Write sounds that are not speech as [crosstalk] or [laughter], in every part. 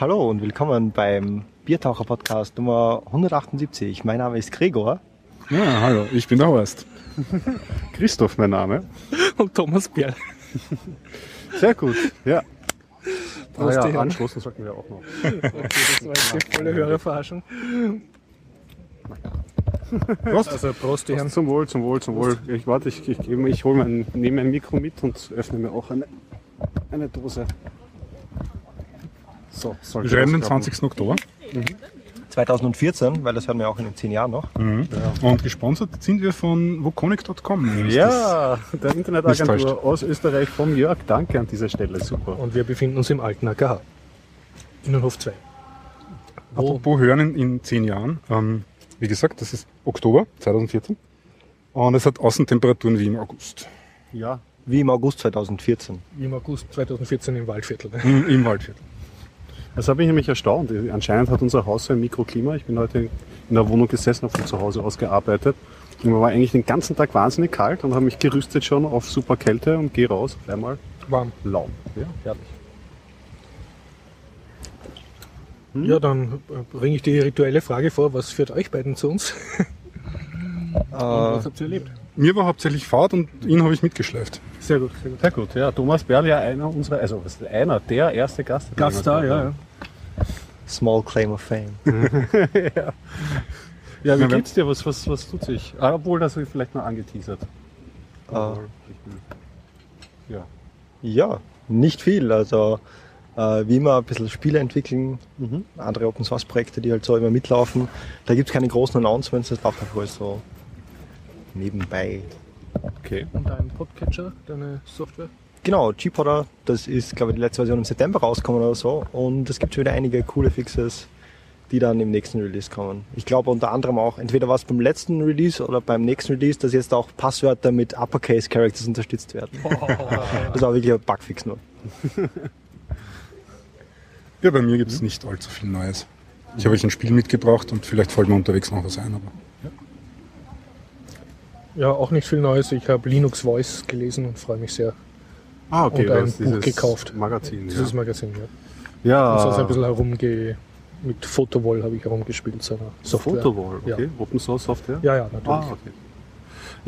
Hallo und willkommen beim Biertaucher Podcast Nummer 178. Mein Name ist Gregor. Ja, hallo, ich bin der Horst. [laughs] Christoph, mein Name. Und Thomas Bär. Sehr gut, ja. Prost, ah, die ja, Herren. anstoßen sollten wir auch noch. Okay, das war jetzt die volle Hörerverarschung. Prost. Also Prost, die Herren. Zum Wohl, zum Wohl, zum Wohl. Ich warte, ich, ich, ich, ich hole mein, nehme mein Mikro mit und öffne mir auch eine, eine Dose. So, Wir schreiben den das klappen. 20. Oktober 2014, weil das hören wir auch in den zehn Jahren noch. und gesponsert sind wir von woconic.com. Ja, der Internetagentur aus Österreich vom Jörg. Danke an dieser Stelle, super. Und wir befinden uns im alten AKH. Innenhof 2. Wo, Apropos hören in, in zehn Jahren. Ähm, wie gesagt, das ist Oktober 2014 und es hat Außentemperaturen wie im August. Ja, Wie im August 2014. im August 2014 im Waldviertel. Im, im Waldviertel. Das habe ich nämlich erstaunt. Anscheinend hat unser Haus so ein Mikroklima. Ich bin heute in der Wohnung gesessen, habe von zu Hause aus gearbeitet. Und mir war eigentlich den ganzen Tag wahnsinnig kalt und habe mich gerüstet schon auf super Kälte und gehe raus auf einmal Warm. Laub. Ja, herrlich. Ja, dann äh, bringe ich die rituelle Frage vor. Was führt euch beiden zu uns? [laughs] Äh, Was habt ihr erlebt? Mir war hauptsächlich Fahrt und ihn habe ich mitgeschleift. Sehr gut, sehr gut. Sehr gut, ja. Thomas Berl, ja einer unserer, also einer, der erste Gast. Gast da, ja, ja. Small claim of fame. [laughs] Ja, wie Ja, geht's dir? Was, was, was tut sich? Ah, obwohl, das habe ich vielleicht noch angeteasert. Äh, Ja. ja, nicht viel. Also äh, wie immer ein bisschen Spiele entwickeln, Mhm. andere Open Source Projekte, die halt so immer mitlaufen. Da gibt es keine großen Announcements, das läuft einfach alles so nebenbei. Okay. Und dein Podcatcher, deine Software? Genau, G-Podder, das ist, glaube ich, die letzte Version im September rausgekommen oder so. Und es gibt schon wieder einige coole Fixes, die dann im nächsten Release kommen. Ich glaube unter anderem auch, entweder war es beim letzten Release oder beim nächsten Release, dass jetzt auch Passwörter mit Uppercase Characters unterstützt werden. [laughs] Das war wirklich ein Bugfix nur. [laughs] Ja, bei mir gibt es nicht allzu viel Neues. Ich habe euch ein Spiel mitgebracht und vielleicht fällt mir unterwegs noch was ein, aber Ja, auch nicht viel Neues. Ich habe Linux Voice gelesen und freue mich sehr. Ah, okay. Und ein das Buch dieses gekauft. Magazin, Dieses ja. Magazin, ja. Und sonst ein Ja, bisschen herumge... Mit Photowall habe ich herumgespielt, so einer Software. Photowall, okay. Ja. Open Source Software? Ja, ja, natürlich. Ah, okay.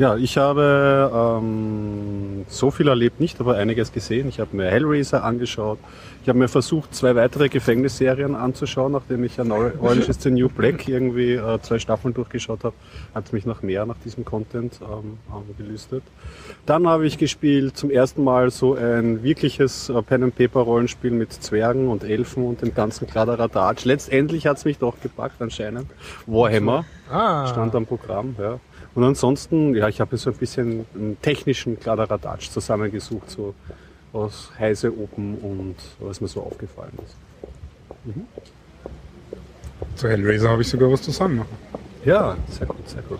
Ja, ich habe ähm, so viel erlebt nicht, aber einiges gesehen. Ich habe mir Hellraiser angeschaut. Ich habe mir versucht, zwei weitere Gefängnisserien anzuschauen, nachdem ich an Orange is the New Black irgendwie äh, zwei Staffeln durchgeschaut habe. Hat es mich nach mehr, nach diesem Content ähm, gelüstet. Dann habe ich gespielt zum ersten Mal so ein wirkliches äh, Pen-and-Paper-Rollenspiel mit Zwergen und Elfen und dem ganzen Kladderadatsch. Letztendlich hat es mich doch gepackt anscheinend. Warhammer Ah, stand am Programm, ja. Und ansonsten, ja, ich habe so ein bisschen einen technischen Kladderadatsch zusammengesucht, so aus Heise Open und was mir so aufgefallen ist. zu Hellraiser habe ich sogar was zu sagen noch. Ja, sehr gut, sehr gut.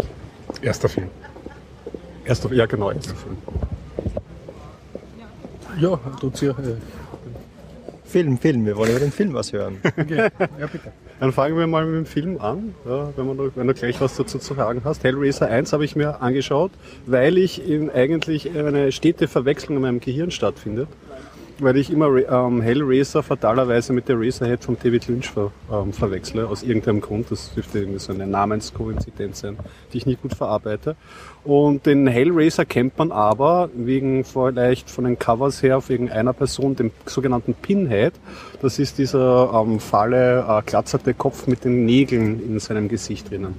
Erster Film. Erster, ja genau, erster Film. ja, tut's ja. Äh, Film, Film, wir wollen über den Film was hören. [laughs] ja, bitte. Dann fangen wir mal mit dem Film an, ja, wenn, man, wenn du gleich was dazu zu sagen hast. Hellraiser 1 habe ich mir angeschaut, weil ich in eigentlich eine stete Verwechslung in meinem Gehirn stattfindet. Weil ich immer ähm, Hellraiser fatalerweise mit der Razorhead von David Lynch ver, ähm, verwechsle, aus irgendeinem Grund. Das dürfte irgendwie so eine Namenskoinzidenz sein, die ich nicht gut verarbeite. Und den Hellraiser kennt man aber wegen vielleicht von den Covers her wegen einer Person, dem sogenannten Pinhead. Das ist dieser ähm, fahle, äh, glatzerte Kopf mit den Nägeln in seinem Gesicht drinnen.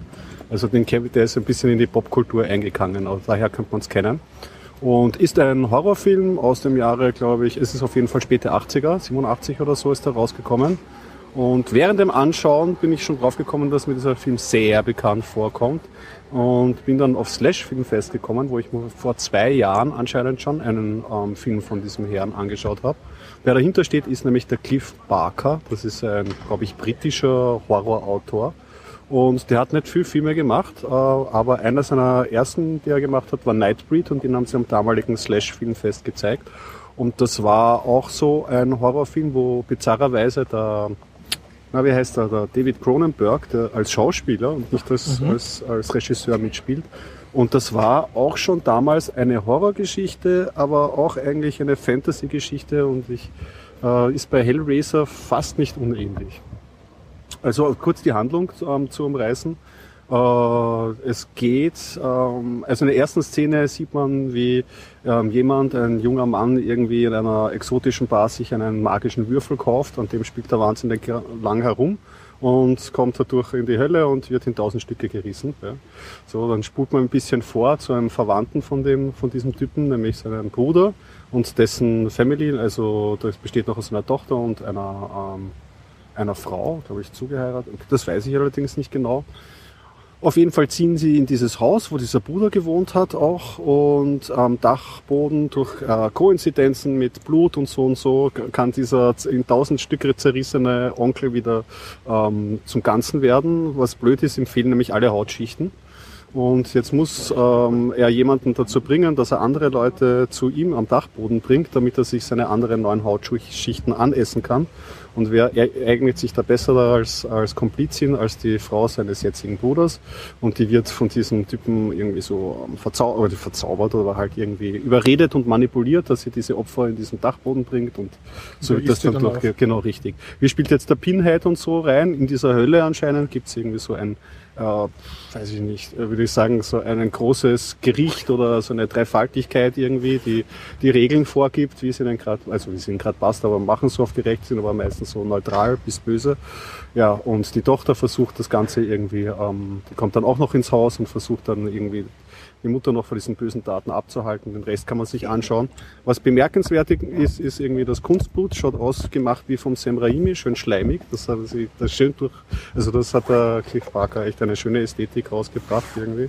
Also den der ist ein bisschen in die Popkultur eingegangen, also daher könnte man es kennen. Und ist ein Horrorfilm aus dem Jahre, glaube ich, ist es auf jeden Fall späte 80er, 87 oder so ist er rausgekommen. Und während dem Anschauen bin ich schon drauf gekommen, dass mir dieser Film sehr bekannt vorkommt. Und bin dann auf Slash Filmfest gekommen, wo ich vor zwei Jahren anscheinend schon einen ähm, Film von diesem Herrn angeschaut habe. Wer dahinter steht, ist nämlich der Cliff Barker. Das ist ein, glaube ich, britischer Horrorautor. Und der hat nicht viel Filme gemacht, äh, aber einer seiner ersten, die er gemacht hat, war Nightbreed und den haben sie am damaligen Slash Filmfest gezeigt. Und das war auch so ein Horrorfilm, wo bizarrerweise der, na, wie heißt er, der David Cronenberg, der als Schauspieler und nicht als, als, als Regisseur mitspielt. Und das war auch schon damals eine Horrorgeschichte, aber auch eigentlich eine Fantasy-Geschichte und ich äh, ist bei Hellraiser fast nicht unähnlich. Also kurz die Handlung ähm, zu umreißen. Äh, es geht, ähm, also in der ersten Szene sieht man, wie ähm, jemand, ein junger Mann, irgendwie in einer exotischen Bar sich einen magischen Würfel kauft, an dem spielt er wahnsinnig lang herum und kommt dadurch in die Hölle und wird in tausend Stücke gerissen. Ja. So, dann spult man ein bisschen vor zu einem Verwandten von dem, von diesem Typen, nämlich seinem Bruder und dessen Family, also das besteht noch aus einer Tochter und einer, ähm, einer Frau, glaube ich, zugeheiratet. Das weiß ich allerdings nicht genau. Auf jeden Fall ziehen sie in dieses Haus, wo dieser Bruder gewohnt hat auch und am Dachboden durch äh, Koinzidenzen mit Blut und so und so kann dieser in tausend Stücke zerrissene Onkel wieder ähm, zum Ganzen werden. Was blöd ist, ihm fehlen nämlich alle Hautschichten. Und jetzt muss ähm, er jemanden dazu bringen, dass er andere Leute zu ihm am Dachboden bringt, damit er sich seine anderen neuen Hautschichten anessen kann. Und wer eignet sich da besser als, als Komplizin, als die Frau seines jetzigen Bruders? Und die wird von diesem Typen irgendwie so ähm, verzau oder verzaubert oder halt irgendwie überredet und manipuliert, dass sie diese Opfer in diesen Dachboden bringt und so wird das dann, dann durch. Genau, richtig. Wie spielt jetzt der Pinhead und so rein? In dieser Hölle anscheinend gibt es irgendwie so ein äh, weiß ich nicht, äh, würde ich sagen, so ein großes Gericht oder so eine Dreifaltigkeit irgendwie, die die Regeln vorgibt, wie sie denn gerade, also wie sie ihnen gerade passt, aber machen so oft gerecht sind, aber meistens so neutral bis böse. Ja, und die Tochter versucht das Ganze irgendwie, ähm, die kommt dann auch noch ins Haus und versucht dann irgendwie die Mutter noch von diesen bösen Taten abzuhalten. Den Rest kann man sich anschauen. Was bemerkenswert ist, ist irgendwie das Kunstblut. Schaut aus gemacht wie vom Sam Raimi, schön schleimig. Das hat sie, das schön durch, also das hat der Cliff Barker echt eine schöne Ästhetik rausgebracht irgendwie.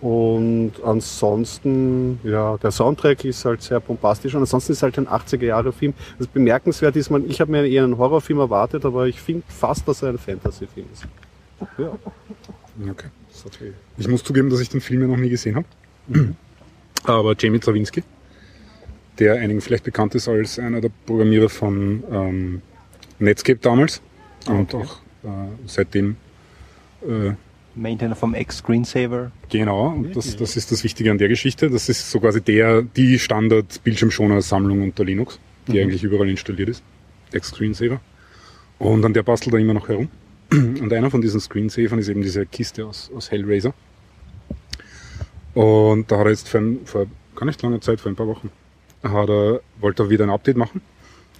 Und ansonsten, ja, der Soundtrack ist halt sehr bombastisch und ansonsten ist halt ein 80er-Jahre-Film. Das bemerkenswert ist, man, ich habe mir eher einen Horrorfilm erwartet, aber ich finde fast, dass er ein Fantasy-Film ist. Ja. Okay. Ich muss zugeben, dass ich den Film ja noch nie gesehen habe. Mhm. Aber Jamie Zawinski, der einigen vielleicht bekannt ist als einer der Programmierer von ähm, Netscape damals und okay. auch äh, seitdem äh, Maintainer vom X-Screensaver. Genau, und das, das ist das Wichtige an der Geschichte. Das ist so quasi der, die Standard-Bildschirmschoner-Sammlung unter Linux, die mhm. eigentlich überall installiert ist. X-Screensaver. Und an der bastelt er immer noch herum. [clears throat] Und einer von diesen Screensavern ist eben diese Kiste aus, aus Hellraiser. Und da hat er jetzt vor, vor gar nicht langer Zeit, vor ein paar Wochen, hat er, wollte er wieder ein Update machen.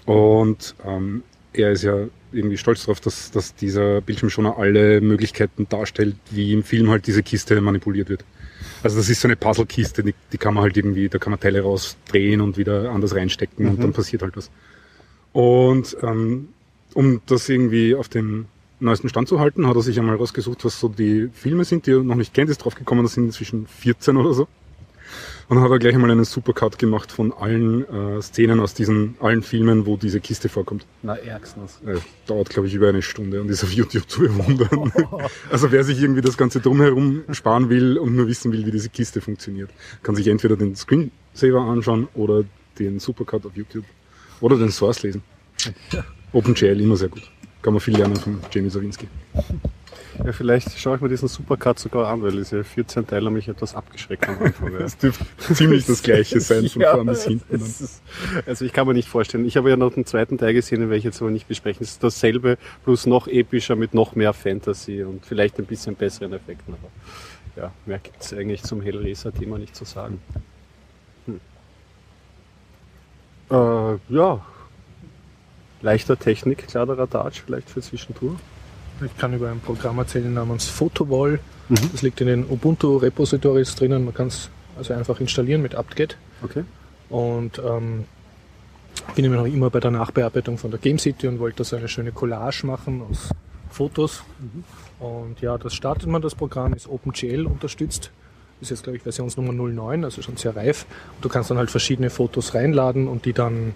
Und ähm, er ist ja irgendwie stolz darauf, dass, dass dieser Bildschirmschoner alle Möglichkeiten darstellt, wie im Film halt diese Kiste manipuliert wird. Also das ist so eine Puzzle-Kiste, die, die kann man halt irgendwie, da kann man Teile rausdrehen und wieder anders reinstecken mhm. und dann passiert halt was. Und ähm, um das irgendwie auf den neuesten Stand zu halten, hat er sich einmal rausgesucht, was so die Filme sind, die er noch nicht kennt, ist drauf gekommen, das sind inzwischen 14 oder so. Und dann hat er gleich einmal einen Supercut gemacht von allen äh, Szenen aus diesen allen Filmen, wo diese Kiste vorkommt. Na, ärgstens. Äh, dauert, glaube ich, über eine Stunde und ist auf YouTube zu bewundern. [laughs] also wer sich irgendwie das Ganze drumherum sparen will und nur wissen will, wie diese Kiste funktioniert, kann sich entweder den Screensaver anschauen oder den Supercut auf YouTube. Oder den Source lesen. OpenGL immer sehr gut kann man viel lernen von Jamie Sawinski. Ja, vielleicht schaue ich mir diesen Supercut sogar an, weil diese 14 Teile mich etwas abgeschreckt am Anfang. das [laughs] dürfte ziemlich das gleiche sein, [laughs] von ja, vorne bis hinten. Ist, also ich kann mir nicht vorstellen. Ich habe ja noch den zweiten Teil gesehen, den werde ich jetzt aber nicht besprechen. Es ist dasselbe, bloß noch epischer mit noch mehr Fantasy und vielleicht ein bisschen besseren Effekten. Aber ja, mehr gibt es eigentlich zum Hellraiser-Thema nicht zu sagen. Hm. Äh, ja, leichter Technik, klarer Touch vielleicht für Zwischentour. Ich kann über ein Programm erzählen namens Photowall. Mhm. Das liegt in den Ubuntu-Repositories drinnen. Man kann es also einfach installieren mit apt-get. Okay. Und ähm, bin immer noch immer bei der Nachbearbeitung von der Game City und wollte da so eine schöne Collage machen aus Fotos. Mhm. Und ja, das startet man, das Programm ist OpenGL unterstützt. Ist jetzt, glaube ich, Versionsnummer 09, also schon sehr reif. Und du kannst dann halt verschiedene Fotos reinladen und die dann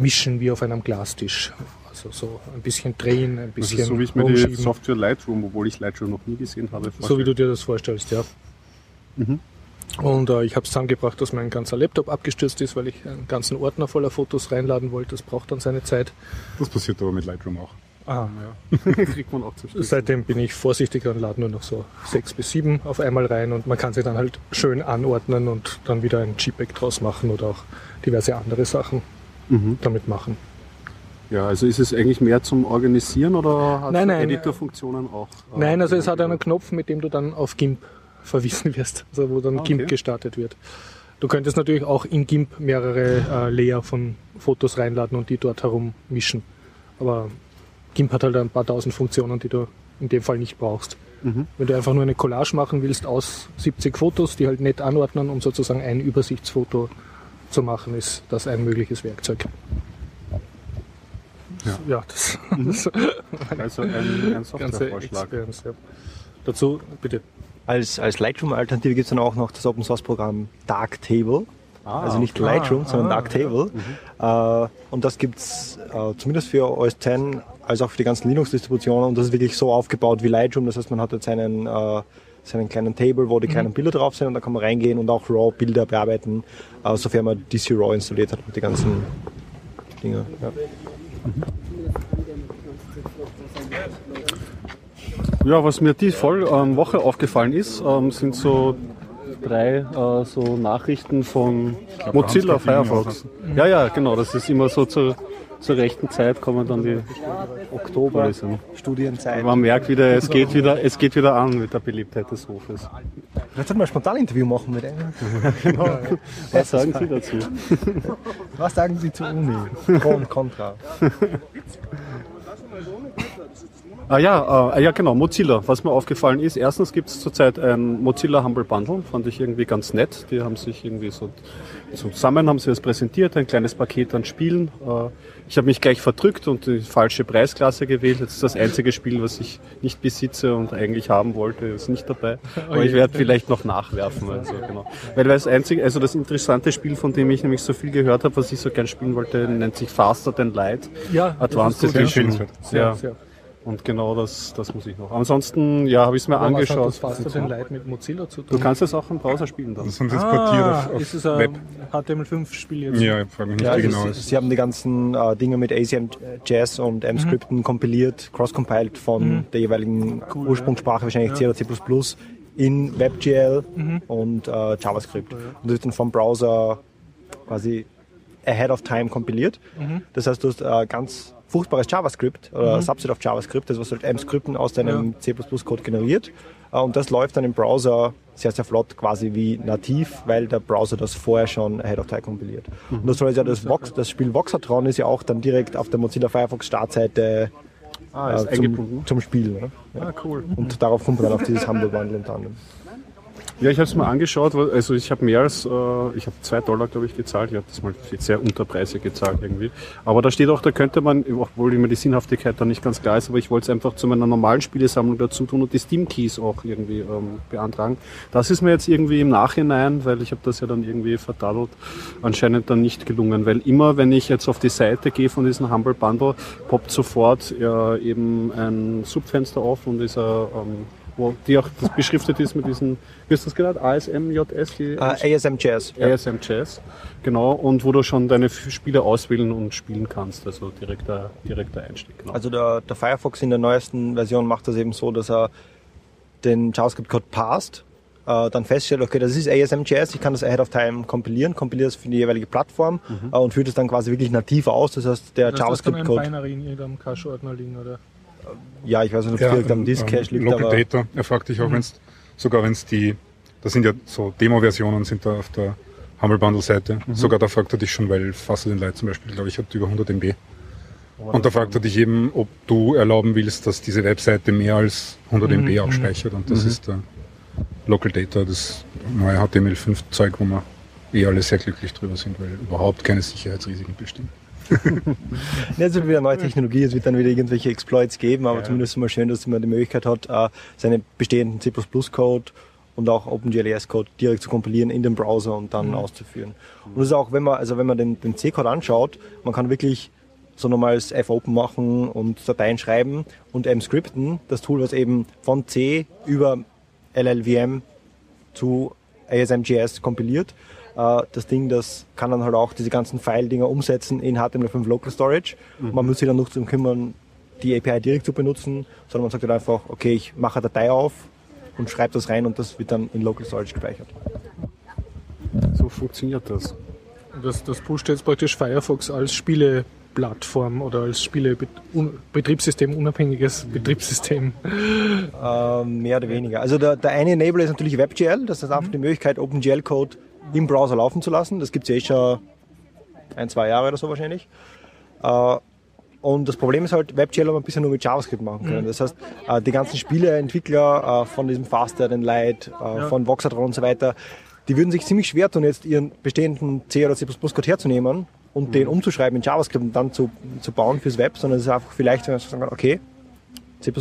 mischen wie auf einem Glastisch. Also so ein bisschen drehen, ein bisschen. Also so wie ich mir die Software Lightroom, obwohl ich Lightroom noch nie gesehen habe. So wie du dir das vorstellst, ja. Mhm. Und äh, ich habe es zusammengebracht, dass mein ganzer Laptop abgestürzt ist, weil ich einen ganzen Ordner voller Fotos reinladen wollte. Das braucht dann seine Zeit. Das passiert aber mit Lightroom auch. Ah, ja. [laughs] Kriegt man auch zum Seitdem bin ich vorsichtiger und lade nur noch so sechs bis sieben auf einmal rein und man kann sie dann halt schön anordnen und dann wieder ein JPEG draus machen oder auch diverse andere Sachen mhm. damit machen. Ja, also ist es eigentlich mehr zum Organisieren oder hat Nein. Editorfunktionen auch? äh, Nein, also es hat einen Knopf, mit dem du dann auf GIMP [laughs] verwiesen wirst, also wo dann Ah, okay. GIMP gestartet wird. Du könntest natürlich auch in GIMP mehrere äh, Layer von Fotos reinladen und die dort herum mischen. Aber GIMP hat halt ein paar tausend Funktionen, die du in dem Fall nicht brauchst. Mhm. Wenn du einfach nur eine Collage machen willst aus 70 Fotos, die halt nett anordnen, um sozusagen ein Übersichtsfoto zu machen, ist das ein mögliches Werkzeug. Ja. ja das, [laughs] das Also ein, ein [laughs] Softwarevorschlag. Ja. Dazu bitte. Als, als Lightroom-Alternative gibt es dann auch noch das Open-Source-Programm Darktable. Ah, also nicht okay. Lightroom, sondern ah, Darktable. Äh, und das gibt's äh, zumindest für OS X als auch für die ganzen Linux-Distributionen. Und das ist wirklich so aufgebaut wie Lightroom. Das heißt, man hat jetzt einen, äh, seinen kleinen Table, wo die kleinen Bilder drauf sind und da kann man reingehen und auch RAW-Bilder bearbeiten, äh, sofern man DC RAW installiert hat mit die ganzen Dinge. Ja. Ja, was mir die Voll ähm, Woche aufgefallen ist, ähm, sind so drei äh, so Nachrichten von glaub, Mozilla Firefox. Ja, ja, genau. Das ist immer so zur, zur rechten Zeit kommen dann die Oktober. Studienzeit. Man merkt wieder, es geht wieder, es geht wieder an mit der Beliebtheit des Hofes. Vielleicht sollten wir ein Spontan-Interview machen mit einem. [laughs] Was sagen Sie dazu? [laughs] Was sagen Sie zur Uni? Pro und Contra. Ah ja, äh, ja genau, Mozilla. Was mir aufgefallen ist, erstens gibt es zurzeit ein Mozilla Humble Bundle, fand ich irgendwie ganz nett. Die haben sich irgendwie so zusammen haben sie das präsentiert, ein kleines Paket an Spielen. Äh, ich habe mich gleich verdrückt und die falsche Preisklasse gewählt. Das ist das einzige Spiel, was ich nicht besitze und eigentlich haben wollte, ist nicht dabei. [laughs] Aber ich werde vielleicht noch nachwerfen. Also, genau. Weil das einzige, also das interessante Spiel, von dem ich nämlich so viel gehört habe, was ich so gern spielen wollte, nennt sich Faster Than Light. Ja, Advanced ja. Edition. Sehr, sehr. Und genau das, das muss ich noch. Ansonsten, ja, habe ich es mir Aber Was angeschaut. hat das Faster den Leid mit Mozilla zu tun? Du kannst es auch im Browser spielen dann. Das haben sie jetzt portiert ah, auf, auf ist es ein Web. HTML5-Spiel jetzt? Ja, ich frage mich nicht, Ja, wie also genau ist. sie haben die ganzen äh, Dinge mit ACM Jazz und M-Skripten kompiliert, cross-compiled von der jeweiligen Ursprungssprache, wahrscheinlich C oder C++ in WebGL und äh, JavaScript. Und das wird dann vom Browser quasi ahead of time kompiliert. Das heißt, du hast äh, ganz furchtbares JavaScript oder Subset of JavaScript, das was halt M-Skripten aus deinem C++-Code generiert. Äh, und das läuft dann im Browser sehr, sehr flott quasi wie nativ, weil der Browser das vorher schon ahead of time kompiliert. Und das soll ja das, Vox, das Spiel Voxatron ist ja auch dann direkt auf der Mozilla Firefox Startseite Ah, äh, zum, zum Spiel. Ne? Ah, cool. Und darauf kommt man dann auf dieses Humble Bundle unter anderem. Ja, ich habe es mir angeschaut. Also ich habe mehr als, äh, ich habe zwei Dollar, glaube ich, gezahlt. Ich habe das mal sehr unter Preise gezahlt irgendwie. Aber da steht auch, da könnte man, obwohl mir die Sinnhaftigkeit da nicht ganz klar ist, aber ich wollte es einfach zu meiner normalen Spielesammlung dazu tun und die Steam Keys auch irgendwie ähm, beantragen. Das ist mir jetzt irgendwie im Nachhinein, weil ich habe das ja dann irgendwie verdaddelt, anscheinend dann nicht gelungen, weil immer, wenn ich jetzt auf die Seite gehe von diesem Humble Bundle, poppt sofort ja, eben ein Subfenster auf und ist ein ähm, wo die auch das beschriftet ist mit diesen, wie hast du das genannt? ASM.js? Die Äh, ASM Jazz. Ja. ASM Jazz, genau, und wo du schon deine Spiele auswählen und spielen kannst, also direkter, direkter Einstieg. Genau. Also der, der Firefox in der neuesten Version macht das eben so, dass er den JavaScript-Code passt, äh, dann feststellt, okay, das ist ASM.js, ich kann das ahead of time kompilieren, kompiliert es für die jeweilige Plattform äh, und führt es dann quasi wirklich nativ aus. Das heißt, der Das ist dann ein JavaScript-Code, Binary in irgendeinem Cache-Ordner liegen, oder? Ja, ich weiß nicht, ob es direkt am Disk-Cache liegt, Local aber Data, er fragt dich auch, wenn's, sogar wenn es die, das sind ja so Demo-Versionen, sind da auf der Humble Bundle Seite. Sogar da fragt er dich schon, weil Faster den Light zum Beispiel, glaube ich, hat über 100 MB. Und da fragt er dich eben, ob du erlauben willst, dass diese Webseite mehr als 100 MB auch speichert. Und das ist der Local Data, das neue HTML5-Zeug, wo wir eh alle sehr glücklich drüber sind, weil überhaupt keine Sicherheitsrisiken bestehen. Ja, es wird wieder neue Technologie, es wird dann wieder irgendwelche Exploits geben, aber zumindest ist es mal schön, dass man die Möglichkeit hat, äh, seine bestehenden C++-Code und auch OpenGLES-Code direkt zu kompilieren in den Browser und dann auszuführen. Und das ist auch, wenn man, also wenn man den, den C-Code anschaut, man kann wirklich so normales fopen machen und Dateien schreiben und M scripten, das Tool, was eben von C über LLVM zu ASM.js kompiliert. Äh, Das Ding, das kann dann halt auch diese ganzen File-Dinger umsetzen in HTML5 Local Storage. Man muss sich dann nicht darum kümmern, die API direkt zu benutzen, sondern man sagt halt einfach, okay, ich mache eine Datei auf und schreibe das rein und das wird dann in Local Storage gespeichert. so funktioniert das. Das, das pusht jetzt praktisch Firefox als Spiele Spieleplattform oder als Spiele Betriebssystem unabhängiges Betriebssystem? Ähm, mehr oder weniger. Also der, der eine Enabler ist natürlich WebGL, das ist einfach die Möglichkeit, OpenGL-Code im Browser laufen zu lassen. Das gibt es ja eh schon ein, zwei Jahre oder so wahrscheinlich. Äh, und das Problem ist halt, WebGL haben wir bisher nur mit JavaScript machen können. Das heißt, äh, die ganzen Spieleentwickler äh, von diesem Faster, den Light, von Voxadron und so weiter, die würden sich ziemlich schwer tun, jetzt ihren bestehenden C oder C++ Code herzunehmen und den umzuschreiben in JavaScript und dann zu, zu bauen fürs Web, sondern es ist einfach vielleicht, wenn man sagen kann, okay, C++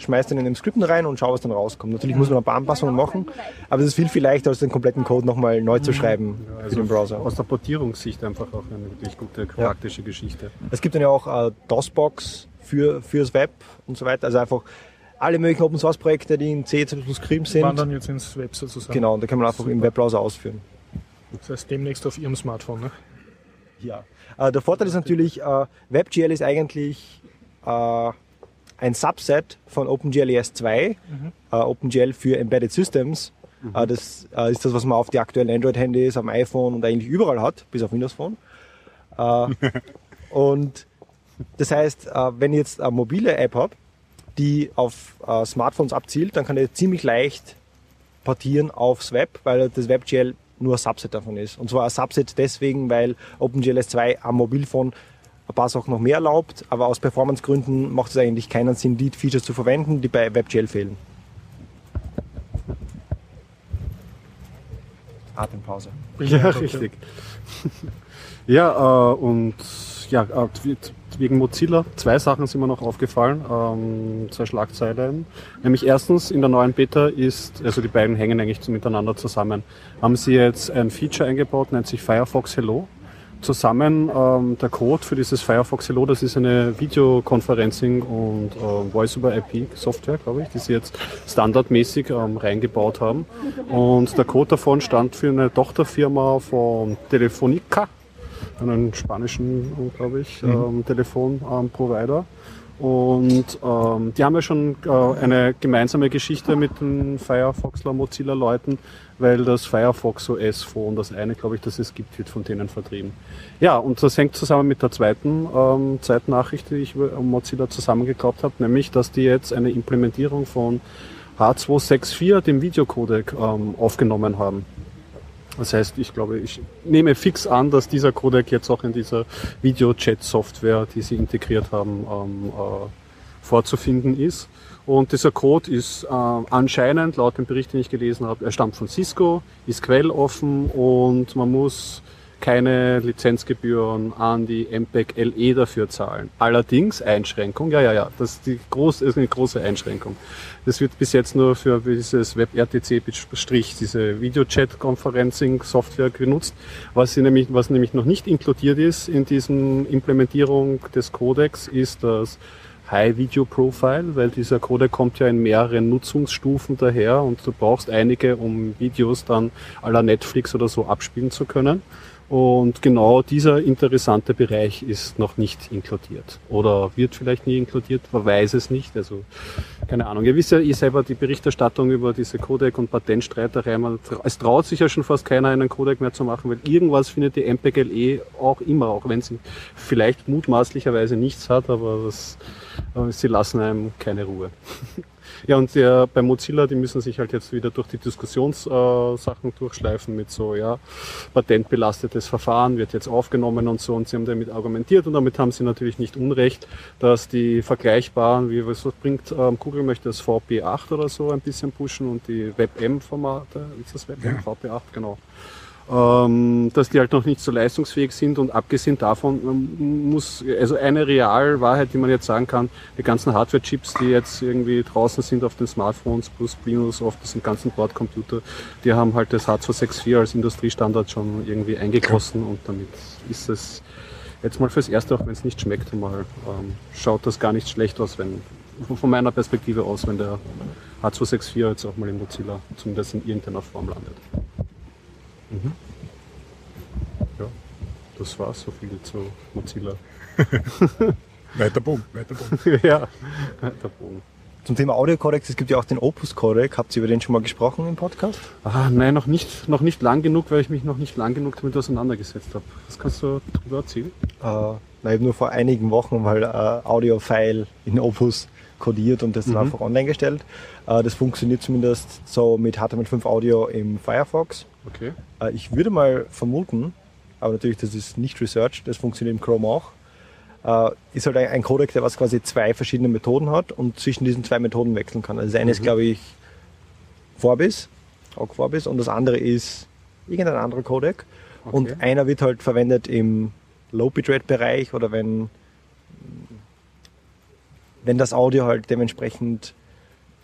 Code, schmeißt den in den Skripten rein und schau, was dann rauskommt. Natürlich muss man ein paar Anpassungen machen, aber es ist viel, viel leichter, als den kompletten Code nochmal neu zu schreiben für den Browser. Aus der Portierungssicht einfach auch eine wirklich gute, praktische Geschichte. Es gibt dann ja auch äh, DOSBox für, fürs Web und so weiter. Also einfach alle möglichen Open Source Projekte, die in C, C++ geschrieben sind. Wandern jetzt ins Web sozusagen. Genau, und da kann man einfach im Webbrowser ausführen. Das heißt demnächst auf Ihrem Smartphone, ne? Ja. Äh, der Vorteil ist natürlich, äh, WebGL ist eigentlich äh, ein Subset von OpenGL ES2, äh, OpenGL für Embedded Systems. Äh, das äh, ist das, was man auf die aktuellen Android-Handys, am iPhone und eigentlich überall hat, bis auf Windows Phone. [laughs] Äh, und das heißt, äh, wenn ich jetzt eine mobile App habe, die auf äh, Smartphones abzielt, dann kann ich ziemlich leicht portieren aufs Web, weil das WebGL nur ein Subset davon ist. Und zwar ein Subset deswegen, weil OpenGL 2 am Mobilphone ein paar Sachen noch mehr erlaubt, aber aus Performancegründen macht es eigentlich keinen Sinn, die Features zu verwenden, die bei WebGL fehlen. Atempause. Ja, richtig. [laughs] ja, äh, und ja, äh, wegen Mozilla, zwei Sachen sind mir noch aufgefallen, ähm, zwei Schlagzeilen. Nämlich erstens, in der neuen Beta ist, also die beiden hängen eigentlich miteinander zusammen, haben sie jetzt ein Feature eingebaut, nennt sich Firefox Hello. Zusammen ähm, der Code für dieses Firefox Hello, das ist eine Videoconferencing und äh, Voice-over-IP-Software, glaube ich, die sie jetzt standardmäßig ähm, reingebaut haben. Und der Code davon stand für eine Tochterfirma von Telefonica, einen spanischen, glaube ich, ähm, Telefonprovider. Und ähm, die haben ja schon äh, eine gemeinsame Geschichte mit den Firefoxler Mozilla Leuten, weil das Firefox OS Phone, das eine, glaube ich, das es gibt, wird von denen vertrieben. Ja, und das hängt zusammen mit der zweiten ähm, Zeitnachricht, die ich über Mozilla zusammengeklappt habe, nämlich, dass die jetzt eine Implementierung von H264, dem Videocodec, ähm, aufgenommen haben. Das heißt, ich glaube, ich nehme fix an, dass dieser Codec jetzt auch in dieser Video-Chat-Software, die sie integriert haben, ähm, äh, vorzufinden ist. Und dieser Code ist äh, anscheinend, laut dem Bericht, den ich gelesen habe, er stammt von Cisco, ist quelloffen und man muss keine Lizenzgebühren an die MPEG LE dafür zahlen. Allerdings Einschränkung, ja, ja, ja, das ist, die groß, ist eine große Einschränkung. Das wird bis jetzt nur für dieses WebRTC-Strich, diese Videochat-Conferencing-Software genutzt. Was, nämlich, was nämlich noch nicht inkludiert ist in diesen Implementierung des Codecs, ist das High Video Profile, weil dieser Codec kommt ja in mehreren Nutzungsstufen daher und du brauchst einige, um Videos dann aller Netflix oder so abspielen zu können. Und genau dieser interessante Bereich ist noch nicht inkludiert. Oder wird vielleicht nie inkludiert, man weiß es nicht. Also, keine Ahnung. Ihr wisst ja ihr selber die Berichterstattung über diese Codec- und Patentstreiterei. Man, es traut sich ja schon fast keiner, einen Codec mehr zu machen, weil irgendwas findet die MPGLE auch immer, auch wenn sie vielleicht mutmaßlicherweise nichts hat, aber das, sie lassen einem keine Ruhe. [laughs] Ja, und der, bei Mozilla, die müssen sich halt jetzt wieder durch die Diskussionssachen äh, durchschleifen mit so, ja, patentbelastetes Verfahren wird jetzt aufgenommen und so. Und sie haben damit argumentiert und damit haben sie natürlich nicht unrecht, dass die vergleichbaren, wie was bringt, ähm, Google möchte das VP8 oder so ein bisschen pushen und die WebM-Formate, ist das WebM? Ja. VP8, genau dass die halt noch nicht so leistungsfähig sind und abgesehen davon ähm, muss, also eine Realwahrheit, die man jetzt sagen kann, die ganzen Hardware-Chips, die jetzt irgendwie draußen sind auf den Smartphones plus minus auf diesem ganzen Bordcomputer, die haben halt das H264 als Industriestandard schon irgendwie eingegossen und damit ist es jetzt mal fürs Erste, auch wenn es nicht schmeckt, mal ähm, schaut das gar nicht schlecht aus, wenn von meiner Perspektive aus, wenn der H264 jetzt auch mal in Mozilla zumindest in irgendeiner Form landet. Mhm. Ja, das war so viel zu Mozilla. [laughs] weiter Bogen, weiter Bogen. [laughs] ja, weiter Bogen. Zum Thema Audio-Codecs, es gibt ja auch den Opus-Codec. Habt ihr über den schon mal gesprochen im Podcast? Ah, nein, noch nicht, noch nicht lang genug, weil ich mich noch nicht lang genug damit auseinandergesetzt habe. Was kannst du darüber erzählen? Äh, na, eben nur vor einigen Wochen mal äh, Audio-File in Opus kodiert und das dann Mhm. einfach online gestellt. Äh, das funktioniert zumindest so mit HTML5 Audio im Firefox. Okay. Äh, ich würde mal vermuten, aber natürlich, das ist nicht researched, das funktioniert im Chrome auch, äh, ist halt ein, ein Codec, der was quasi zwei verschiedene Methoden hat und zwischen diesen zwei Methoden wechseln kann. Also das eine ist, glaube ich, Vorbis, Ogg Vorbis, und das andere ist irgendein anderer Codec. Okay. Und einer wird halt verwendet im Low-Bitrate-Bereich oder wenn, wenn das Audio halt dementsprechend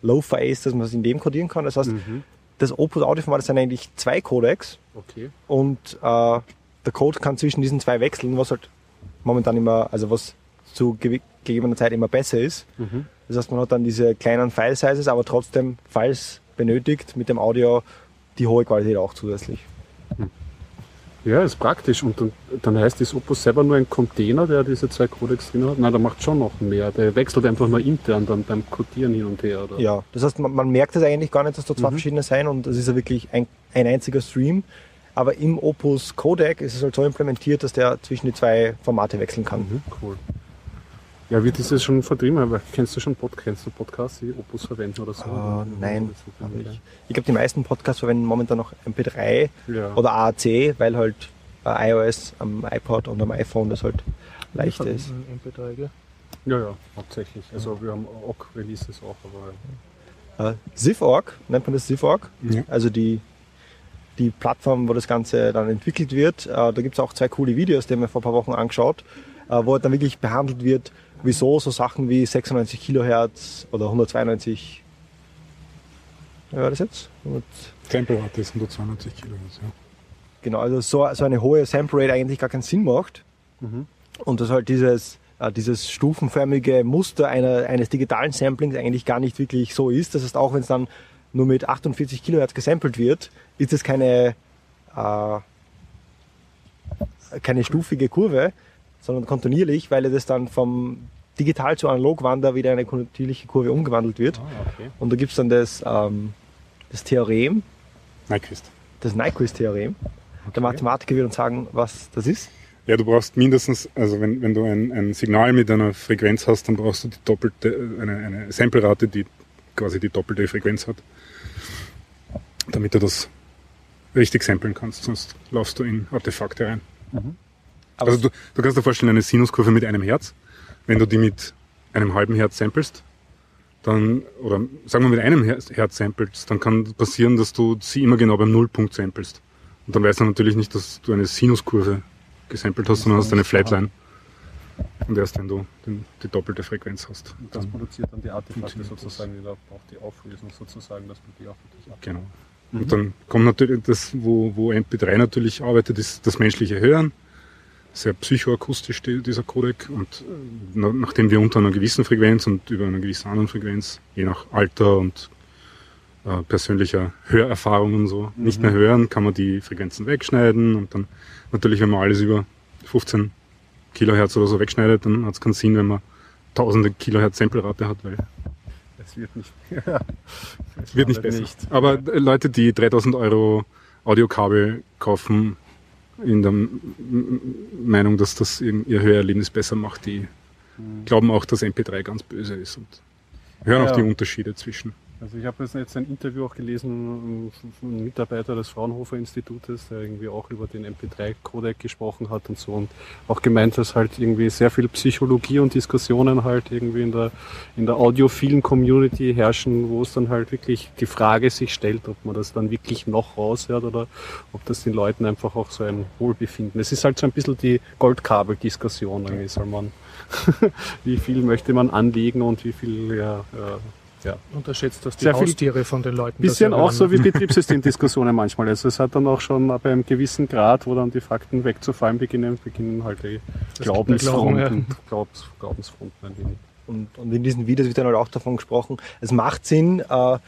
Low-Fi ist, dass man es in dem codieren kann. Das heißt, Mhm. Das Opus Audio-Format sind eigentlich zwei Codecs Okay. und äh, der Code kann zwischen diesen zwei wechseln, was halt momentan immer, also was zu gegebener Zeit immer besser ist. Mhm. Das heißt, man hat dann diese kleinen File-Sizes, aber trotzdem, falls benötigt, mit dem Audio die hohe Qualität auch zusätzlich. Ja, ist praktisch. Und dann, dann heißt das Opus selber nur ein Container, der diese zwei Codecs drin hat. Nein, der macht schon noch mehr. Der wechselt einfach nur intern dann beim Codieren hin und her. Oder? Ja, das heißt, man, man merkt es eigentlich gar nicht, dass da zwei Mhm. verschiedene sein und es ist ja wirklich ein, ein einziger Stream. Aber im Opus Codec ist es halt so implementiert, dass der zwischen die zwei Formate wechseln kann. Mhm, cool. Ja, wird dieses schon vertrieben? Aber kennst du schon Pod kennst du Podcasts, die Opus verwenden oder so? Äh, nein, Aber ich, ich glaube, die meisten Podcasts verwenden momentan noch MP3 Ja. oder AAC, weil halt äh, iOS am iPod und am iPhone das halt leichter ist. Ein MP3, gell? ja, ja, hauptsächlich. Also wir haben auch Releases auch, aber Äh, Ziv.org, nennt man das Ziv.org? Ja. Also die, die Plattform, wo das Ganze dann entwickelt wird. Äh, da gibt es auch zwei coole Videos, die haben wir vor ein paar Wochen angeschaut, äh, wo halt dann wirklich behandelt wird, wieso so Sachen wie 96 Kilohertz oder 192 wie war das jetzt? 100 Tempelrate ist 192 Kilohertz. Ja. Genau, also so, so eine hohe Sample Rate eigentlich gar keinen Sinn macht. Mhm. Und dass halt dieses, äh, dieses stufenförmige Muster einer, eines digitalen Samplings eigentlich gar nicht wirklich so ist. Das heißt, auch wenn es dann nur mit 48 Kilohertz gesampelt wird, ist es keine, äh, keine stufige Kurve, sondern kontinuierlich, weil das dann vom digital zu analog Wander wieder eine kontinuierliche Kurve umgewandelt wird. Ah, okay. Und da gibt es dann das, ähm, das Theorem, Nyquist. das Nyquist-Theorem. Der Mathematiker wird uns sagen, was das ist. Ja, du brauchst mindestens, also wenn, wenn du ein, ein Signal mit einer Frequenz hast, dann brauchst du die doppelte, eine, eine Samplerate, die quasi die doppelte Frequenz hat, damit du das richtig samplen kannst, sonst laufst du in Artefakte rein. Aber also du, du kannst dir vorstellen, eine Sinuskurve mit einem Herz, wenn du die mit einem halben Herz samplest, dann, oder sagen wir mit einem Herz, samplest, dann kann passieren, dass du sie immer genau beim Nullpunkt samplest. Und dann weißt du natürlich nicht, dass du eine Sinuskurve gesampelt hast, sondern hast eine Flatline. Und erst wenn du den, die doppelte Frequenz hast. Und das produziert dann die Artefakte sozusagen wieder, auch die Auflösung sozusagen, dass man die auch wirklich ab. Genau. Und dann kommt natürlich das, wo, wo MP3 natürlich arbeitet, ist das menschliche Hören. Sehr psychoakustisch die, dieser Codec. Und äh, na, nachdem wir unter einer gewissen Frequenz und über einer gewissen anderen Frequenz, je nach Alter und äh, persönlicher Hörerfahrung und so, nicht mehr hören, kann man die Frequenzen wegschneiden. Und dann natürlich, wenn man alles über 15 Kilohertz oder so wegschneidet, dann hat es keinen Sinn, wenn man tausende Kilohertz Samplerate hat, weil Es wird nicht. [laughs] es wird nicht besser. Aber äh, Leute, die 3000 Euro Audiokabel kaufen, in der Meinung, dass das ihr Hörerlebnis besser macht, die glauben auch, dass MP3 ganz böse ist und hören Ja. auch die Unterschiede zwischen. Also ich habe jetzt ein Interview auch gelesen von einem Mitarbeiter des Fraunhofer Institutes, der irgendwie auch über den MP3-Codec gesprochen hat und so und auch gemeint, dass halt irgendwie sehr viel Psychologie und Diskussionen halt irgendwie in der, in der audiophilen Community herrschen, wo es dann halt wirklich die Frage sich stellt, ob man das dann wirklich noch raushört oder ob das den Leuten einfach auch so ein Wohlbefinden. Es ist halt so ein bisschen die Goldkabel-Diskussion, irgendwie soll man, [laughs] wie viel möchte man anlegen und wie viel, ja, äh, ja, Unterschätzt, dass die Sehr Haustiere von den Leuten Bisschen das auch so wie. Betriebssystemdiskussionen manchmal. Also es hat dann auch schon bei einem gewissen Grad, wo dann die Fakten wegzufallen beginnen, beginnen halt die Glaubensfronten, Glauben, Glaubens, Glaubensfronten ein wenig. Und, und in diesen Videos wird dann halt auch davon gesprochen, es macht Sinn, äh,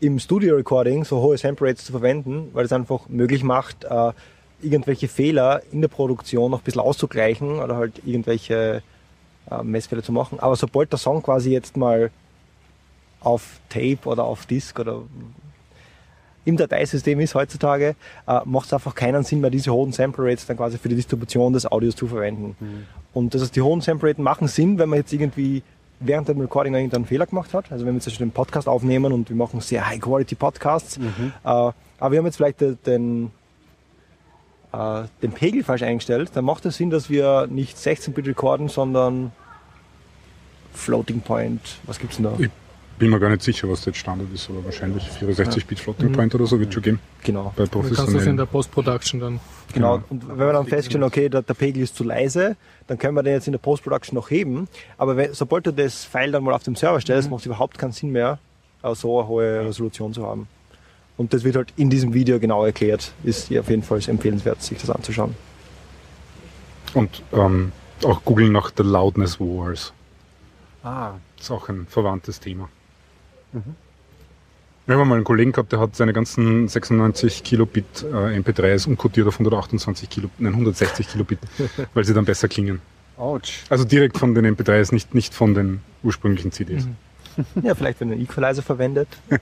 im Studio-Recording so hohe Sample Rates zu verwenden, weil es einfach möglich macht, äh, irgendwelche Fehler in der Produktion noch ein bisschen auszugleichen oder halt irgendwelche äh, Messfehler zu machen. Aber sobald der Song quasi jetzt mal auf Tape oder auf Disk oder im Dateisystem ist heutzutage, äh, macht es einfach keinen Sinn mehr, diese hohen Sample Rates dann quasi für die Distribution des Audios zu verwenden. Mhm. Und das heißt, die hohen Sample Rates machen Sinn, wenn man jetzt irgendwie während dem Recording irgendeinen Fehler gemacht hat. Also wenn wir zum Beispiel den Podcast aufnehmen und wir machen sehr High-Quality-Podcasts, Mhm. äh, aber wir haben jetzt vielleicht den, den, äh, den Pegel falsch eingestellt, dann macht es Sinn, dass wir nicht 16-Bit recorden, sondern Floating Point, was gibt's denn da? Ich bin mir gar nicht sicher, was jetzt Standard ist, aber wahrscheinlich 64-Bit Floating Point oder so wird schon geben. Genau. Bei Du kannst das in professionellen. der Post-Production dann. Genau. Genau. Und wenn wir dann feststellen, okay, der, der Pegel ist zu leise, dann können wir den jetzt in der Post-Production noch heben. Aber wenn, sobald du das File dann mal auf dem Server stellst, macht es überhaupt keinen Sinn mehr, so eine hohe Resolution zu haben. Und das wird halt in diesem Video genau erklärt. Ist hier auf jeden Fall empfehlenswert, sich das anzuschauen. Und ähm, auch googeln nach The Loudness Wars. Ah, Das ist auch ein verwandtes Thema. Wir haben mal einen Kollegen gehabt, der hat seine ganzen 96 Kilobit äh, MP3s umkodiert auf 128 Kilo, nein, 160 Kilobit, [laughs] weil sie dann besser klingen. ouch. Also direkt von den MP3s, nicht, nicht von den ursprünglichen CDs. Ja, vielleicht wenn einen Equalizer verwendet. [laughs]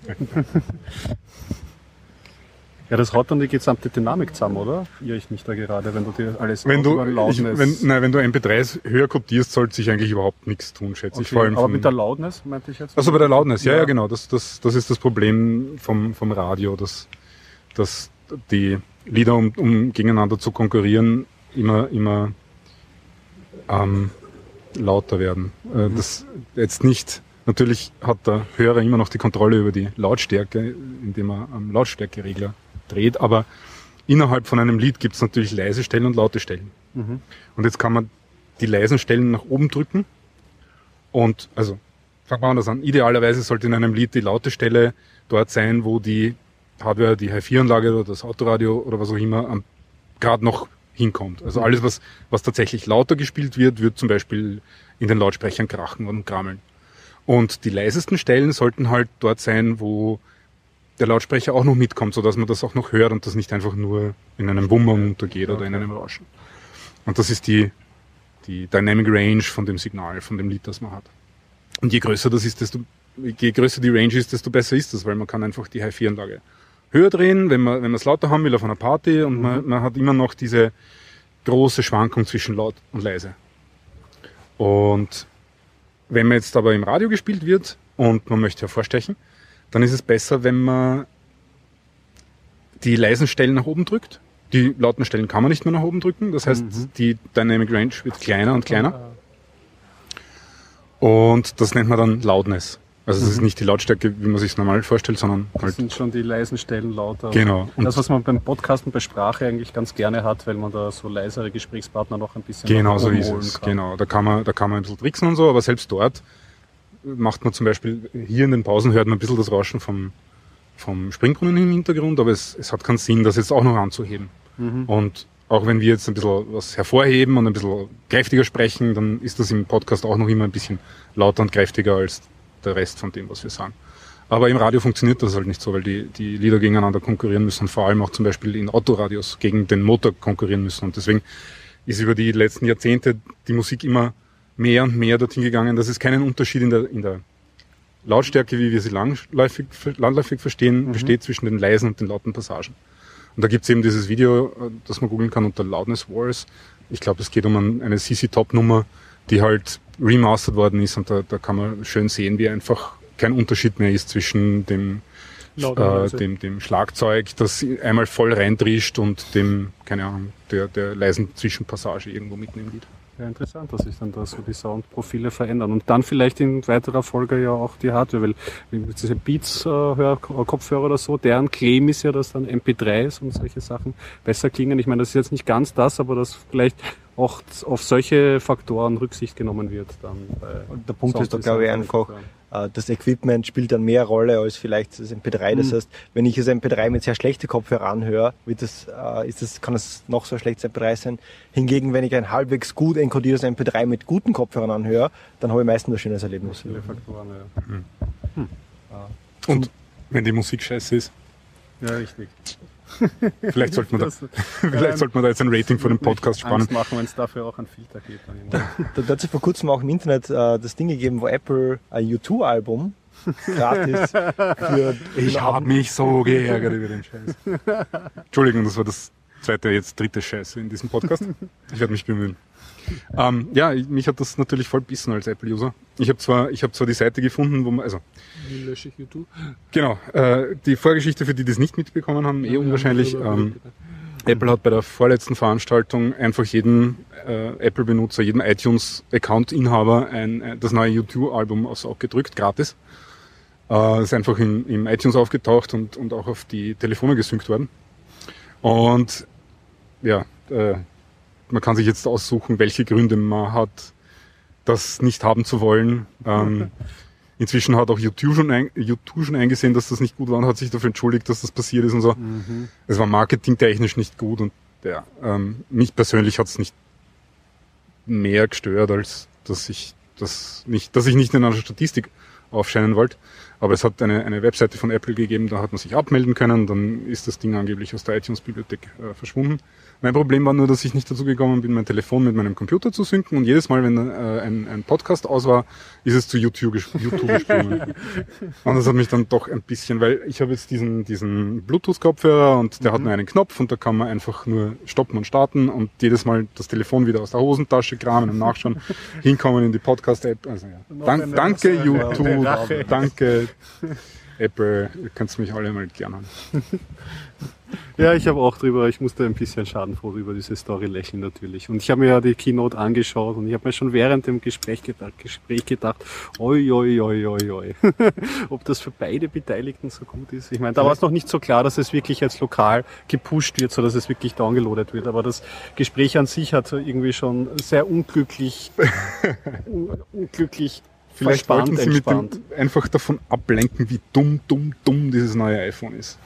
Ja, das haut dann die gesamte Dynamik zusammen, oder? Irre ich mich da gerade, wenn du dir alles Wenn du, ich, wenn, nein, wenn du MP3s höher kodierst, sollte sich eigentlich überhaupt nichts tun, schätze ich. Okay, Vor allem aber mit der Loudness meinte ich jetzt? Also bei der Loudness, ja, Ja. ja, genau. Das, das, das ist das Problem vom, vom Radio, dass, dass die Lieder, um, um gegeneinander zu konkurrieren, immer, immer ähm, lauter werden. Äh, das jetzt nicht, natürlich hat der Hörer immer noch die Kontrolle über die Lautstärke, indem er am Lautstärkeregler dreht, aber innerhalb von einem Lied gibt es natürlich leise Stellen und laute Stellen. Mhm. Und jetzt kann man die leisen Stellen nach oben drücken und, also, fangen wir anders an. Idealerweise sollte in einem Lied die laute Stelle dort sein, wo die Hardware, die Hi-4-Anlage oder das Autoradio oder was auch immer gerade noch hinkommt. Also alles, was, was tatsächlich lauter gespielt wird, wird zum Beispiel in den Lautsprechern krachen und krammeln. Und die leisesten Stellen sollten halt dort sein, wo der Lautsprecher auch noch mitkommt, sodass man das auch noch hört und das nicht einfach nur in einem Wummern untergeht oder in einem Rauschen. Und das ist die, die Dynamic Range von dem Signal, von dem Lied, das man hat. Und je größer das ist, desto, je größer die Range ist, desto besser ist das, weil man kann einfach die Hi-4-Anlage höher drehen, wenn man, wenn man es lauter haben will auf einer Party und man, man hat immer noch diese große Schwankung zwischen laut und leise. Und wenn man jetzt aber im Radio gespielt wird und man möchte hervorstechen, dann ist es besser, wenn man die leisen Stellen nach oben drückt. Die lauten Stellen kann man nicht mehr nach oben drücken. Das heißt, die Dynamic Range wird kleiner und kleiner. Und das nennt man dann Loudness. Also es ist nicht die Lautstärke, wie man sich normal vorstellt, sondern Das halt sind schon die leisen Stellen lauter. Genau. Und- Das, was man beim Podcasten bei Sprache eigentlich ganz gerne hat, weil man da so leisere Gesprächspartner noch ein bisschen Genau so ist es. kann. Genau. Da kann man, da kann man ein bisschen tricksen und so, aber selbst dort macht man zum Beispiel hier in den Pausen hört man ein bisschen das Rauschen vom, vom Springbrunnen im Hintergrund, aber es, es hat keinen Sinn, das jetzt auch noch anzuheben. Mhm. Und auch wenn wir jetzt ein bisschen was hervorheben und ein bisschen kräftiger sprechen, dann ist das im Podcast auch noch immer ein bisschen lauter und kräftiger als der Rest von dem, was wir sagen. Aber im Radio funktioniert das halt nicht so, weil die, die Lieder gegeneinander konkurrieren müssen und vor allem auch zum Beispiel in Autoradios gegen den Motor konkurrieren müssen. Und deswegen ist über die letzten Jahrzehnte die Musik immer mehr und mehr dorthin gegangen, dass es keinen Unterschied in der, in der Lautstärke, wie wir sie langläufig, landläufig verstehen, besteht zwischen den leisen und den lauten Passagen. Und da gibt's eben dieses Video, das man googeln kann unter Loudness Wars. Ich glaube, es geht um ein, eine CC Top Nummer, die halt remastert worden ist und da, da kann man schön sehen, wie einfach kein Unterschied mehr ist zwischen dem, äh, dem, dem Schlagzeug, das einmal voll reintrischt und dem, keine Ahnung, der, der leisen Zwischenpassage irgendwo mitten im Lied. Ja, interessant, dass sich dann da so die Soundprofile verändern. Und dann vielleicht in weiterer Folge ja auch die Hardware, weil diese Beats äh, oder so, deren Claim ist ja, dass dann MP3s und solche Sachen besser klingen. Ich meine, das ist jetzt nicht ganz das, aber dass vielleicht auch auf solche Faktoren Rücksicht genommen wird dann Und der Punkt ist doch, glaube ich, einfach, das Equipment spielt dann mehr Rolle als vielleicht das MP3. Das Mhm. heißt, wenn ich das MP3 mit sehr schlechten Kopfhörern anhöre, wird das, äh, ist das, kann es noch so ein schlechtes MP3 sein. Hingegen, wenn ich ein halbwegs gut enkodiertes MP3 mit guten Kopfhörern anhöre, dann habe ich meistens ein schönes Erlebnis. Viele Faktoren, ja. Und wenn die Musik scheiße ist, Ja, richtig. [laughs] vielleicht sollte man da, [laughs] vielleicht sollte man da jetzt ein Rating von dem Podcast spannen. Angst machen, wenn es dafür auch einen Filter gibt. Immer. Da, da hat es vor kurzem auch im Internet äh, das Ding gegeben, wo Apple ein U2-Album [laughs] gratis. Für Ich den habe mich so geärgert über den Scheiß. Entschuldigung, das war das zweite, jetzt dritte Scheiße in diesem Podcast. Ich werde mich bemühen. Ähm, ja, ich- mich hat das natürlich voll bissen als Apple-User. Ich habe zwar, ich habe zwar die Seite gefunden, wo man, also Wie lösche ich YouTube? genau, äh, die Vorgeschichte für die, die es nicht mitbekommen haben, eh unwahrscheinlich. Ähm, Apple hat bei der vorletzten Veranstaltung einfach jedem äh, Apple-Benutzer, jedem iTunes-Account-Inhaber ein, äh, das neue YouTube-Album aufs Auge gedrückt, gratis. Äh, ist einfach in, im iTunes aufgetaucht und, und auch auf die Telefone gesynkt worden. Und ja, äh, man kann sich jetzt aussuchen, welche Gründe man hat, das nicht haben zu wollen. Ähm, inzwischen hat auch YouTube schon, ein, YouTube schon eingesehen, dass das nicht gut war und hat sich dafür entschuldigt, dass das passiert ist und so. Es war marketingtechnisch nicht gut und ja, ähm, mich persönlich hat es nicht mehr gestört, als dass ich das nicht, dass ich nicht in einer Statistik aufscheinen wollte. Aber es hat eine, eine Webseite von Apple gegeben, da hat man sich abmelden können, dann ist das Ding angeblich aus der iTunes-Bibliothek äh, verschwunden. Mein Problem war nur, dass ich nicht dazu gekommen bin, mein Telefon mit meinem Computer zu synken und jedes Mal, wenn äh, ein, ein Podcast aus war, ist es zu YouTube, ges- YouTube gesprungen. [laughs] und das hat mich dann doch ein bisschen, weil ich habe jetzt diesen, diesen Bluetooth-Kopfhörer und der hat nur einen Knopf und da kann man einfach nur stoppen und starten und jedes Mal das Telefon wieder aus der Hosentasche kramen und nachschauen, [laughs] hinkommen in die Podcast-App. Also, ja. Dank, danke YouTube, danke Apple, ihr könnt mich alle mal gern haben. [laughs] Ja, ich habe auch drüber, ich musste ein bisschen schadenfroh über diese Story lächeln natürlich. Und ich habe mir ja die Keynote angeschaut und ich habe mir schon während dem Gespräch gedacht, Gespräch gedacht, oi, oi, oi, oi, oi. [laughs] ob das für beide Beteiligten so gut ist. Ich meine, da war es noch nicht so klar, dass es wirklich jetzt lokal gepusht wird, so dass es wirklich downgeloadet wird. Aber das Gespräch an sich hat so irgendwie schon sehr unglücklich, [laughs] un unglücklich Vielleicht wollten sie mit entspannt. dem einfach davon ablenken, wie dumm, dumm, dumm dieses neue iPhone ist.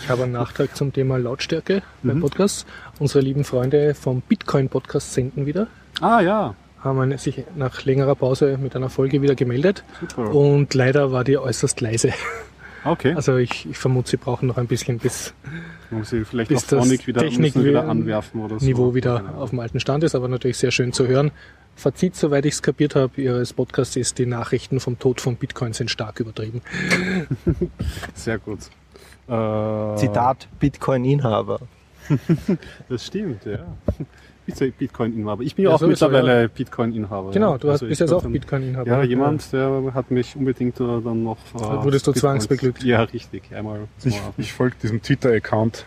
Ich habe einen Nachtrag zum Thema Lautstärke beim Mhm. Podcast. Unsere lieben Freunde vom Bitcoin-Podcast senden wieder. Ah ja, Haben sich nach längerer Pause mit einer Folge wieder gemeldet. super. Und leider war die äußerst leise. Okay. Also ich, ich vermute, sie brauchen noch ein bisschen, bis Muss sie vielleicht bis das wieder, Technik wieder- anwerfen oder so. Niveau wieder Genau. auf dem alten Stand ist, aber natürlich sehr schön zu hören. Fazit, soweit ich es kapiert habe, Ihres Podcasts ist, die Nachrichten vom Tod von Bitcoin sind stark übertrieben. [laughs] Sehr gut. Äh, Zitat Bitcoin-Inhaber. [laughs] Das stimmt, ja. Bist du Bitcoin-Inhaber? Ich bin ja Ja, auch sowieso, mittlerweile Bitcoin-Inhaber. Genau, ja. du hast, Also bist jetzt auch Bitcoin-Inhaber. Ja, jemand, der hat mich unbedingt äh, dann noch. Äh, Wurdest du Bitcoins- zwangsbeglückt? [laughs] Ja, richtig. Einmal. Ich, ich folge diesem Twitter-Account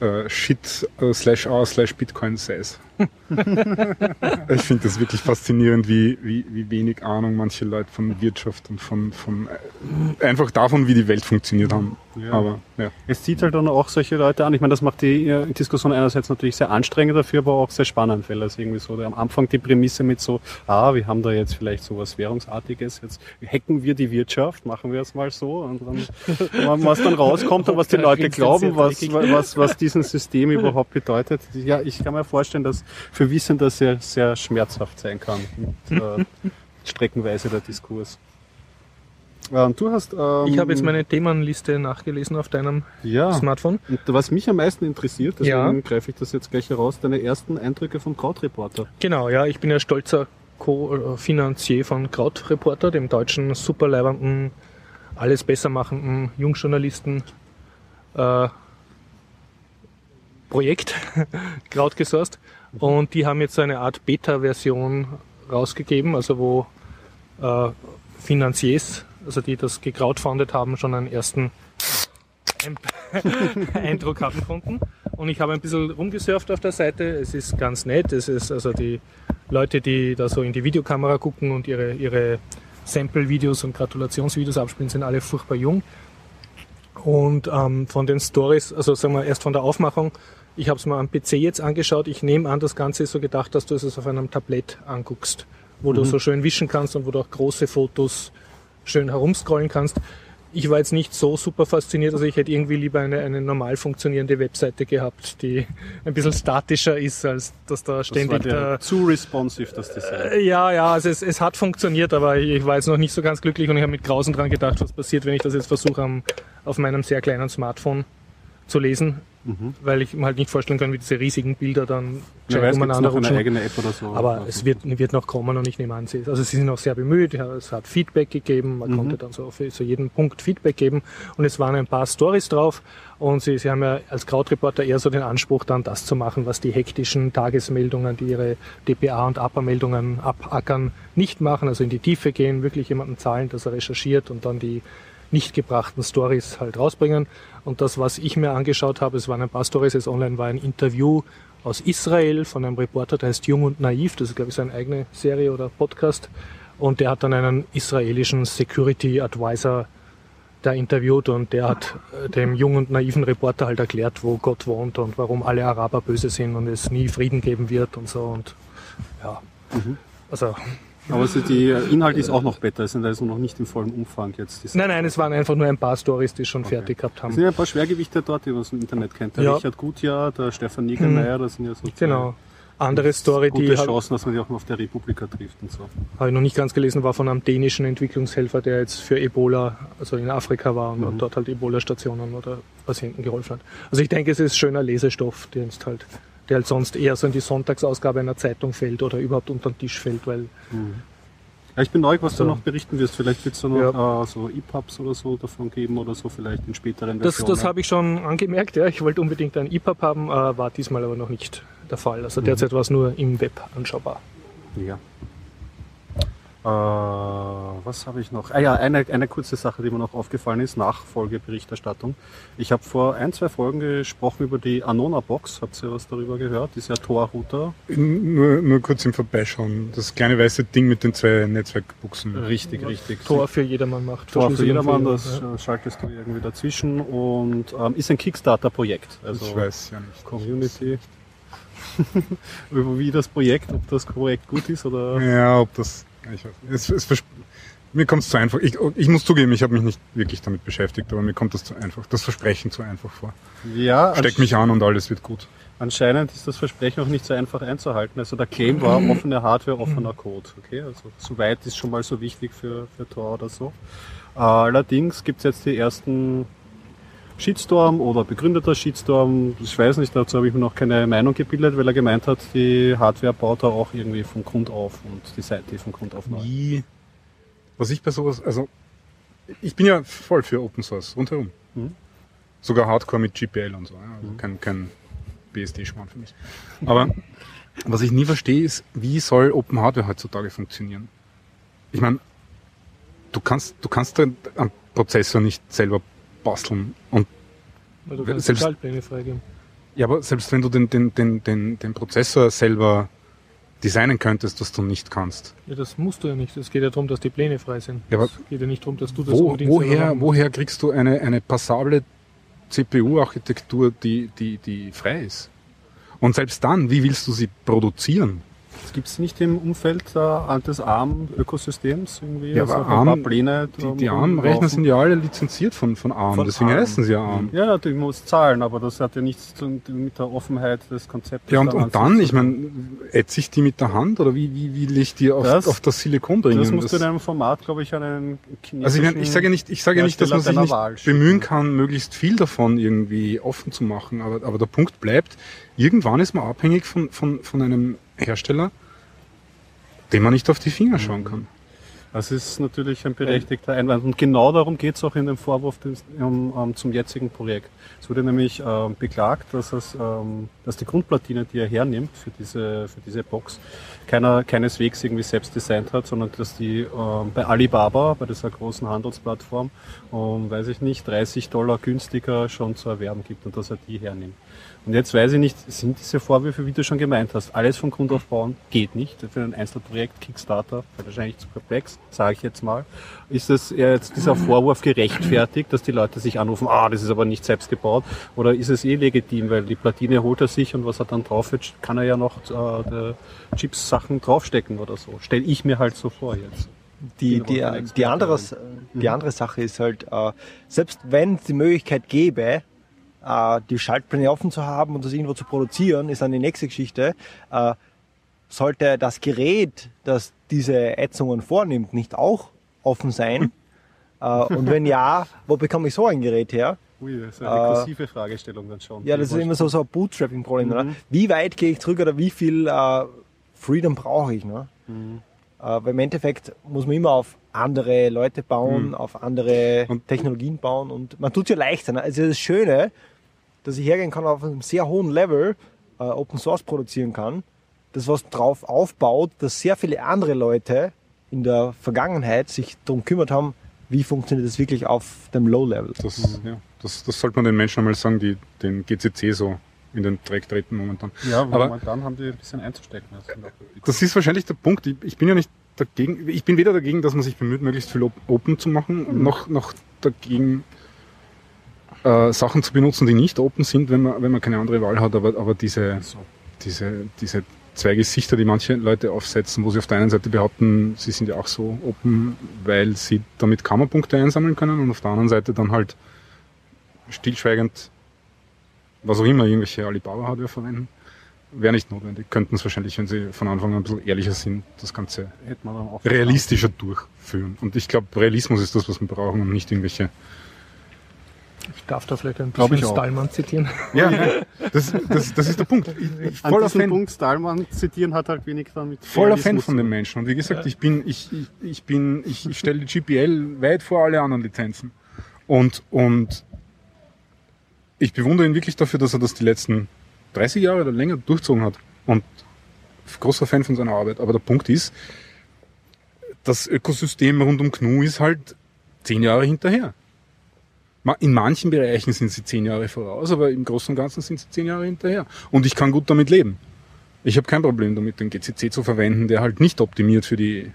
äh, shit äh, slash r slash bitcoin says. [laughs] ich finde das wirklich faszinierend, wie, wie, wie wenig Ahnung manche Leute von Wirtschaft und von, von äh, einfach davon, wie die Welt funktioniert haben. Ja. Aber ja. Es zieht halt dann auch solche Leute an. Ich meine, das macht die äh, Diskussion einerseits natürlich sehr anstrengend dafür, aber auch sehr spannend, weil das irgendwie so am Anfang die Prämisse mit so, ah, wir haben da jetzt vielleicht sowas Währungsartiges, jetzt hacken wir die Wirtschaft, machen wir es mal so und dann, was dann rauskommt und was die [laughs] Leute glauben, was, was, was diesen System überhaupt bedeutet. Ja, ich kann mir vorstellen, dass für Wissender sehr, sehr schmerzhaft sein kann, mit, äh, streckenweise der Diskurs. Und du hast. Ähm, Ich habe jetzt meine Themenliste nachgelesen auf deinem ja. Smartphone. Und was mich am meisten interessiert, deswegen Ja. greife ich das jetzt gleich heraus, deine ersten Eindrücke vom Krautreporter. Genau, ja, ich bin ja stolzer Co-Finanzier von Krautreporter, dem deutschen superleibenden, alles besser machenden Jungjournalisten äh, Projekt [laughs] Krautgesourced. Und die haben jetzt so eine Art Beta-Version rausgegeben, also wo äh, Finanziers, also die das gecrowdfundet haben, schon einen ersten [laughs] Eindruck haben konnten. Und ich habe ein bisschen rumgesurft auf der Seite. Es ist ganz nett. Es ist also die Leute, die da so in die Videokamera gucken und ihre, ihre Sample-Videos und Gratulationsvideos abspielen, sind alle furchtbar jung. Und ähm, von den Stories, also sagen wir erst von der Aufmachung, ich habe es mal am PC jetzt angeschaut. Ich nehme an, das Ganze ist so gedacht, dass du es auf einem Tablett anguckst, wo du so schön wischen kannst und wo du auch große Fotos schön herumscrollen kannst. Ich war jetzt nicht so super fasziniert, also ich hätte irgendwie lieber eine, eine normal funktionierende Webseite gehabt, die ein bisschen statischer ist, als dass da Das ständig war der, zu responsive, das Design. ja, ja, also es, es hat funktioniert, aber ich war jetzt noch nicht so ganz glücklich und ich habe mit Grausen dran gedacht, was passiert, wenn ich das jetzt versuche, auf meinem sehr kleinen Smartphone zu lesen. Weil ich mir halt nicht vorstellen kann, wie diese riesigen Bilder dann Wer weiß, umeinander noch eine rutschen. eigene App oder so. Aber es wird, wird noch kommen und ich nehme an, sie, also sie sind auch sehr bemüht. Ja, Es hat Feedback gegeben, man konnte dann so für so jeden Punkt Feedback geben und es waren ein paar Stories drauf und sie, sie haben ja als Krautreporter eher so den Anspruch dann das zu machen, was die hektischen Tagesmeldungen, die ihre DPA und APA-Meldungen abackern, nicht machen, also in die Tiefe gehen, wirklich jemandem zahlen, dass er recherchiert und dann die nicht gebrachten Stories halt rausbringen. Und das, was ich mir angeschaut habe, es waren ein paar Stories, es online war ein Interview aus Israel von einem Reporter, der heißt Jung und Naiv, das ist glaube ich seine eigene Serie oder Podcast. Und der hat dann einen israelischen Security Advisor da interviewt und der hat äh, dem jungen und naiven Reporter halt erklärt, wo Gott wohnt und warum alle Araber böse sind und es nie Frieden geben wird und so und ja. Also Aber es ist die Inhalt ist auch noch besser, es sind also noch nicht im vollen Umfang jetzt. Nein, nein, es waren einfach nur ein paar Stories, die schon fertig gehabt Es haben. sind ja ein paar Schwergewichte dort, die man aus dem Internet kennt. Der Ja. Richard Gutjahr, der Stefan Niedermeyer, das sind ja so Genau. Andere Story, gute die habe Chancen, dass man die auch mal auf der Republika trifft und so. hab ich noch nicht ganz gelesen, war von einem dänischen Entwicklungshelfer, der jetzt für Ebola, also in Afrika war und Mhm. dort halt Ebola-Stationen oder Patienten geholfen hat. Also ich denke, es ist schöner Lesestoff, der jetzt halt, der halt sonst eher so in die Sonntagsausgabe einer Zeitung fällt oder überhaupt unter den Tisch fällt, weil Ja, ich bin neugierig, was So. du noch berichten wirst. Vielleicht wird es da noch äh, so EPUBs oder so davon geben oder so, vielleicht in späteren das, Versionen. das habe ich schon angemerkt, ja. Ich wollte unbedingt ein EPUB haben, äh, war diesmal aber noch nicht der Fall. Also derzeit war es nur im Web anschaubar. Ja. Äh, was habe ich noch? Ah ja, eine, eine kurze Sache, die mir noch aufgefallen ist, Nachfolgeberichterstattung. Ich habe vor ein, zwei Folgen gesprochen über die Anona-Box. Habt ihr was darüber gehört? Die ist ja Tor-Router. Nur, nur kurz im Vorbeischauen. Das kleine weiße Ding mit den zwei Netzwerkbuchsen. Richtig, richtig. Tor für jedermann macht. Tor für jedermann, das ja. äh, schaltest du irgendwie dazwischen und ähm, ist ein Kickstarter-Projekt. Also ich weiß ja nicht. Community. [laughs] Über wie das Projekt, ob das Projekt gut ist oder. Ja, ob das. Ich weiß, nicht. es, es, mir kommt es zu einfach. Ich, ich muss zugeben, ich habe mich nicht wirklich damit beschäftigt, aber mir kommt das zu einfach. Das Versprechen zu einfach vor. Ja, Steck mich an und alles wird gut. Anscheinend ist das Versprechen auch nicht so einfach einzuhalten. Also der Claim war offene Hardware, offener Code. Okay, also soweit ist schon mal so wichtig für, für Tor oder so. Allerdings gibt es jetzt die ersten Shitstorm oder begründeter Shitstorm. Ich weiß nicht, dazu habe ich mir noch keine Meinung gebildet, weil er gemeint hat, die Hardware baut er auch irgendwie von Grund auf und die Seite von Grund auf neu. Wie. Was ich bei sowas. Also, ich bin ja voll für Open Source rundherum. Mhm. Sogar Hardcore mit GPL und so. Ja. Also kein, kein BSD-Schmarrn für mich. Aber was ich nie verstehe, ist, wie soll Open Hardware heutzutage funktionieren? Ich meine, du kannst, du kannst den Prozessor nicht selber basteln. Und Weil du kannst Selbst- Schaltpläne freigeben. ja, aber selbst wenn du den, den, den, den, den Prozessor selber designen könntest, was du nicht kannst. Ja, das musst du ja nicht. Es geht ja darum, dass die Pläne frei sind. Ja, es geht ja nicht darum, dass du das Wo, woher, woher kriegst du eine, eine passable CPU-Architektur, die, die, die frei ist? Und selbst dann, wie willst du sie produzieren? Das gibt es nicht im Umfeld äh, des ARM-Ökosystems irgendwie. Ja, also aber ARM- Pläne. Die, die ARM-Rechner sind ja alle lizenziert von, von ARM, Von deswegen ARM. heißen sie ja ARM. Ja, du musst zahlen, aber das hat ja nichts zu, mit der Offenheit des Konzeptes. Ja, und, daran und dann, ich meine, ätze ich die mit der Hand oder wie, wie, will ich die auf Das- das, auf das Silikon bringen? Das musst du in einem Format, glaube ich, an einen chinesischen also ich, meine, ich sage ja nicht, ich sage ja nicht, dass man sich nicht Wahl bemühen kann, möglichst viel davon irgendwie offen zu machen, aber, aber der Punkt bleibt, irgendwann ist man abhängig von, von, von einem Hersteller, dem man nicht auf die Finger schauen kann. Das ist natürlich ein berechtigter Einwand. Und genau darum geht es auch in dem Vorwurf um, um, zum jetzigen Projekt. Es wurde nämlich ähm, beklagt, dass, es, ähm, dass die Grundplatine, die er hernimmt für diese, für diese Box, keiner keineswegs irgendwie selbst designt hat, sondern dass die ähm, bei Alibaba, bei dieser großen Handelsplattform, um, weiß ich nicht, 30 Dollar günstiger schon zu erwerben gibt und dass er die hernimmt. Und jetzt weiß ich nicht, sind diese Vorwürfe, wie du schon gemeint hast, alles von Grund auf bauen, geht nicht. Für ein Einzelprojekt, Kickstarter, wahrscheinlich zu komplex, sage ich jetzt mal. Ist es eher jetzt dieser Vorwurf gerechtfertigt, dass die Leute sich anrufen, ah, das ist aber nicht selbst gebaut? Oder ist es eh legitim, weil die Platine holt er sich und was er dann drauf wird, kann er ja noch äh, Chips-Sachen draufstecken oder so. Stell ich mir halt so vor jetzt. Die, die, die, andere, die andere Sache ist halt, äh, selbst wenn es die Möglichkeit gäbe, äh, die Schaltpläne offen zu haben und das irgendwo zu produzieren, ist dann die nächste Geschichte. Äh, sollte das Gerät, das diese Ätzungen vornimmt, nicht auch offen sein? äh, und wenn ja, wo bekomme ich so ein Gerät her? Ui, das ist eine Äh, rekursive Fragestellung dann schon. Ja, das ist immer so, so ein Bootstrapping-Problem. oder? Wie weit gehe ich zurück oder wie viel äh, Freedom brauche ich? Ne? Äh, weil im Endeffekt muss man immer auf andere Leute bauen, auf andere Und- Technologien bauen und man tut ja leichter. Ne? Also das Schöne, dass ich hergehen kann auf einem sehr hohen Level äh, Open Source produzieren kann, das was drauf aufbaut, dass sehr viele andere Leute in der Vergangenheit sich darum kümmert haben, wie funktioniert das wirklich auf dem Low Level. Das, ja, das, das sollte man den Menschen einmal sagen, die den GCC so in den Dreck treten momentan. Ja, Aber- momentan haben die ein bisschen einzustecken. Also, Das ist wahrscheinlich der Punkt. Ich, ich bin ja nicht dagegen, ich bin weder dagegen, dass man sich bemüht, möglichst viel op- Open zu machen, noch, noch dagegen, äh, Sachen zu benutzen, die nicht open sind, wenn man, wenn man keine andere Wahl hat. Aber, aber diese, so. diese, diese zwei Gesichter, die manche Leute aufsetzen, wo sie auf der einen Seite behaupten, sie sind ja auch so open, weil sie damit Kammerpunkte einsammeln können und auf der anderen Seite dann halt stillschweigend, was auch immer, irgendwelche Alibaba-Hardware verwenden. Wäre nicht notwendig. Könnten es wahrscheinlich, wenn sie von Anfang an ein bisschen ehrlicher sind, das Ganze Hätte man dann auch realistischer durchführen. Und ich glaube, Realismus ist das, was wir brauchen und nicht irgendwelche. Ich darf da vielleicht ein bisschen. Stallmann zitieren. Ja, das, das, das ist der Punkt. Ich, ich, An voller Fan, Punkt Stallmann zitieren hat halt wenig damit. voller Fan von den. Menschen. Und wie gesagt, ich bin, ich, ich, ich bin, ich, ich stelle die GPL weit vor alle anderen Lizenzen. Und, und ich bewundere ihn wirklich dafür, dass er das die letzten 30 Jahre oder länger durchzogen hat. Und großer Fan von seiner Arbeit. Aber der Punkt ist, das Ökosystem rund um GNU ist halt zehn Jahre hinterher. In manchen Bereichen sind sie zehn Jahre voraus, aber im Großen und Ganzen sind sie zehn Jahre hinterher. Und ich kann gut damit leben. Ich habe kein Problem damit, den GCC zu verwenden, der halt nicht optimiert für die,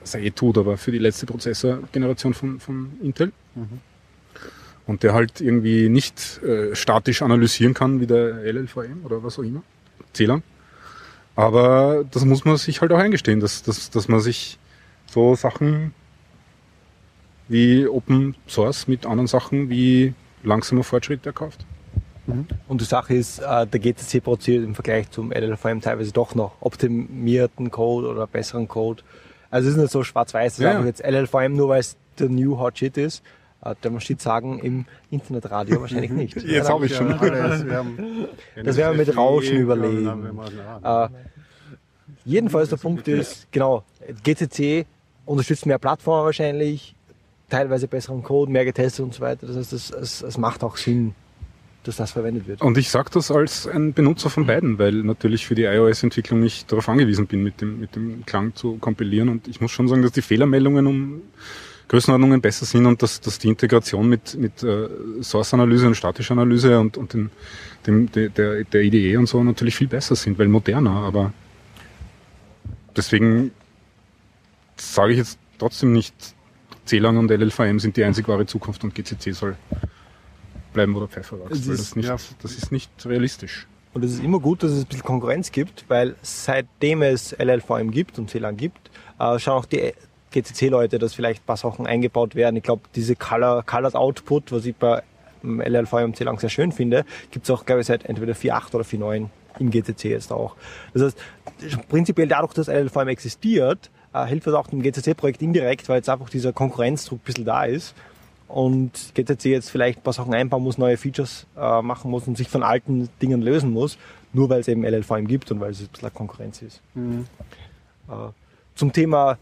was er eh tut, aber für die letzte Prozessorgeneration von, von Intel. Und der halt irgendwie nicht äh, statisch analysieren kann wie der LLVM oder was auch immer. CLAN. Aber das muss man sich halt auch eingestehen, dass, dass, dass man sich so Sachen wie Open Source mit anderen Sachen wie langsamer Fortschritt erkauft. Und die Sache ist, äh, der GCC produziert im Vergleich zum LLVM teilweise doch noch optimierten Code oder besseren Code. Also es ist nicht so schwarz-weiß, dass Ja, einfach ja. jetzt LLVM nur weil es der New Hot Shit ist. Äh, der man steht sagen im Internetradio wahrscheinlich nicht. [laughs] Jetzt habe ich schon. Alles, wir haben Das werden wir mit Rauschen überlegen. Äh, jedenfalls der Punkt ist, genau, GCC unterstützt mehr Plattformen wahrscheinlich, teilweise besseren Code, mehr getestet und so weiter. Das heißt, es, es, es macht auch Sinn, dass das verwendet wird. Und ich sage das als ein Benutzer von beiden, weil natürlich für die iOS-Entwicklung ich darauf angewiesen bin, mit dem, mit dem Klang zu kompilieren. Und ich muss schon sagen, dass die Fehlermeldungen um Größenordnungen besser sind und dass, dass die Integration mit, mit äh, Source-Analyse und statischer Analyse und, und dem, dem, der, der der IDE und so natürlich viel besser sind, weil moderner. Aber deswegen sage ich jetzt trotzdem nicht, CLAN und LLVM sind die einzig wahre Zukunft und GCC soll bleiben, wo der Pfeffer wächst. Weil ist- das, nicht, ja. das ist nicht realistisch. Und es ist immer gut, dass es ein bisschen Konkurrenz gibt, weil seitdem es LLVM gibt und CLAN gibt, äh, schauen auch die GCC-Leute, dass vielleicht ein paar Sachen eingebaut werden. Ich glaube, diese Color, Colored Output, was ich bei ähm, LLVM und CLAN sehr schön finde, gibt es auch, glaube ich, seit entweder 4.8 oder 4.9 im GCC jetzt auch. Das heißt, prinzipiell dadurch, dass LLVM existiert, äh, hilft das auch dem GCC-Projekt indirekt, weil jetzt einfach dieser Konkurrenzdruck ein bisschen da ist und GTC jetzt vielleicht ein paar Sachen einbauen muss, neue Features äh, machen muss und sich von alten Dingen lösen muss, nur weil es eben LLVM gibt und weil es ein bisschen Konkurrenz ist. Äh, zum Thema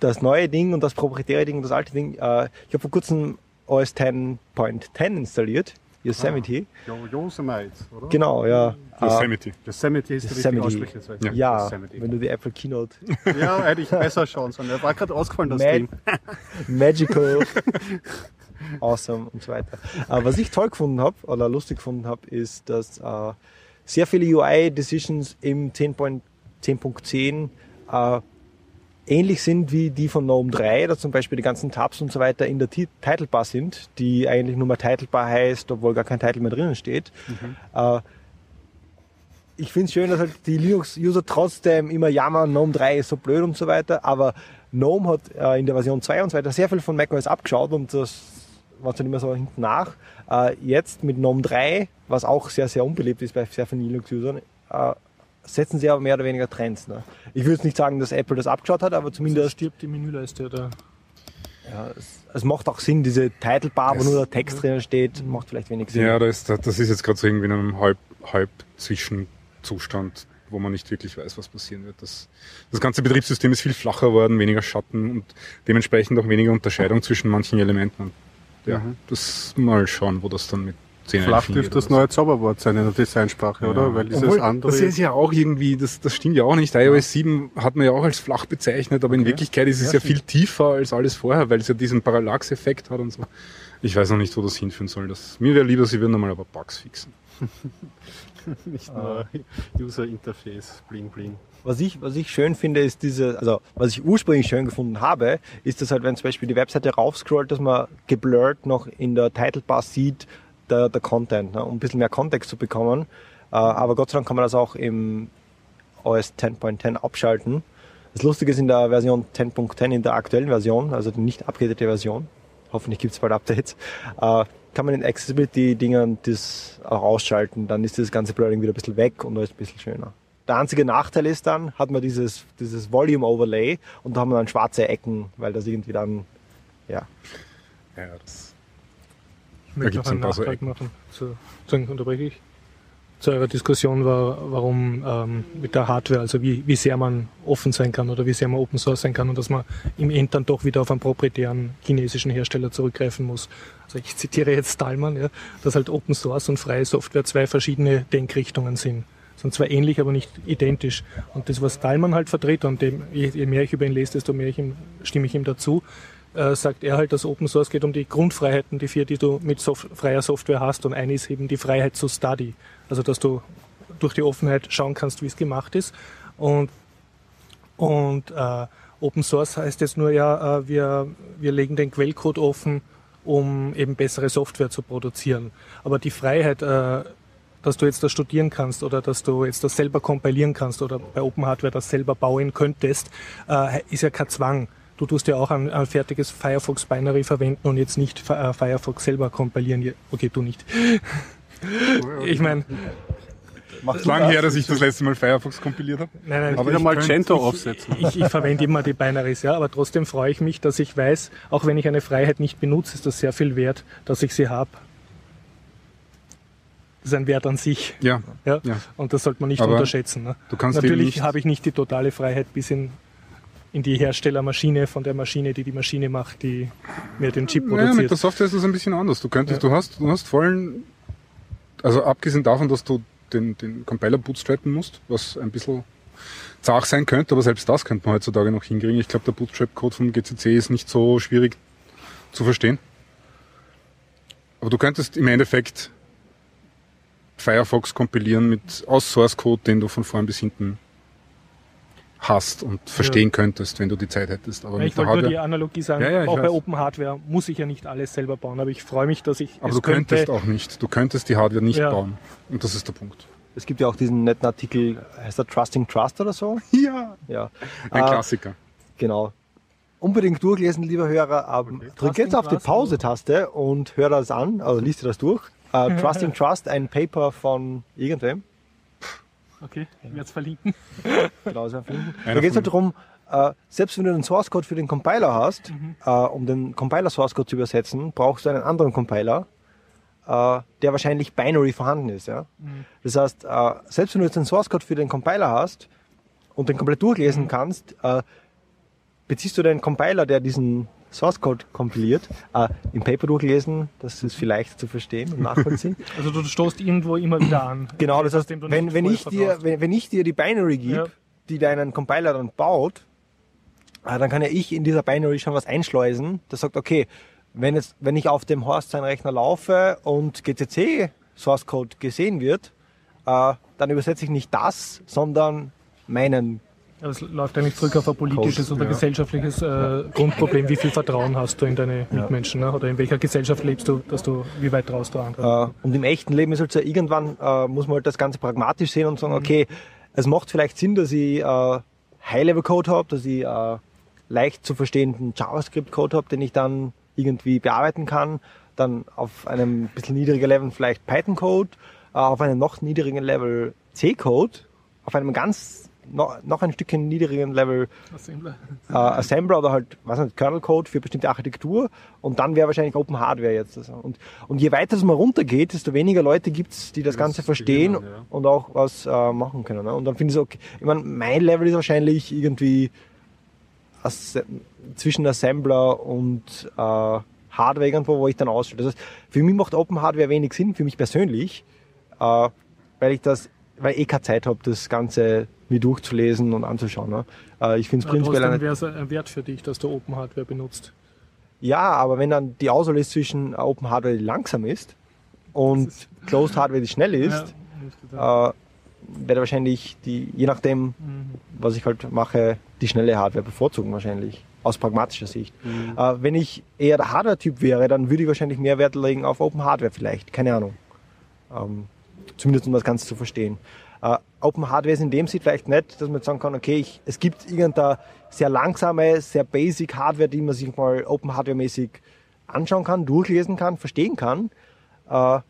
das neue Ding und das proprietäre Ding und das alte Ding. Äh, ich habe vor kurzem OS 10.10 installiert, Yosemite. Jo- Yosemite, oder? Genau, ja. Yosemite. Yosemite ist der richtige Yosemite. Aussprechweise. ja, Yosemite. wenn du die Apple Keynote [laughs] Ja, hätte ich besser schauen sollen. Er war gerade ausgefallen, das Mad- Ding. [laughs] Magical, [laughs] awesome und so weiter. Äh, was ich toll gefunden habe oder lustig gefunden habe, ist, dass äh, sehr viele UI-Decisions im 10.10 10.10 äh, ähnlich sind wie die von GNOME 3, da zum Beispiel die ganzen Tabs und so weiter in der Ti- Titlebar sind, die eigentlich nur mal Titlebar heißt, obwohl gar kein Title mehr drinnen steht. Äh, ich finde es schön, dass halt die Linux-User trotzdem immer jammern, GNOME 3 ist so blöd und so weiter, aber GNOME hat äh, in der Version 2 und so weiter sehr viel von macOS abgeschaut und das war dann immer so hinten nach. Äh, jetzt mit GNOME 3, was auch sehr, sehr unbeliebt ist bei sehr vielen Linux-Usern, äh, setzen sie aber mehr oder weniger Trends. Ne? Ich würde jetzt nicht sagen, dass Apple das abgeschaut hat, aber Also zumindest stirbt die Menüleiste oder Ja, es, es macht auch Sinn, diese Title Bar, wo Es- nur der Text drinnen steht, macht vielleicht wenig Sinn. Ja, das, ist- das ist jetzt gerade so irgendwie in einem halb, halb Zwischenzustand, wo man nicht wirklich weiß, was passieren wird. Das, das ganze Betriebssystem ist viel flacher worden, weniger Schatten und dementsprechend auch weniger Unterscheidung zwischen manchen Elementen. Ja, das mal schauen, wo das dann mit 10 Flach dürfte das neue Zauberwort sein in der Designsprache, Ja. oder? Weil dieses Obwohl, andere. Das ist ja auch irgendwie, das, das stimmt ja auch nicht. iOS 7 hat man ja auch als flach bezeichnet, aber in Okay. Wirklichkeit ist es ja, viel tiefer als alles vorher, weil es ja diesen Parallax-Effekt hat und so. Ich weiß noch nicht, wo das hinführen soll. Das, mir wäre lieber, sie würden einmal aber Bugs fixen. [laughs] nicht nur User Interface, bling bling. Was ich, was ich schön finde, ist diese, also was ich ursprünglich schön gefunden habe, ist, dass halt, wenn zum Beispiel die Webseite raufscrollt, dass man geblurrt noch in der Title Bar sieht, der, der Content, ne, um ein bisschen mehr Kontext zu bekommen. Äh, aber Gott sei Dank kann man das auch im OS 10.10 abschalten. Das Lustige ist in der Version 10.10, in der aktuellen Version, also die nicht abgedatete Version, hoffentlich gibt es bald Updates, äh, kann man in Accessibility-Dingern das auch ausschalten. Dann ist das ganze Blurring wieder ein bisschen weg und alles ein bisschen schöner. Der einzige Nachteil ist dann, hat man dieses, dieses Volume Overlay und da haben wir dann schwarze Ecken, weil das irgendwie dann, ja. Ja, das, Möchte gibt's noch ein einen paar so Ecken. machen. Zu, zu, unterbreche ich. Zu eurer Diskussion war, warum ähm, mit der Hardware, also wie, wie sehr man offen sein kann oder wie sehr man Open Source sein kann und dass man im End dann doch wieder auf einen proprietären chinesischen Hersteller zurückgreifen muss. Also ich zitiere jetzt Stallman, ja, dass halt Open Source und freie Software zwei verschiedene Denkrichtungen sind. Sind zwar ähnlich, aber nicht identisch. Und das, was Stallman halt vertritt, und dem, je, je mehr ich über ihn lese, desto mehr ich ihm, stimme ich ihm dazu, äh, sagt er halt, dass Open Source geht um die Grundfreiheiten, die vier, die du mit Sof freier Software hast. Und eine ist eben die Freiheit zu study. Also, dass du durch die Offenheit schauen kannst, wie es gemacht ist. Und, und äh, Open Source heißt jetzt nur, ja, äh, wir, wir legen den Quellcode offen, um eben bessere Software zu produzieren. Aber die Freiheit, äh, dass du jetzt das studieren kannst oder dass du jetzt das selber kompilieren kannst oder bei Open Hardware das selber bauen könntest, äh, ist ja kein Zwang. Du tust ja auch ein, ein fertiges Firefox Binary verwenden und jetzt nicht äh, Firefox selber kompilieren. Okay, du nicht. [laughs] Ich meine, Macht lang her, dass ich das letzte Mal Firefox kompiliert habe. nein, nein, Aber ich wieder mal Gento aufsetzen. ich, ich verwende immer die Binaries, ja, aber trotzdem freue ich mich, dass ich weiß, auch wenn ich eine Freiheit nicht benutze, ist das sehr viel wert, dass ich sie habe. Das ist ein Wert an sich. Ja, Ja? Ja. Und das sollte man nicht Aber unterschätzen. Ne? du kannst Natürlich nicht- habe ich nicht die totale Freiheit bis in, in die Herstellermaschine von der Maschine, die die Maschine macht, die mir den Chip Naja, mit produziert. der Software ist das ein bisschen anders. Du könntest, du hast, du hast vollen, also abgesehen davon, dass du den, den Compiler bootstrappen musst, was ein bisschen zart sein könnte, aber selbst das könnte man heutzutage noch hinkriegen. Ich glaube, der Bootstrap-Code vom GCC ist nicht so schwierig zu verstehen. Aber du könntest im Endeffekt Firefox kompilieren mit aus Source Code, den du von vorn bis hinten hast und verstehen könntest, wenn du die Zeit hättest. Aber ich mit der wollte nur Hardware. die Analogie sagen, Ja, ja, auch bei weiß. Open Hardware muss ich ja nicht alles selber bauen, aber ich freue mich, dass ich Aber es du könntest könnte, auch nicht. Du könntest die Hardware nicht Ja. bauen. Und das ist der Punkt. Es gibt ja auch diesen netten Artikel, heißt der Trusting Trust oder so? [laughs] Ja. Ja. Ein Äh, Klassiker. Genau. Unbedingt durchlesen, lieber Hörer. Ähm, drück jetzt auf die. Pause-Taste und hör das an, also liest dir das durch. Äh, [laughs] Trusting Trust, ein Paper von irgendwem. Okay, ich werde es verlinken. [laughs] Genau, finden. Einer Da geht es halt darum, äh, selbst wenn du den Source Code für den Compiler hast, äh, um den Compiler Source Code zu übersetzen, brauchst du einen anderen Compiler, äh, der wahrscheinlich binary vorhanden ist. Ja? Das heißt, äh, selbst wenn du jetzt den Source Code für den Compiler hast und den komplett durchlesen kannst, äh, beziehst du den Compiler, der diesen Source Code kompiliert, äh, im Paper durchlesen, das ist vielleicht zu verstehen und nachvollziehen. [laughs] Also du stoßt irgendwo immer wieder an. Genau, das heißt, wenn, wenn, ich dir, wenn, wenn ich dir die Binary gebe, Ja. die deinen Compiler dann baut, äh, dann kann ja ich in dieser Binary schon was einschleusen, das sagt, okay, wenn, jetzt, wenn ich auf dem Horst sein Rechner laufe und GCC Source Code gesehen wird, äh, dann übersetze ich nicht das, sondern meinen. Es läuft eigentlich zurück auf ein politisches Code, oder ja. gesellschaftliches äh, Grundproblem. Wie viel Vertrauen hast du in deine Mitmenschen? Ne? Oder in welcher Gesellschaft lebst du, dass du, wie weit traust du anderen? Äh, und im echten Leben ist halt so, irgendwann äh, muss man halt das Ganze pragmatisch sehen und sagen, okay, es macht vielleicht Sinn, dass ich äh, High-Level-Code habe, dass ich äh, leicht zu verstehenden JavaScript-Code habe, den ich dann irgendwie bearbeiten kann. Dann auf einem bisschen niedriger Level vielleicht Python-Code, äh, auf einem noch niedrigeren Level C-Code, auf einem ganz noch, noch ein Stückchen niedrigeren Level Assembler. äh, Assembler oder halt, was nicht, Kernel Code für bestimmte Architektur und dann wäre wahrscheinlich Open Hardware jetzt. das. Und, und je weiter es mal runtergeht, desto weniger Leute gibt's, die das Die Ganze das verstehen beginnen, ja. und auch was äh, machen können. Ne? Und dann finde ich es okay. Ich meine, mein Level ist wahrscheinlich irgendwie Ass zwischen Assembler und äh, Hardware irgendwo, wo ich dann ausstelle. Das heißt, für mich macht Open Hardware wenig Sinn, für mich persönlich, äh, weil ich das, weil ich eh keine Zeit habe, das Ganze mir durchzulesen und anzuschauen. Ne? Äh, ich finde es prinzipiell Trotzdem wäre es ein Wert für dich, dass du Open Hardware benutzt. ja, aber wenn dann die Auswahl ist zwischen Open Hardware, die langsam ist, und Closed Hardware, die schnell ist, Ja, äh, werde wahrscheinlich die, je nachdem, Mhm. was ich halt mache, die schnelle Hardware bevorzugen wahrscheinlich. Aus pragmatischer Sicht. Äh, wenn ich eher der Hardware-Typ wäre, dann würde ich wahrscheinlich mehr Wert legen auf Open Hardware vielleicht. Keine Ahnung. Ähm, zumindest um das Ganze zu verstehen. Äh, Open Hardware ist in dem Sinne vielleicht nicht, dass man sagen kann, okay, ich, es gibt irgendeine sehr langsame, sehr basic Hardware, die man sich mal Open Hardware-mäßig anschauen kann, durchlesen kann, verstehen kann. Äh,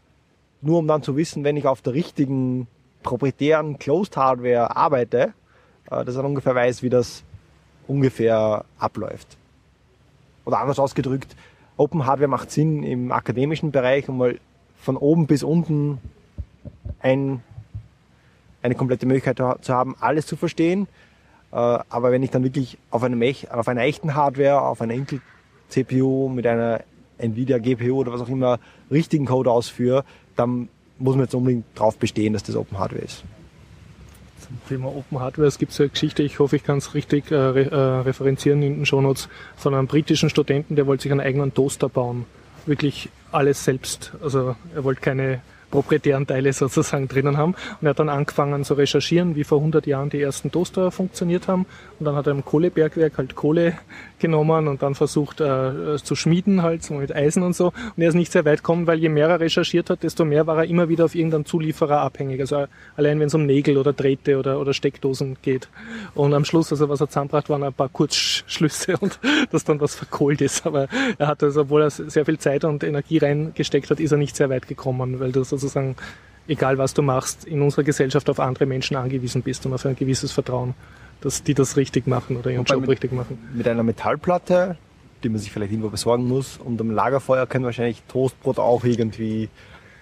nur um dann zu wissen, wenn ich auf der richtigen proprietären Closed Hardware arbeite, äh, dass dann ungefähr weiß, wie das ungefähr abläuft. Oder anders ausgedrückt, Open Hardware macht Sinn im akademischen Bereich, um mal von oben bis unten ein, eine komplette Möglichkeit zu haben, alles zu verstehen. Äh, aber wenn ich dann wirklich auf, einem, auf einer echten Hardware, auf einer Intel CPU mit einer Nvidia GPU oder was auch immer richtigen Code ausführe, dann muss man jetzt unbedingt darauf bestehen, dass das Open Hardware ist. Zum Thema Open Hardware, es gibt so eine Geschichte, ich hoffe, ich kann es richtig äh, äh, referenzieren in den Shownotes, von einem britischen Studenten, der wollte sich einen eigenen Toaster bauen. Wirklich alles selbst. Also er wollte keine proprietären Teile sozusagen drinnen haben. Und er hat dann angefangen zu recherchieren, wie vor 100 Jahren die ersten Toaster funktioniert haben. Und dann hat er im Kohlebergwerk halt Kohle genommen und dann versucht äh, zu schmieden halt so mit Eisen und so. Und er ist nicht sehr weit gekommen, weil je mehr er recherchiert hat, desto mehr war er immer wieder auf irgendeinen Zulieferer abhängig. Also allein wenn es um Nägel oder Drähte oder, oder Steckdosen geht. Und am Schluss, also was er zusammenbracht, waren ein paar Kurzschlüsse [laughs] und dass dann was verkohlt ist. Aber er hat also, obwohl er sehr viel Zeit und Energie reingesteckt hat, ist er nicht sehr weit gekommen, weil du sozusagen, egal was du machst, in unserer Gesellschaft auf andere Menschen angewiesen bist und auf ein gewisses Vertrauen, dass die das richtig machen oder ihren Wobei Job mit- richtig machen. Mit einer Metallplatte, die man sich vielleicht irgendwo besorgen muss, und am Lagerfeuer können wahrscheinlich Toastbrot auch irgendwie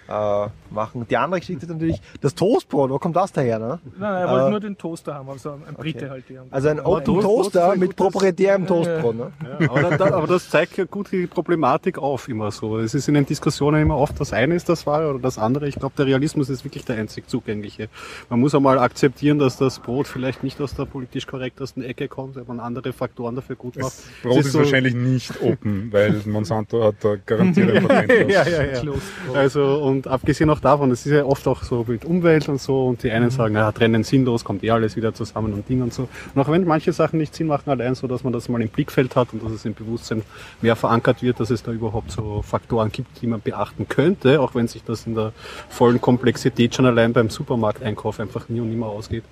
äh, machen. Die andere Geschichte ist natürlich, das Toastbrot, wo kommt das daher? Ne? Nein, er wollte Äh, nur den Toaster haben, also ein Brite okay. halt. Die haben Also ein Open ist Toaster mit proprietärem Toastbrot. Ne? Ja, aber, da, aber das zeigt ja gut die Problematik auf immer so. Es ist in den Diskussionen immer oft, das eine ist das Wahre oder das andere. Ich glaube, der Realismus ist wirklich der einzig zugängliche. Man muss einmal akzeptieren, dass das Brot vielleicht nicht aus der politisch korrektesten Ecke kommt, wenn man andere Faktoren dafür gut macht. Das Brot Es ist, so- wahrscheinlich nicht open, weil Monsanto hat da garantiert [laughs] ein ja, ja, ja. Brot. Also und abgesehen auch davon, es ist ja oft auch so mit Umwelt und so und die einen sagen, ja, trennen sinnlos, kommt eh alles wieder zusammen und Ding und so. Und auch wenn manche Sachen nicht Sinn machen, allein so, dass man das mal im Blickfeld hat und dass es im Bewusstsein mehr verankert wird, dass es da überhaupt so Faktoren gibt, die man beachten könnte, auch wenn sich das in der vollen Komplexität schon allein beim Supermarkteinkauf einfach nie und nimmer ausgeht.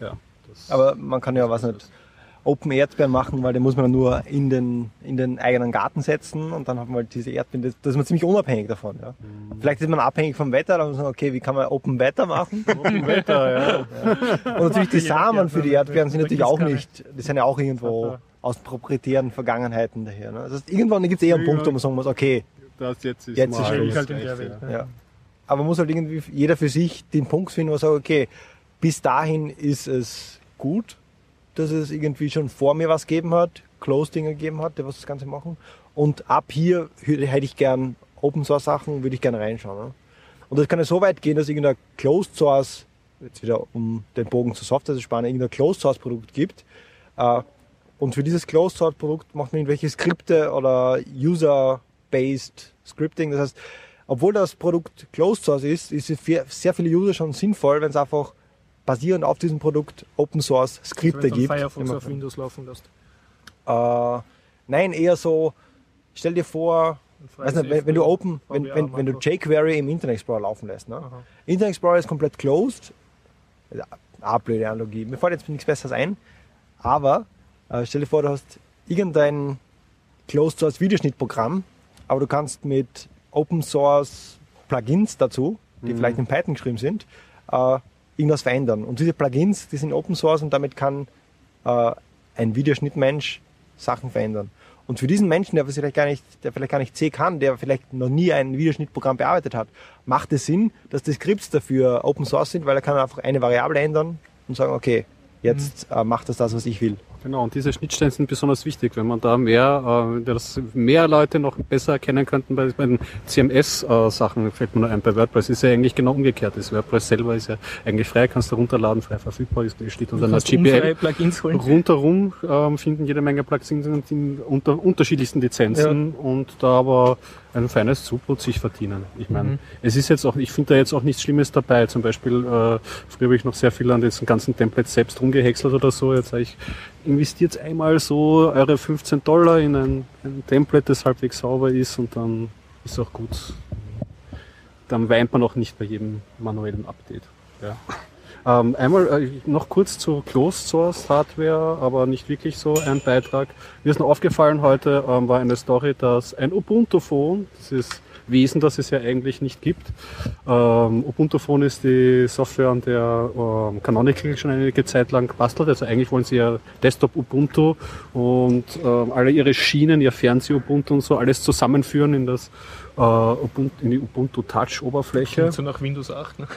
Ja, das Aber man kann ja was nicht Open Erdbeeren machen, weil den muss man dann nur in den, in den eigenen Garten setzen und dann hat man halt diese Erdbeeren, das, das ist man ziemlich unabhängig davon. Ja. Vielleicht ist man abhängig vom Wetter, dann muss man sagen, okay, wie kann man Open Wetter machen? [laughs] Wetter, ja. Und natürlich die Samen für die Erdbeeren sind natürlich auch nicht, die sind ja auch irgendwo aus proprietären Vergangenheiten daher. Ne? Das heißt, irgendwann gibt es eher einen Ja. Punkt, wo man sagen muss, okay, Das jetzt ist Jetzt ist Schluss. halt in der Reichste, Welt. ja. ja. Aber man muss halt irgendwie jeder für sich den Punkt finden, wo er sagt, okay, bis dahin ist es gut, dass es irgendwie schon vor mir was gegeben hat, Closed-Dinge gegeben hat, die was das Ganze machen. Und ab hier hätte ich gern Open Source Sachen, würde ich gerne reinschauen. Und das kann ja so weit gehen, dass irgendein Closed Source, jetzt wieder um den Bogen zur Software zu spannen, irgendein Closed Source Produkt gibt. Äh, und für dieses Closed Source Produkt macht man irgendwelche Skripte oder User-Based Scripting. Das heißt, obwohl das Produkt Closed Source ist, ist es für sehr viele User schon sinnvoll, wenn es einfach basierend auf diesem Produkt Open Source Skripte du gibt. Firefox auf Windows laufen lässt. äh, nein, eher so, stell dir vor, weiß nicht, wenn, wenn du Open, wenn, wenn, wenn du jQuery im Internet Explorer laufen lässt. Ne? Aha. Internet Explorer ist komplett closed. Ah, blöde Analogie. Mir fällt jetzt nichts Besseres ein. Aber äh, stell dir vor, du hast irgendein Closed Source Videoschnittprogramm, aber du kannst mit Open Source Plugins dazu, die vielleicht in Python geschrieben sind, äh, irgendwas verändern. Und diese Plugins, die sind Open Source und damit kann äh, ein Videoschnittmensch Sachen verändern. Und für diesen Menschen, der vielleicht gar nicht, der vielleicht gar nicht C kann, der vielleicht noch nie ein Videoschnittprogramm bearbeitet hat, macht es Sinn, dass die Skripts dafür Open Source sind, weil er kann einfach eine Variable ändern und sagen, okay, jetzt äh, macht das das, was ich will. Genau, und diese Schnittstellen sind besonders wichtig, wenn man da mehr, äh, dass mehr Leute noch besser erkennen könnten bei, bei den CMS-Sachen, äh, fällt mir nur ein, bei WordPress ist ja eigentlich genau umgekehrt. Das WordPress selber ist ja eigentlich frei, kannst du runterladen, frei verfügbar, ist, steht unter einer GPL. Rundherum ähm, finden jede Menge Plugins in unter unterschiedlichsten Lizenzen ja. und da aber ein feines Zubrot sich verdienen. Ich meine, mhm. es ist jetzt auch, ich finde da jetzt auch nichts Schlimmes dabei. Zum Beispiel, äh, früher habe ich noch sehr viel an diesen ganzen Templates selbst rumgehäckselt oder so. Jetzt sage ich, investiert einmal so eure 15 Dollar in ein, ein Template, das halbwegs sauber ist und dann ist auch gut. Dann weint man auch nicht bei jedem manuellen Update. Ja. Ähm, einmal äh, noch kurz zu Closed Source Hardware, aber nicht wirklich so ein Beitrag. Mir ist noch aufgefallen heute, ähm, war eine Story, dass ein Ubuntu Phone, das ist Wesen, das es ja eigentlich nicht gibt. Ähm, Ubuntu Phone ist die Software, an der ähm, Canonical schon einige Zeit lang bastelt. Also eigentlich wollen sie ja Desktop Ubuntu und ähm, alle ihre Schienen, ihr Fernseh Ubuntu und so alles zusammenführen in das äh, Ubuntu, in die Ubuntu Touch Oberfläche. So nach Windows 8. Ne?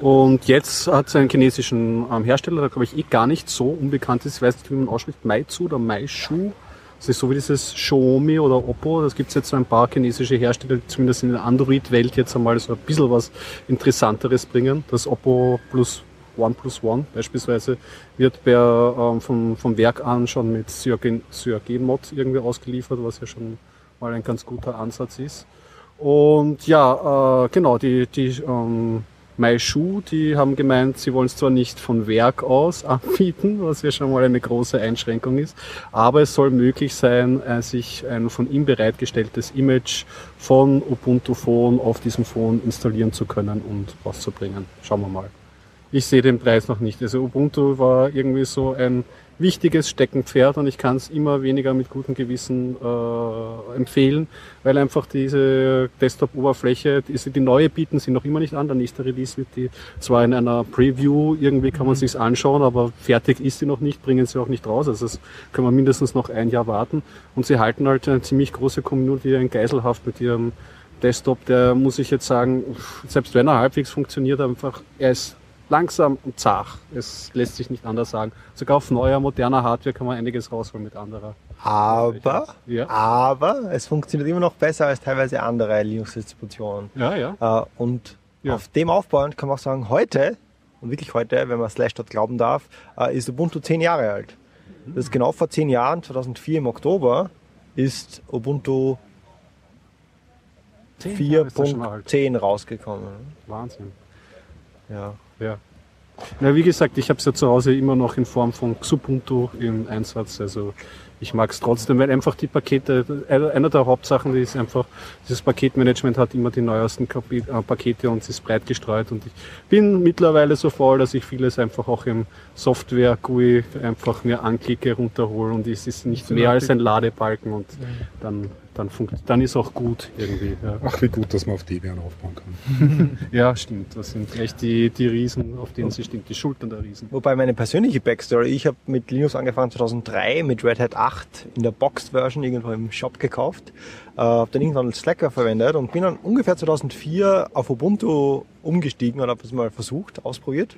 Und jetzt hat es einen chinesischen ähm, Hersteller, der glaube ich eh gar nicht so unbekannt ist, ich weiß nicht, wie man ausspricht, Maizu oder Maishu. Das ist so wie dieses Xiaomi oder Oppo. Das gibt es jetzt so ein paar chinesische Hersteller, die zumindest in der Android-Welt jetzt einmal so ein bisschen was Interessanteres bringen. Das Oppo Plus One Plus One beispielsweise wird per, ähm, vom, vom Werk an schon mit Cyanogen-Mod irgendwie ausgeliefert, was ja schon mal ein ganz guter Ansatz ist. Und ja, äh, genau, die, die ähm, MyShoe, die haben gemeint, sie wollen es zwar nicht von Werk aus [laughs] anbieten, was ja schon mal eine große Einschränkung ist, aber es soll möglich sein, äh, sich ein von ihm bereitgestelltes Image von Ubuntu Phone auf diesem Phone installieren zu können und rauszubringen. Schauen wir mal. Ich sehe den Preis noch nicht. Also Ubuntu war irgendwie so ein wichtiges Steckenpferd und ich kann es immer weniger mit gutem Gewissen äh, empfehlen, weil einfach diese Desktop-Oberfläche, die, die neue bieten sie noch immer nicht an. Der nächste Release wird die zwar in einer Preview, irgendwie kann man mhm. sich's anschauen, aber fertig ist sie noch nicht, bringen sie auch nicht raus. Also das können wir mindestens noch ein Jahr warten. Und sie halten halt eine ziemlich große Community in Geiselhaft mit ihrem Desktop, der muss ich jetzt sagen, selbst wenn er halbwegs funktioniert, einfach, er ist langsam und zart. Es lässt sich nicht anders sagen. Sogar auf neuer, moderner Hardware kann man einiges rausholen mit anderer. Aber, ja. aber es funktioniert immer noch besser als teilweise andere Linux-Distributionen. Ja, ja. Äh, und ja. auf dem aufbauend kann man auch sagen, heute, und wirklich heute, wenn man Slashdot glauben darf, äh, ist Ubuntu zehn Jahre alt. Das ist genau vor zehn Jahren, 2004 im Oktober, ist Ubuntu 4.10 rausgekommen. Wahnsinn. Ja. Ja. Na, wie gesagt, ich habe es ja zu Hause immer noch in Form von Xubuntu im Einsatz. Also ich mag es trotzdem, weil einfach die Pakete, einer der Hauptsachen die ist einfach, dieses Paketmanagement hat immer die neuesten äh, Pakete und ist breit gestreut und ich bin mittlerweile so faul, dass ich vieles einfach auch im Software-GUI einfach mir anklicke, runterhole und es ist nicht mehr als ein Ladebalken und dann dann, funkt, dann ist auch gut irgendwie. Ja. Ach, wie gut, dass man auf Debian aufbauen kann. [laughs] ja, stimmt. Das sind echt die, die Riesen, auf denen sie stimmt, die Schultern der Riesen. Wobei meine persönliche Backstory, ich habe mit Linux angefangen 2003, mit Red Hat 8 in der Boxed-Version irgendwo im Shop gekauft, äh, habe dann irgendwann Slacker verwendet und bin dann ungefähr 2004 auf Ubuntu umgestiegen und habe es mal versucht, ausprobiert.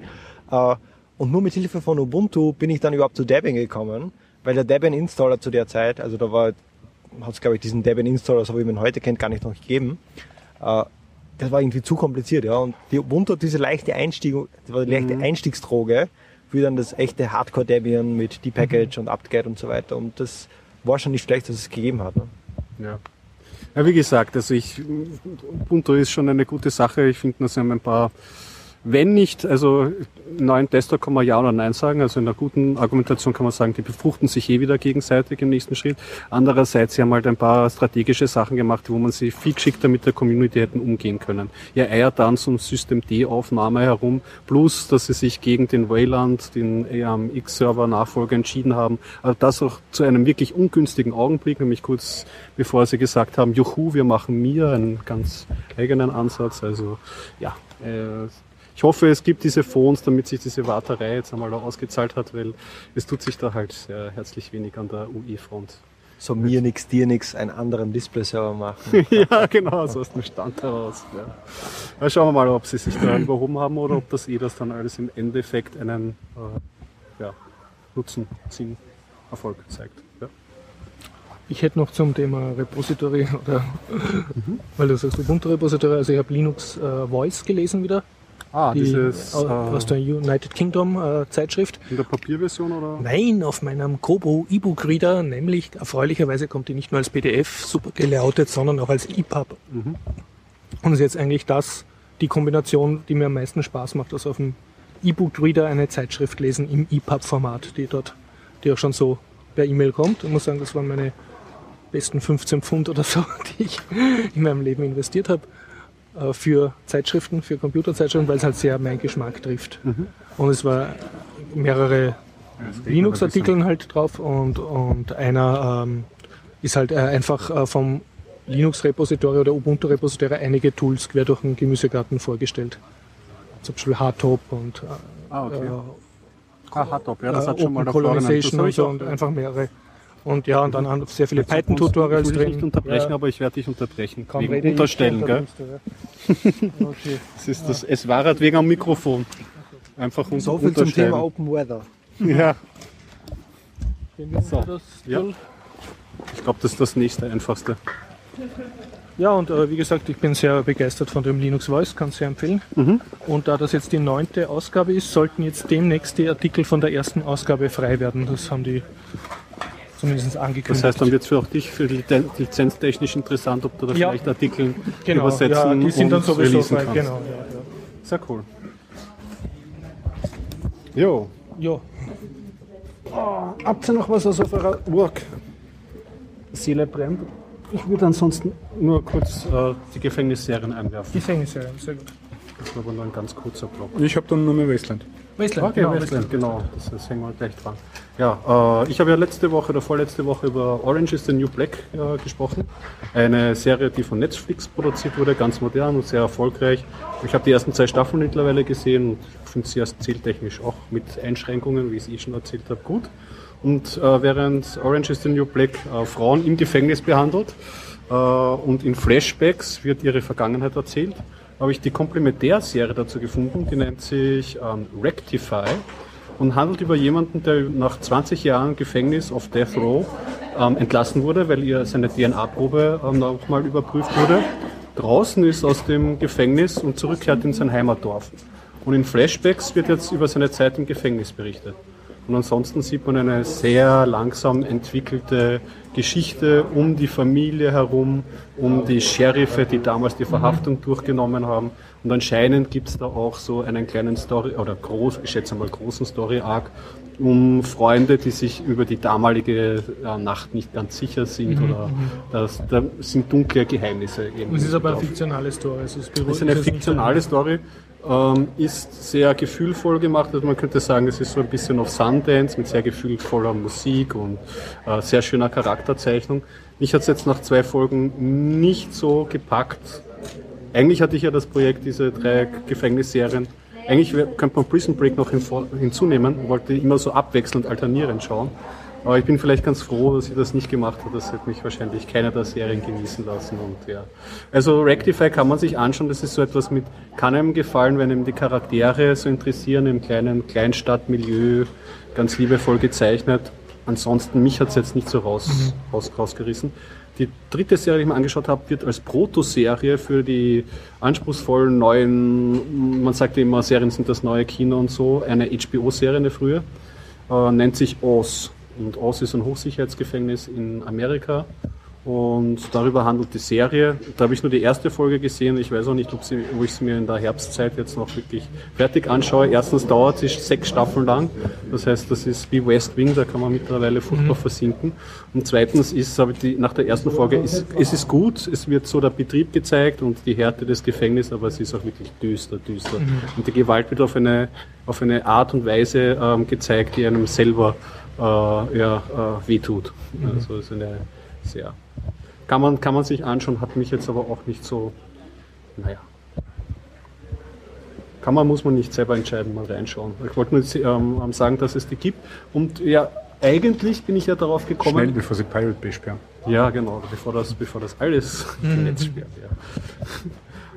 Äh, und nur mit Hilfe von Ubuntu bin ich dann überhaupt zu Debian gekommen, weil der Debian-Installer zu der Zeit, also da war hat es, glaube ich, diesen Debian Installer, so wie man ihn heute kennt, gar nicht noch gegeben. Äh, das war irgendwie zu kompliziert, ja. Und die Ubuntu diese leichte Einstieg, das war die leichte mhm. Einstiegsdroge für dann das echte Hardcore Debian mit D-Package mhm. und UpGet und so weiter. Und das war schon nicht schlecht, dass es gegeben hat. Ne? Ja. Ja, wie gesagt, also ich, Ubuntu ist schon eine gute Sache. Ich finde, da sind ein paar wenn nicht, also neuen Tester kann man ja oder nein sagen. Also in einer guten Argumentation kann man sagen, die befruchten sich eh wieder gegenseitig im nächsten Schritt. Andererseits, sie haben halt ein paar strategische Sachen gemacht, wo man sie viel geschickter mit der Community hätten umgehen können. Ihr eiert dann ein System D-Aufnahme herum, plus, dass sie sich gegen den Wayland, den AMX-Server-Nachfolger entschieden haben. Also das auch zu einem wirklich ungünstigen Augenblick, nämlich kurz bevor sie gesagt haben, juhu, wir machen mir einen ganz eigenen Ansatz. Also ja, äh, ich hoffe, es gibt diese Phones, damit sich diese Warterei jetzt einmal auch ausgezahlt hat, weil es tut sich da halt sehr herzlich wenig an der UE-Front. So mir nix, dir nix, einen anderen Display-Server machen. [laughs] ja, genau, so aus dem Stand heraus. Ja. Ja, schauen wir mal, ob sie sich da [clears throat] überhoben haben oder ob das eh das dann alles im Endeffekt einen äh, ja, Nutzen, Sinn, Erfolg zeigt. Ja. Ich hätte noch zum Thema Repository oder [laughs] weil du sagst Ubuntu Repository, also ich habe Linux äh, Voice gelesen wieder, Ah, die, dieses au- aus äh, der United Kingdom äh, Zeitschrift. in der Papierversion oder? Nein, auf meinem Kobo E-Book Reader, nämlich erfreulicherweise kommt die nicht nur als PDF super gelayoutet, sondern auch als EPUB. Mhm. Und ist jetzt eigentlich das, die Kombination, die mir am meisten Spaß macht, also auf dem E-Book Reader eine Zeitschrift lesen im EPUB-Format, die dort, die auch schon so per E-Mail kommt. Ich muss sagen, das waren meine besten 15 Pfund oder so, [laughs] die ich in meinem Leben investiert habe äh, für Zeitschriften, für Computerzeitschriften, weil es halt sehr meinen Geschmack trifft. Und es war mehrere Linux-Artikeln halt drauf und, und einer ähm, ist halt äh, einfach äh, vom Linux-Repository oder Ubuntu-Repository einige Tools quer durch den Gemüsegarten vorgestellt. Zum Beispiel Hardtop und äh, Ah, okay. äh, Ah, Hardtop, ja, das äh, hat schon mal Colonization und so und einfach mehrere. Und ja, und dann an- sehr viele Ich will Python-Tutorials dich drin. nicht unterbrechen, Ja. aber ich werde dich unterbrechen. Kaum wegen Unterstellen, gell? unternimmst du, ja. [laughs] Okay. Das ist das, es war halt wegen am Mikrofon. Einfach un So viel zum. Thema Open Weather. Ja, wir So, ja. Ich glaube, das ist das nächste, einfachste. Ja, und äh, wie gesagt, ich bin sehr begeistert von dem Linux Voice, kann es sehr empfehlen. Und da das jetzt die neunte Ausgabe ist, sollten jetzt demnächst die Artikel von der ersten Ausgabe frei werden. Das haben die zumindest angekündigt. Das heißt, dann wird es für auch dich für lizenztechnisch interessant, ob du da Ja. vielleicht Artikel genau, übersetzen ja, die sind dann und sowieso releasen frei. kannst. Genau, ja, ja. Sehr cool. Jo, Ja. Oh, habt ihr noch was aus eurer Work? Seele brennt. Ich würde ansonsten nur kurz äh, die Gefängnisserien einwerfen. Gefängnisserie, sehr gut. Das war aber nur ein ganz kurzer Block. Ich habe dann nur mehr Wasteland. Wasteland, Okay, genau, Westland, genau. Das, das hängen wir gleich dran. Ja, äh, ich habe ja letzte Woche oder vorletzte Woche über Orange is the New Black äh, gesprochen. Eine Serie, die von Netflix produziert wurde, ganz modern und sehr erfolgreich. Ich habe die ersten zwei Staffeln mittlerweile gesehen und finde sie erst zieltechnisch auch mit Einschränkungen, wie ich es eh schon erzählt habe, gut. Und äh, während Orange is the New Black äh, Frauen im Gefängnis behandelt äh, und in Flashbacks wird ihre Vergangenheit erzählt, habe ich die Komplementärserie dazu gefunden, die nennt sich ähm, Rectify und handelt über jemanden, der nach 20 Jahren Gefängnis auf Death Row ähm, entlassen wurde, weil ihr seine DNA-Probe ähm, nochmal überprüft wurde, draußen ist aus dem Gefängnis und zurückkehrt in sein Heimatdorf. Und in Flashbacks wird jetzt über seine Zeit im Gefängnis berichtet. Und ansonsten sieht man eine sehr langsam entwickelte Geschichte um die Familie herum, um die Sheriffe, die damals die Verhaftung durchgenommen haben. Und anscheinend gibt es da auch so einen kleinen Story, oder groß, ich schätze mal großen Story-Arc, um Freunde, die sich über die damalige äh, Nacht nicht ganz sicher sind oder das, da sind dunkle Geheimnisse. Eben Es ist aber eine drauf. fiktionale Story. Also es Das ist eine fiktionale Story, ähm, ist sehr gefühlvoll gemacht. Also man könnte sagen, es ist so ein bisschen auf Sundance mit sehr gefühlvoller Musik und äh, sehr schöner Charakterzeichnung. Mich hat es jetzt nach zwei Folgen nicht so gepackt. Eigentlich hatte ich ja das Projekt, diese drei Gefängnisserien. Eigentlich könnte man Prison Break noch hinzunehmen, wollte immer so abwechselnd alternierend schauen. Aber ich bin vielleicht ganz froh, dass ich das nicht gemacht habe. Das hätte mich wahrscheinlich keine der Serien genießen lassen. Und ja. Also Rectify kann man sich anschauen. Das ist so etwas mit, kann einem gefallen, wenn einem die Charaktere so interessieren im kleinen Kleinstadtmilieu, ganz liebevoll gezeichnet. Ansonsten, mich hat es jetzt nicht so raus, raus, rausgerissen. Die dritte Serie, die ich mir angeschaut habe, wird als Protoserie für die anspruchsvollen neuen, man sagt immer, Serien sind das neue Kino und so, eine HBO-Serie, eine frühe, äh, nennt sich Oz. Und Oz ist ein Hochsicherheitsgefängnis in Amerika. Und darüber handelt die Serie. Da habe ich nur die erste Folge gesehen. Ich weiß auch nicht, ob, sie, ob ich sie mir in der Herbstzeit jetzt noch wirklich fertig anschaue. Erstens dauert sie sechs Staffeln lang. Das heißt, das ist wie West Wing, da kann man mittlerweile furchtbar versinken. Und zweitens ist, habe ich die, nach der ersten Folge, ist, es ist gut, es wird so der Betrieb gezeigt und die Härte des Gefängnisses, aber es ist auch wirklich düster, düster. Und die Gewalt wird auf eine, auf eine Art und Weise ähm, gezeigt, die einem selber äh, ja, äh, wehtut. Also es ist eine sehr kann man, kann man sich anschauen, hat mich jetzt aber auch nicht so, naja. kann man, muss man nicht selber entscheiden, mal reinschauen. Ich wollte nur ähm, sagen, dass es die gibt. Und ja, eigentlich bin ich ja darauf gekommen. Schnell, bevor sie Pirate Bay sperren. Ja, genau, bevor das, bevor das alles [laughs] mhm. Netz sperrt.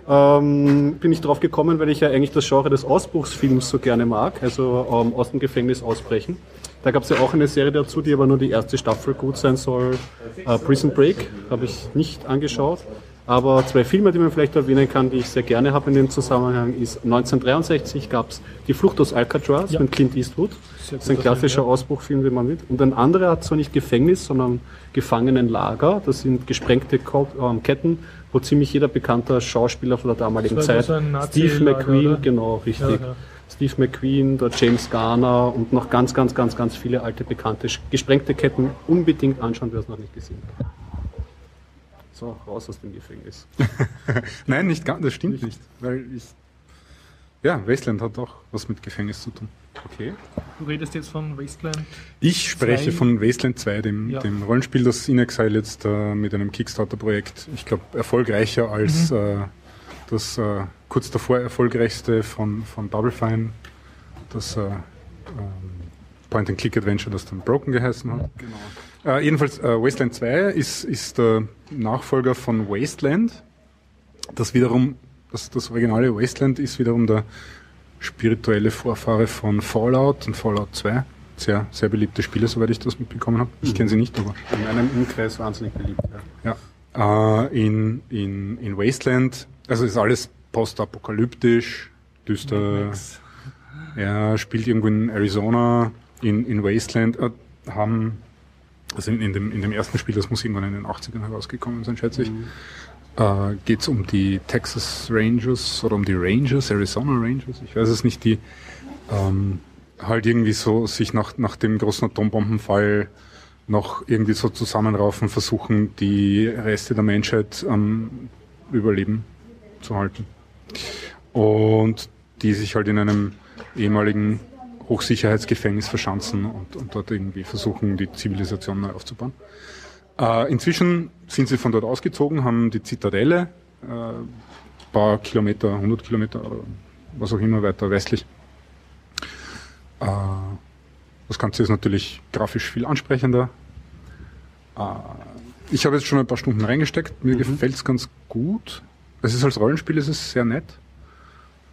Ja. ähm, bin ich darauf gekommen, weil ich ja eigentlich das Genre des Ausbruchsfilms so gerne mag, also ähm, aus dem Gefängnis ausbrechen. Da gab es ja auch eine Serie dazu, die aber nur die erste Staffel gut sein soll. Äh, Prison Break habe ich nicht angeschaut. Aber zwei Filme, die man vielleicht erwähnen kann, die ich sehr gerne habe in dem Zusammenhang, ist 1963 gab es Die Flucht aus Alcatraz ja. mit Clint Eastwood. Das ist ein klassischer Film, ja. Ausbruchfilm, den man mit. Und ein anderer hat zwar nicht Gefängnis, sondern Gefangenenlager. Das sind gesprengte ähm, Ketten, wo ziemlich jeder bekannter Schauspieler von der damaligen Zeit, Steve McQueen, oder? genau, richtig. Ja, Steve McQueen, der James Garner und noch ganz, ganz, ganz, ganz viele alte bekannte gesprengte Ketten unbedingt anschauen, wer es noch nicht gesehen hat. So, raus aus dem Gefängnis. [laughs] Nein, nicht ganz, das stimmt nicht. nicht, weil ich. Ja, Wasteland hat auch was mit Gefängnis zu tun. Okay. Du redest jetzt von Wasteland? Ich spreche 2. von Wasteland 2, dem, ja. dem Rollenspiel, das In Exile jetzt äh, mit einem Kickstarter-Projekt, ich glaube, erfolgreicher als mhm. äh, das äh, kurz davor erfolgreichste von, von Double Fine, das äh, ähm, Point-and-Click-Adventure, das dann Broken geheißen hat. Genau. Äh, jedenfalls, äh, Wasteland 2 ist, ist der Nachfolger von Wasteland. Das wiederum, das, das originale Wasteland ist wiederum der spirituelle Vorfahre von Fallout und Fallout 2. Sehr, sehr beliebte Spiele, soweit ich das mitbekommen habe. Ich mhm. kenne sie nicht, aber. In meinem Umkreis wahnsinnig beliebt, ja. ja. Äh, in, in, in Wasteland, also ist alles postapokalyptisch, düster. [laughs] Ja, spielt irgendwo in Arizona, in, in Wasteland, äh, haben also in, in, dem, in dem ersten Spiel, das muss irgendwann in den 80ern herausgekommen sein, schätze ich, mhm. äh, geht es um die Texas Rangers oder um die Rangers, Arizona Rangers, ich weiß es nicht, die ähm, halt irgendwie so sich nach, nach dem großen Atombombenfall noch irgendwie so zusammenraufen, versuchen, die Reste der Menschheit am ähm, Überleben zu halten. Und die sich halt in einem ehemaligen Hochsicherheitsgefängnis verschanzen und, und dort irgendwie versuchen, die Zivilisation neu aufzubauen. Äh, inzwischen sind sie von dort ausgezogen, haben die Zitadelle, äh, paar Kilometer, 100 Kilometer oder was auch immer weiter westlich. Äh, das Ganze ist natürlich grafisch viel ansprechender. Äh, ich habe jetzt schon ein paar Stunden reingesteckt, mir mhm. gefällt es ganz gut. Es ist als Rollenspiel ist es sehr nett.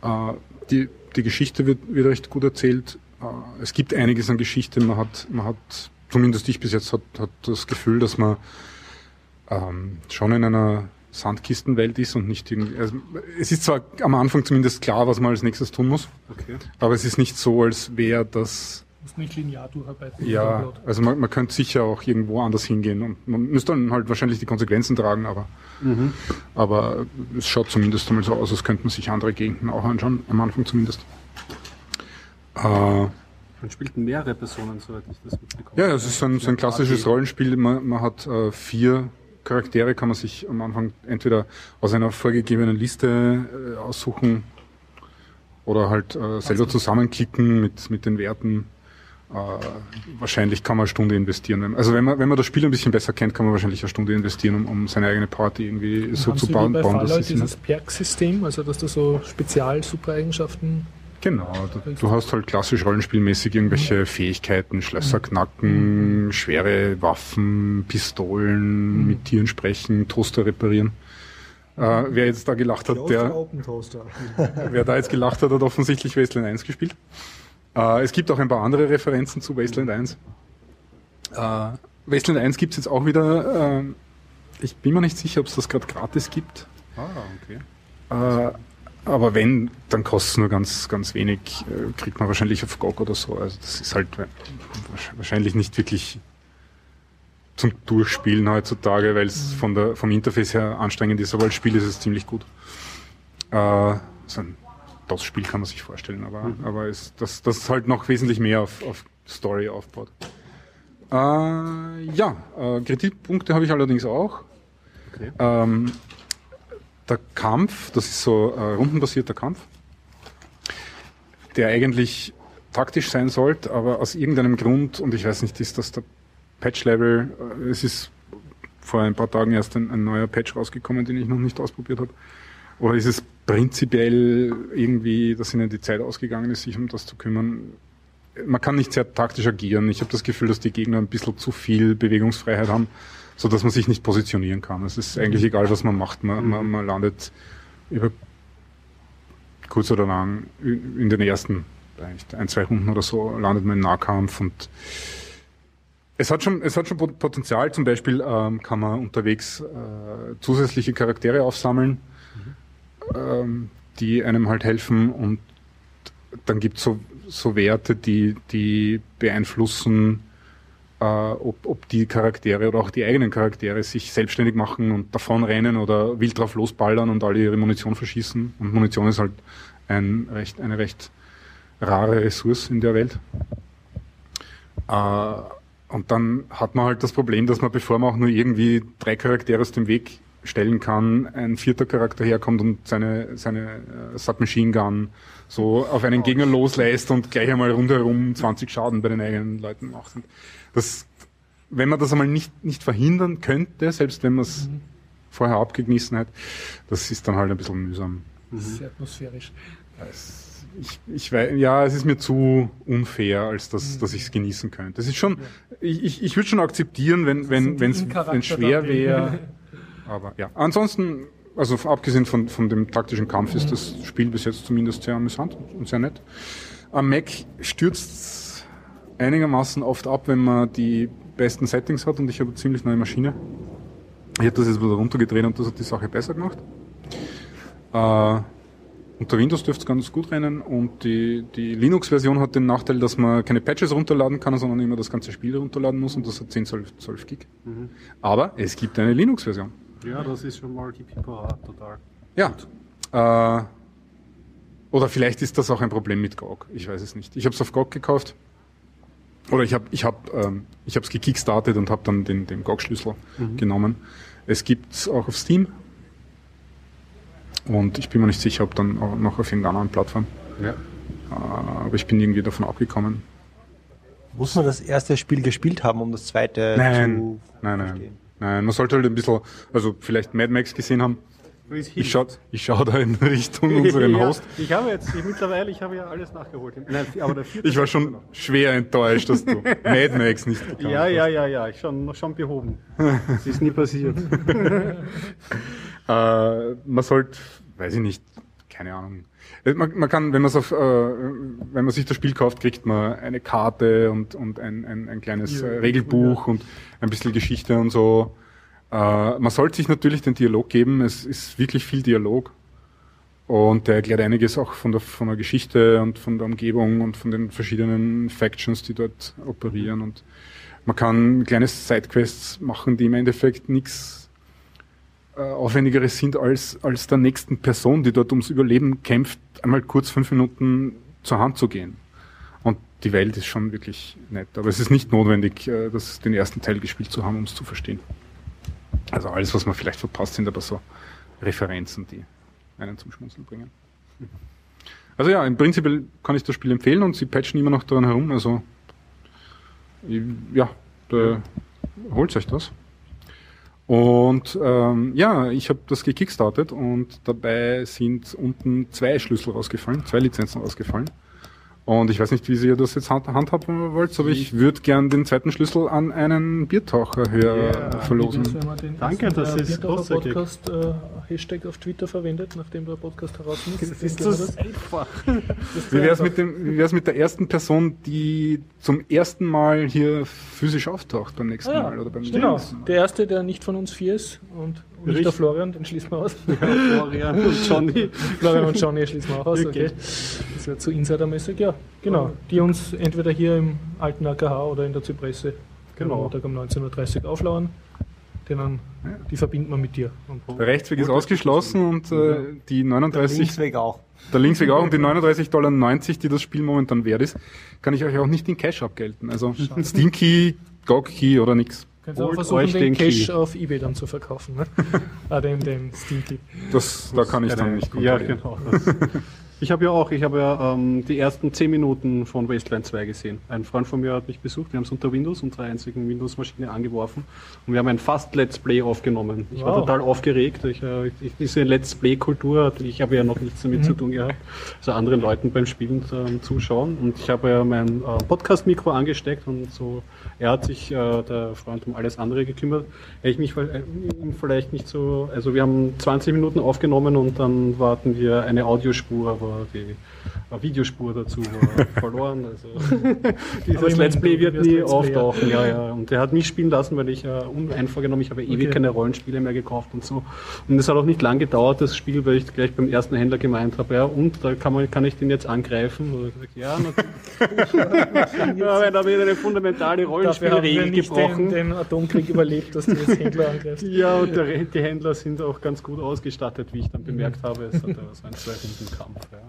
Äh, die die Geschichte wird, wird recht gut erzählt. Äh, es gibt einiges an Geschichte. Man hat, man hat, zumindest ich bis jetzt, hat, hat das Gefühl, dass man ähm, schon in einer Sandkistenwelt ist und nicht irgendwie. Also es ist zwar am Anfang zumindest klar, was man als nächstes tun muss, okay. aber es ist nicht so, als wäre das. Muss nicht linear durcharbeiten. Ja, also man, man könnte sicher auch irgendwo anders hingehen und man müsste dann halt wahrscheinlich die Konsequenzen tragen, aber, mhm. aber es schaut zumindest einmal so aus, als könnte man sich andere Gegenden auch anschauen, am Anfang zumindest. Äh, man spielt mehrere Personen, soweit ich das mitbekomme. Ja, es ist so ein, so ein klassisches Rollenspiel. Man, man hat äh, vier Charaktere, kann man sich am Anfang entweder aus einer vorgegebenen Liste äh, aussuchen oder halt äh, selber zusammenklicken mit, mit den Werten. Äh, wahrscheinlich kann man eine Stunde investieren. Also wenn man, wenn man das Spiel ein bisschen besser kennt, kann man wahrscheinlich eine Stunde investieren, um, um seine eigene Party irgendwie so zu bauen. Bei bauen Fallout dieses Perk-System, also dass du so Spezial-Super-Eigenschaften Genau, du, du, hast halt klassisch rollenspielmäßig irgendwelche mhm. Fähigkeiten, Schlösser mhm. knacken, mhm. schwere Waffen, Pistolen, mhm. mit Tieren sprechen, Toaster reparieren. Äh, wer jetzt da gelacht hat, der, wer da jetzt gelacht hat, hat offensichtlich Wasteland 1 gespielt. Äh, es gibt auch ein paar andere Referenzen zu Wasteland 1. Äh, Wasteland 1 gibt es jetzt auch wieder, äh, ich bin mir nicht sicher, ob es das gerade gratis gibt. Ah, okay. Äh, aber wenn, dann kostet es nur ganz, ganz wenig, äh, kriegt man wahrscheinlich auf GOG oder so. Also das ist halt wahrscheinlich nicht wirklich zum Durchspielen heutzutage, weil es von der, vom Interface her anstrengend ist, aber als Spiel ist es ziemlich gut. Äh, so ein DOS-Spiel kann man sich vorstellen, aber, mhm. aber ist, das, das halt noch wesentlich mehr auf, auf Story aufbaut. Äh, ja, äh, Kritikpunkte habe ich allerdings auch. Okay. Ähm, der Kampf, das ist so ein rundenbasierter Kampf, der eigentlich taktisch sein sollte, aber aus irgendeinem Grund, und ich weiß nicht, ist das der Patch-Level, äh, es ist vor ein paar Tagen erst ein, ein, neuer Patch rausgekommen, den ich noch nicht ausprobiert habe, oder ist es prinzipiell irgendwie, dass ihnen die Zeit ausgegangen ist, sich um das zu kümmern. Man kann nicht sehr taktisch agieren. Ich habe das Gefühl, dass die Gegner ein bisschen zu viel Bewegungsfreiheit haben, so dass man sich nicht positionieren kann. Es ist eigentlich egal, was man macht. Man, man, man landet über kurz oder lang in den ersten vielleicht ein, zwei Runden oder so landet man im Nahkampf und es hat schon, es hat schon Potenzial. Zum Beispiel ähm, kann man unterwegs äh, zusätzliche Charaktere aufsammeln. Ähm, die einem halt helfen und dann gibt es so, so Werte, die, die beeinflussen, äh, ob, ob die Charaktere oder auch die eigenen Charaktere sich selbstständig machen und davonrennen oder wild drauf losballern und alle ihre Munition verschießen. Und Munition ist halt ein recht, eine recht rare Ressource in der Welt. Äh, und dann hat man halt das Problem, dass man, bevor man auch nur irgendwie drei Charaktere aus dem Weg stellen kann, ein vierter Charakter herkommt und seine, seine uh, Submachine Gun so auf einen Gegner loslässt und gleich einmal rundherum 20 Schaden bei den eigenen Leuten macht. Und das, wenn man das einmal nicht, nicht verhindern könnte, selbst wenn man es mhm. vorher abgegnissen hat, das ist dann halt ein bisschen mühsam. Sehr atmosphärisch. Das ich, ich weiß, ja, es ist mir zu unfair, als dass, mhm. dass ich es genießen könnte. Das ist schon, ich, ich, ich würde schon akzeptieren, wenn wenn wenn es schwer wäre. Aber ja, ansonsten, also abgesehen von von dem taktischen Kampf, ist das Spiel bis jetzt zumindest sehr amüsant und sehr nett. Am Mac stürzt einigermaßen oft ab, wenn man die besten Settings hat und ich habe eine ziemlich neue Maschine. Ich habe das jetzt wieder runtergedreht und das hat die Sache besser gemacht. Äh, unter Windows dürfte es ganz gut rennen und die, die Linux-Version hat den Nachteil, dass man keine Patches runterladen kann, sondern immer das ganze Spiel runterladen muss und das hat 10, 12, 12 Gig. Mhm. Aber es gibt eine Linux-Version. Ja, das ist schon mal die Pipo total. Ja. Äh, oder vielleicht ist das auch ein Problem mit GOG. Ich weiß es nicht. Ich habe es auf GOG gekauft. Oder ich habe ich hab, ähm, ich es gekickstartet und habe dann den, den GOG-Schlüssel mhm. genommen. Es gibt es auch auf Steam und ich bin mir nicht sicher, ob dann auch noch auf irgendeiner anderen Plattform. Ja. Äh, aber ich bin irgendwie davon abgekommen. Muss man das erste Spiel gespielt haben, um das zweite nein, zu Nein, nein, nein. Nein, man sollte halt ein bisschen, also vielleicht Mad Max gesehen haben. Ich schaue ich schau da in Richtung [laughs] unseren ja, Host. Ich habe jetzt, ich, mittlerweile, ich habe ja alles nachgeholt. Nein, aber der ich war schon schwer enttäuscht, dass du [laughs] Mad Max nicht bekannt Ja, ja, ja, ja, ich schon, schon behoben. [laughs] Das ist nie passiert. Äh, man sollte, weiß ich nicht, keine Ahnung. Äh, man, man kann, wenn, auf, äh, wenn man sich das Spiel kauft, kriegt man eine Karte und, und ein, ein, ein kleines ja, Regelbuch ja. und ein bisschen Geschichte und so. Äh, man sollte sich natürlich den Dialog geben. Es ist wirklich viel Dialog. Und der erklärt einiges auch von der, von der Geschichte und von der Umgebung und von den verschiedenen Factions, die dort operieren. Und man kann kleine Sidequests machen, die im Endeffekt nichts äh, aufwendigeres sind als, als der nächsten Person, die dort ums Überleben kämpft, einmal kurz fünf Minuten zur Hand zu gehen. Und die Welt ist schon wirklich nett. Aber es ist nicht notwendig, äh, das, den ersten Teil gespielt zu haben, um es zu verstehen. Also alles, was man vielleicht verpasst, sind aber so Referenzen, die einen zum Schmunzeln bringen. Also ja, im Prinzip kann ich das Spiel empfehlen und sie patchen immer noch daran herum. Also ja, da holt euch das. Und ähm, ja, ich habe das gekickstartet und dabei sind unten zwei Schlüssel rausgefallen, zwei Lizenzen rausgefallen. Und ich weiß nicht, wie ihr das jetzt handhaben wollt, aber ich würde gern den zweiten Schlüssel an einen Biertaucher hier yeah. verlosen. Danke, das ist großartig. Podcast äh, Hashtag auf Twitter verwendet, nachdem der Podcast heraus ist. Das ist das einfach. [laughs] wie wäre es mit, dem, mit der ersten Person, die zum ersten Mal hier physisch auftaucht beim nächsten ah, ja. Mal oder beim Genau, Mal. der erste, der nicht von uns vier ist und und nicht der Florian, den schließen wir aus. Ja, Florian und Johnny. Florian und Johnny schließen wir auch aus, okay. Das wäre zu insidermäßig, ja. Genau. Die uns entweder hier im alten AKH oder in der Zypresse genau. am Montag um 19.30 Uhr auflauern. Denen, die verbinden wir mit dir. der Rechtsweg ist ausgeschlossen und äh, die 39. Der Linksweg auch. Der Linksweg auch und die 39,90 Dollar, die das Spiel momentan wert ist, kann ich euch auch nicht in Cash abgelten. Also Steam Key, GOG Key oder nix. Könnt ihr auch versuchen, den, den Cache auf Ebay dann zu verkaufen. Ne? [laughs] ah, den, den Steam Key. Das, da kann ich dann nicht kontrollieren. Ja, genau. Ich habe ja auch, ich habe ja ähm, die ersten 10 Minuten von Wasteland 2 gesehen. Ein Freund von mir hat mich besucht, wir haben es unter Windows, unserer einzigen Windows-Maschine angeworfen und wir haben ein fast Let's Play aufgenommen. Ich war Wow. total aufgeregt. Ich, äh, ich, diese Let's Play-Kultur, ich habe ja noch nichts damit zu tun gehabt, also anderen Leuten beim Spielen ähm, zuschauen und ich habe ja mein äh, Podcast-Mikro angesteckt und so, er hat sich, äh, der Freund, um alles andere gekümmert. Hätte ich mich äh, vielleicht nicht so, also wir haben 20 Minuten aufgenommen und dann warten wir eine Audiospur, aber die äh, Videospur dazu war [laughs] verloren. Also [laughs] [laughs] dieses ich Let's Play wird nie Let's auftauchen. Ja, ja. Und er hat mich spielen lassen, weil ich äh, uneinvergenommen, ich habe ewig Okay. keine Rollenspiele mehr gekauft und so. Und es hat auch nicht lang gedauert, das Spiel, weil ich gleich beim ersten Händler gemeint habe, ja, und da kann man, kann ich den jetzt angreifen? Oder ich gesagt, ja, natürlich. ja, weil da wird eine fundamentale Rollenspielregel gebrochen. den, den Atomkrieg überlebt, dass du jetzt Händler angreifst. Ja, und der, die Händler sind auch ganz gut ausgestattet, wie ich dann bemerkt habe. Es hat ja so einen Zwei-Runden-Kampf. Ja.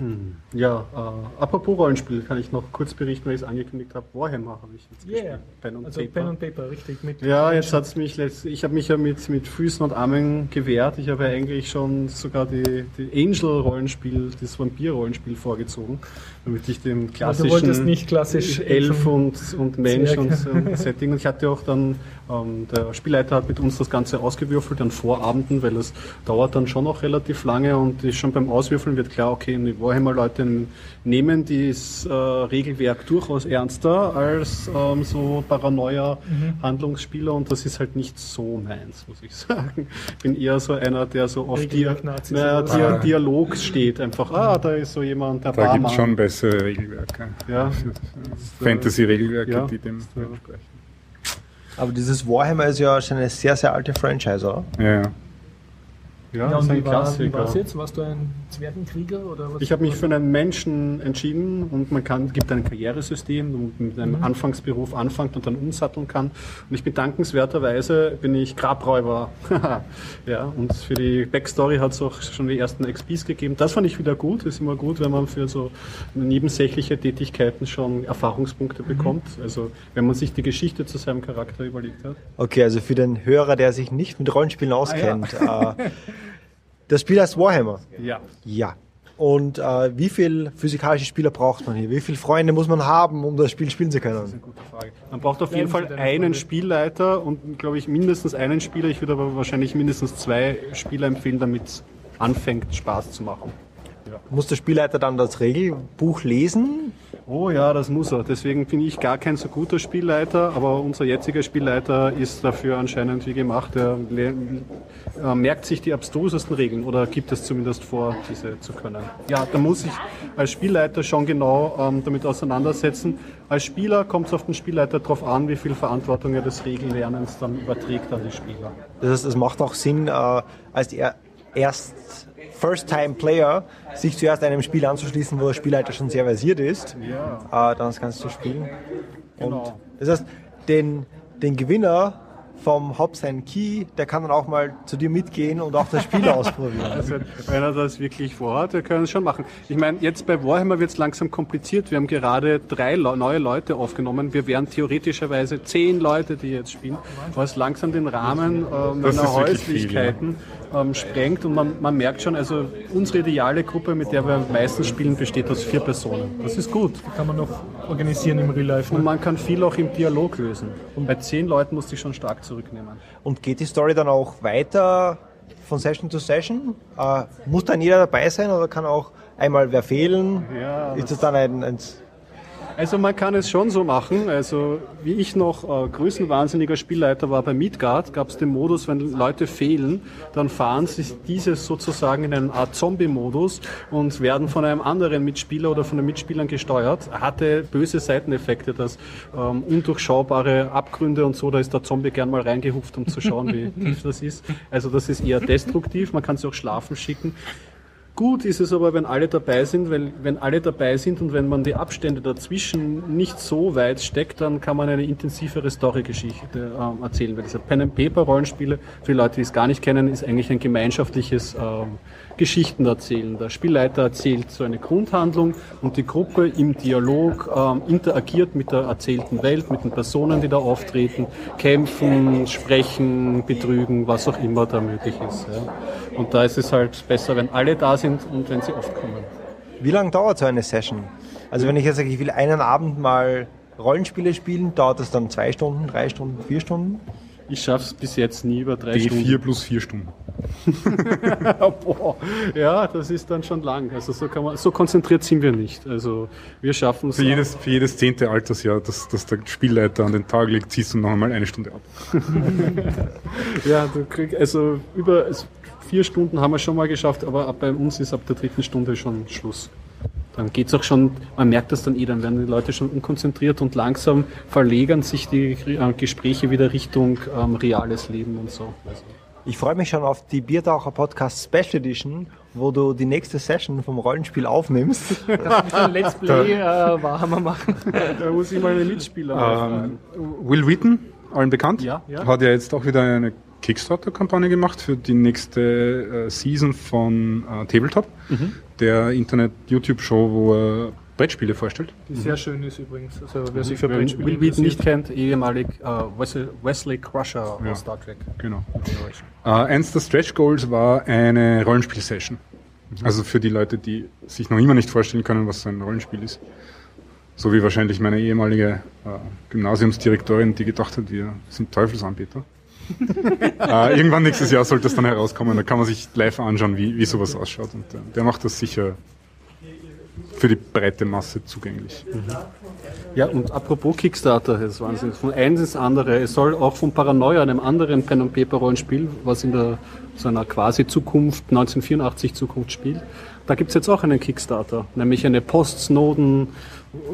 Hm, Ja, äh, apropos Rollenspiel, kann ich noch kurz berichten, weil ich es angekündigt habe. Warhammer habe ich jetzt Yeah. gespielt. Pen und Also Paper. Pen und Paper, richtig. Mit Ja, jetzt hat's mich letzt, ich habe mich ja mit, mit Füßen und Armen gewehrt. Ich habe ja eigentlich schon sogar die, die Angel-Rollenspiel, das Vampir-Rollenspiel vorgezogen, damit ich dem Also klassischen du wolltest nicht klassisch Elf und, und Mensch und, und Setting. Und ich hatte auch dann, ähm, der Spielleiter hat mit uns das Ganze ausgewürfelt an Vorabenden, weil es dauert dann schon noch relativ lange und ist schon beim Auswürfeln wird klar, okay, die Warhammer-Leute nehmen das äh, Regelwerk durchaus ernster als ähm, so paranoia Handlungsspieler und das ist halt nicht so meins, muss ich [laughs] sagen. Ich bin eher so einer, der so auf Dia Regelwerk-Nazis naja. Dia Dialog steht. Einfach, ah, da ist so jemand, der Da gibt Barmann. es schon bessere Regelwerke. Ja. Fantasy-Regelwerke, Ja. die dem entsprechen. Aber dieses Warhammer ist ja schon eine sehr, sehr alte Franchise, oder? Ja, ja. Ja, Ja, das ist ein wie war wie Klassiker. war's jetzt? Warst du ein Zwergenkrieger oder was? Ich habe mich für einen Menschen entschieden und man kann, gibt ein Karrieresystem, wo man mit einem Mhm. Anfangsberuf anfängt und dann umsatteln kann. Und ich bin dankenswerterweise bin ich Grabräuber. [laughs] ja, und für die Backstory hat es auch schon die ersten XPs gegeben. Das fand ich wieder gut. Ist immer gut, wenn man für so nebensächliche Tätigkeiten schon Mhm. Erfahrungspunkte bekommt. Also wenn man sich die Geschichte zu seinem Charakter überlegt hat. Okay, also für den Hörer, der sich nicht mit Rollenspielen auskennt. [laughs] äh, das Spiel heißt Warhammer. Ja. Ja. Und äh, wie viel physikalische Spieler braucht man hier? Wie viele Freunde muss man haben, um das Spiel spielen zu können? Gute Frage. Man braucht auf jeden Fall einen. Spielleiter und, glaube ich, mindestens einen Spieler. Ich würde aber wahrscheinlich mindestens zwei Spieler empfehlen, damit es anfängt, Spaß zu machen. Muss der Spielleiter dann das Regelbuch lesen? Oh ja, das muss er. Deswegen bin ich gar kein so guter Spielleiter, aber unser jetziger Spielleiter ist dafür anscheinend wie gemacht. Er merkt sich die abstrusesten Regeln oder gibt es zumindest vor, diese zu können. Ja, da muss ich als Spielleiter schon genau ähm, damit auseinandersetzen. Als Spieler kommt es auf den Spielleiter darauf an, wie viel Verantwortung er des Regellernens dann überträgt an die Spieler. Das heißt, es macht auch Sinn, äh, als er erst First-Time-Player sich zuerst einem Spiel anzuschließen, wo der Spielleiter schon sehr versiert ist, Ja. äh, dann das Ganze zu spielen. Genau. Und das heißt, den, den Gewinner vom Hop sein Key, der kann dann auch mal zu dir mitgehen und auch das Spiel [laughs] ausprobieren. Also, wenn er das wirklich vorhat, wir können es schon machen. Ich meine, jetzt bei Warhammer wird es langsam kompliziert. Wir haben gerade drei Le neue Leute aufgenommen. Wir wären theoretischerweise zehn Leute, die jetzt spielen, was langsam den Rahmen äh, meiner wirklich viel, Häuslichkeiten ähm, sprengt. Und man, man merkt schon, also unsere ideale Gruppe, mit der wir meistens spielen, besteht aus vier Personen. Das ist gut. Kann man noch organisieren im Real Life. Und Ne? man kann viel auch im Dialog lösen. Und bei zehn Leuten musste ich schon stark zurücknehmen. Und geht die Story dann auch weiter von Session zu Session? Äh, muss dann jeder dabei sein oder kann auch einmal wer fehlen? Ja, Ist das dann ein, ein Also man kann es schon so machen. Also wie ich noch äh, größenwahnsinniger Spielleiter war bei Midgard, gab es den Modus, wenn Leute fehlen, dann fahren sich diese sozusagen in eine Art Zombie-Modus und werden von einem anderen Mitspieler oder von den Mitspielern gesteuert. Hatte böse Seiteneffekte, dass ähm, undurchschaubare Abgründe und so, da ist der Zombie gern mal reingehupft, um zu schauen, wie [laughs] tief das ist. Also das ist eher destruktiv, man kann sie auch schlafen schicken. Gut ist es aber, wenn alle dabei sind, weil wenn alle dabei sind und wenn man die Abstände dazwischen nicht so weit steckt, dann kann man eine intensivere Storygeschichte ähm, erzählen. Weil diese Pen and Paper Rollenspiele, für Leute, die es gar nicht kennen, ist eigentlich ein gemeinschaftliches ähm, Geschichten erzählen. Der Spielleiter erzählt so eine Grundhandlung und die Gruppe im Dialog ähm, interagiert mit der erzählten Welt, mit den Personen, die da auftreten, kämpfen, sprechen, betrügen, was auch immer da möglich ist. Ja. Und da ist es halt besser, wenn alle da sind und wenn sie oft kommen. Wie lange dauert so eine Session? Also wenn ich jetzt sage, ich will einen Abend mal Rollenspiele spielen, dauert das dann zwei Stunden, drei Stunden, vier Stunden? Ich schaffe es bis jetzt nie über drei Die Stunden. vier plus vier Stunden. [laughs] Boah, ja, das ist dann schon lang. Also so, kann man, so konzentriert sind wir nicht. Also wir schaffen es. Für jedes, für jedes zehnte Altersjahr, das, das der Spielleiter an den Tag legt, ziehst du noch einmal eine Stunde ab. [laughs] Ja, du kriegst, also über also vier Stunden haben wir schon mal geschafft, aber ab bei uns ist ab der dritten Stunde schon Schluss. Dann geht's auch schon, man merkt das dann eh, dann werden die Leute schon unkonzentriert und langsam verlegern sich die äh, Gespräche wieder Richtung ähm, reales Leben und so. Also, Ich freue mich schon auf die Biertaucher Podcast Special Edition, wo du die nächste Session vom Rollenspiel aufnimmst. Ein Let's Play [laughs] äh, Warhammer machen. da muss ich mal einen Mitspieler Ähm. Will Wheaton, allen bekannt, Ja, ja. hat ja jetzt auch wieder eine Kickstarter-Kampagne gemacht für die nächste äh, Season von äh, Tabletop, Mhm. der Internet-YouTube-Show, wo er Brettspiele vorstellt. Die sehr schön ist übrigens. Also wer sich für Wer Brettspiele Will Wheaton nicht kennt, ehemalig äh, Wesley, Wesley Crusher Ja. aus Star Trek. Genau. Äh, eins der Stretch Goals war eine Rollenspiel-Session. Also für die Leute, die sich noch immer nicht vorstellen können, was so ein Rollenspiel ist. So wie wahrscheinlich meine ehemalige äh, Gymnasiumsdirektorin, die gedacht hat, wir sind Teufelsanbeter. Äh, [laughs] irgendwann nächstes Jahr sollte das dann herauskommen, da kann man sich live anschauen, wie, wie sowas ausschaut. Und äh, der macht das sicher für die breite Masse zugänglich. Ja, und apropos Kickstarter, das ist Wahnsinn. Von eins ins andere. Es soll auch von Paranoia, einem anderen Pen and Paper Rollenspiel, was in der so einer quasi Zukunft, 1984 Zukunft spielt, da gibt's jetzt auch einen Kickstarter, nämlich eine Post-Snowden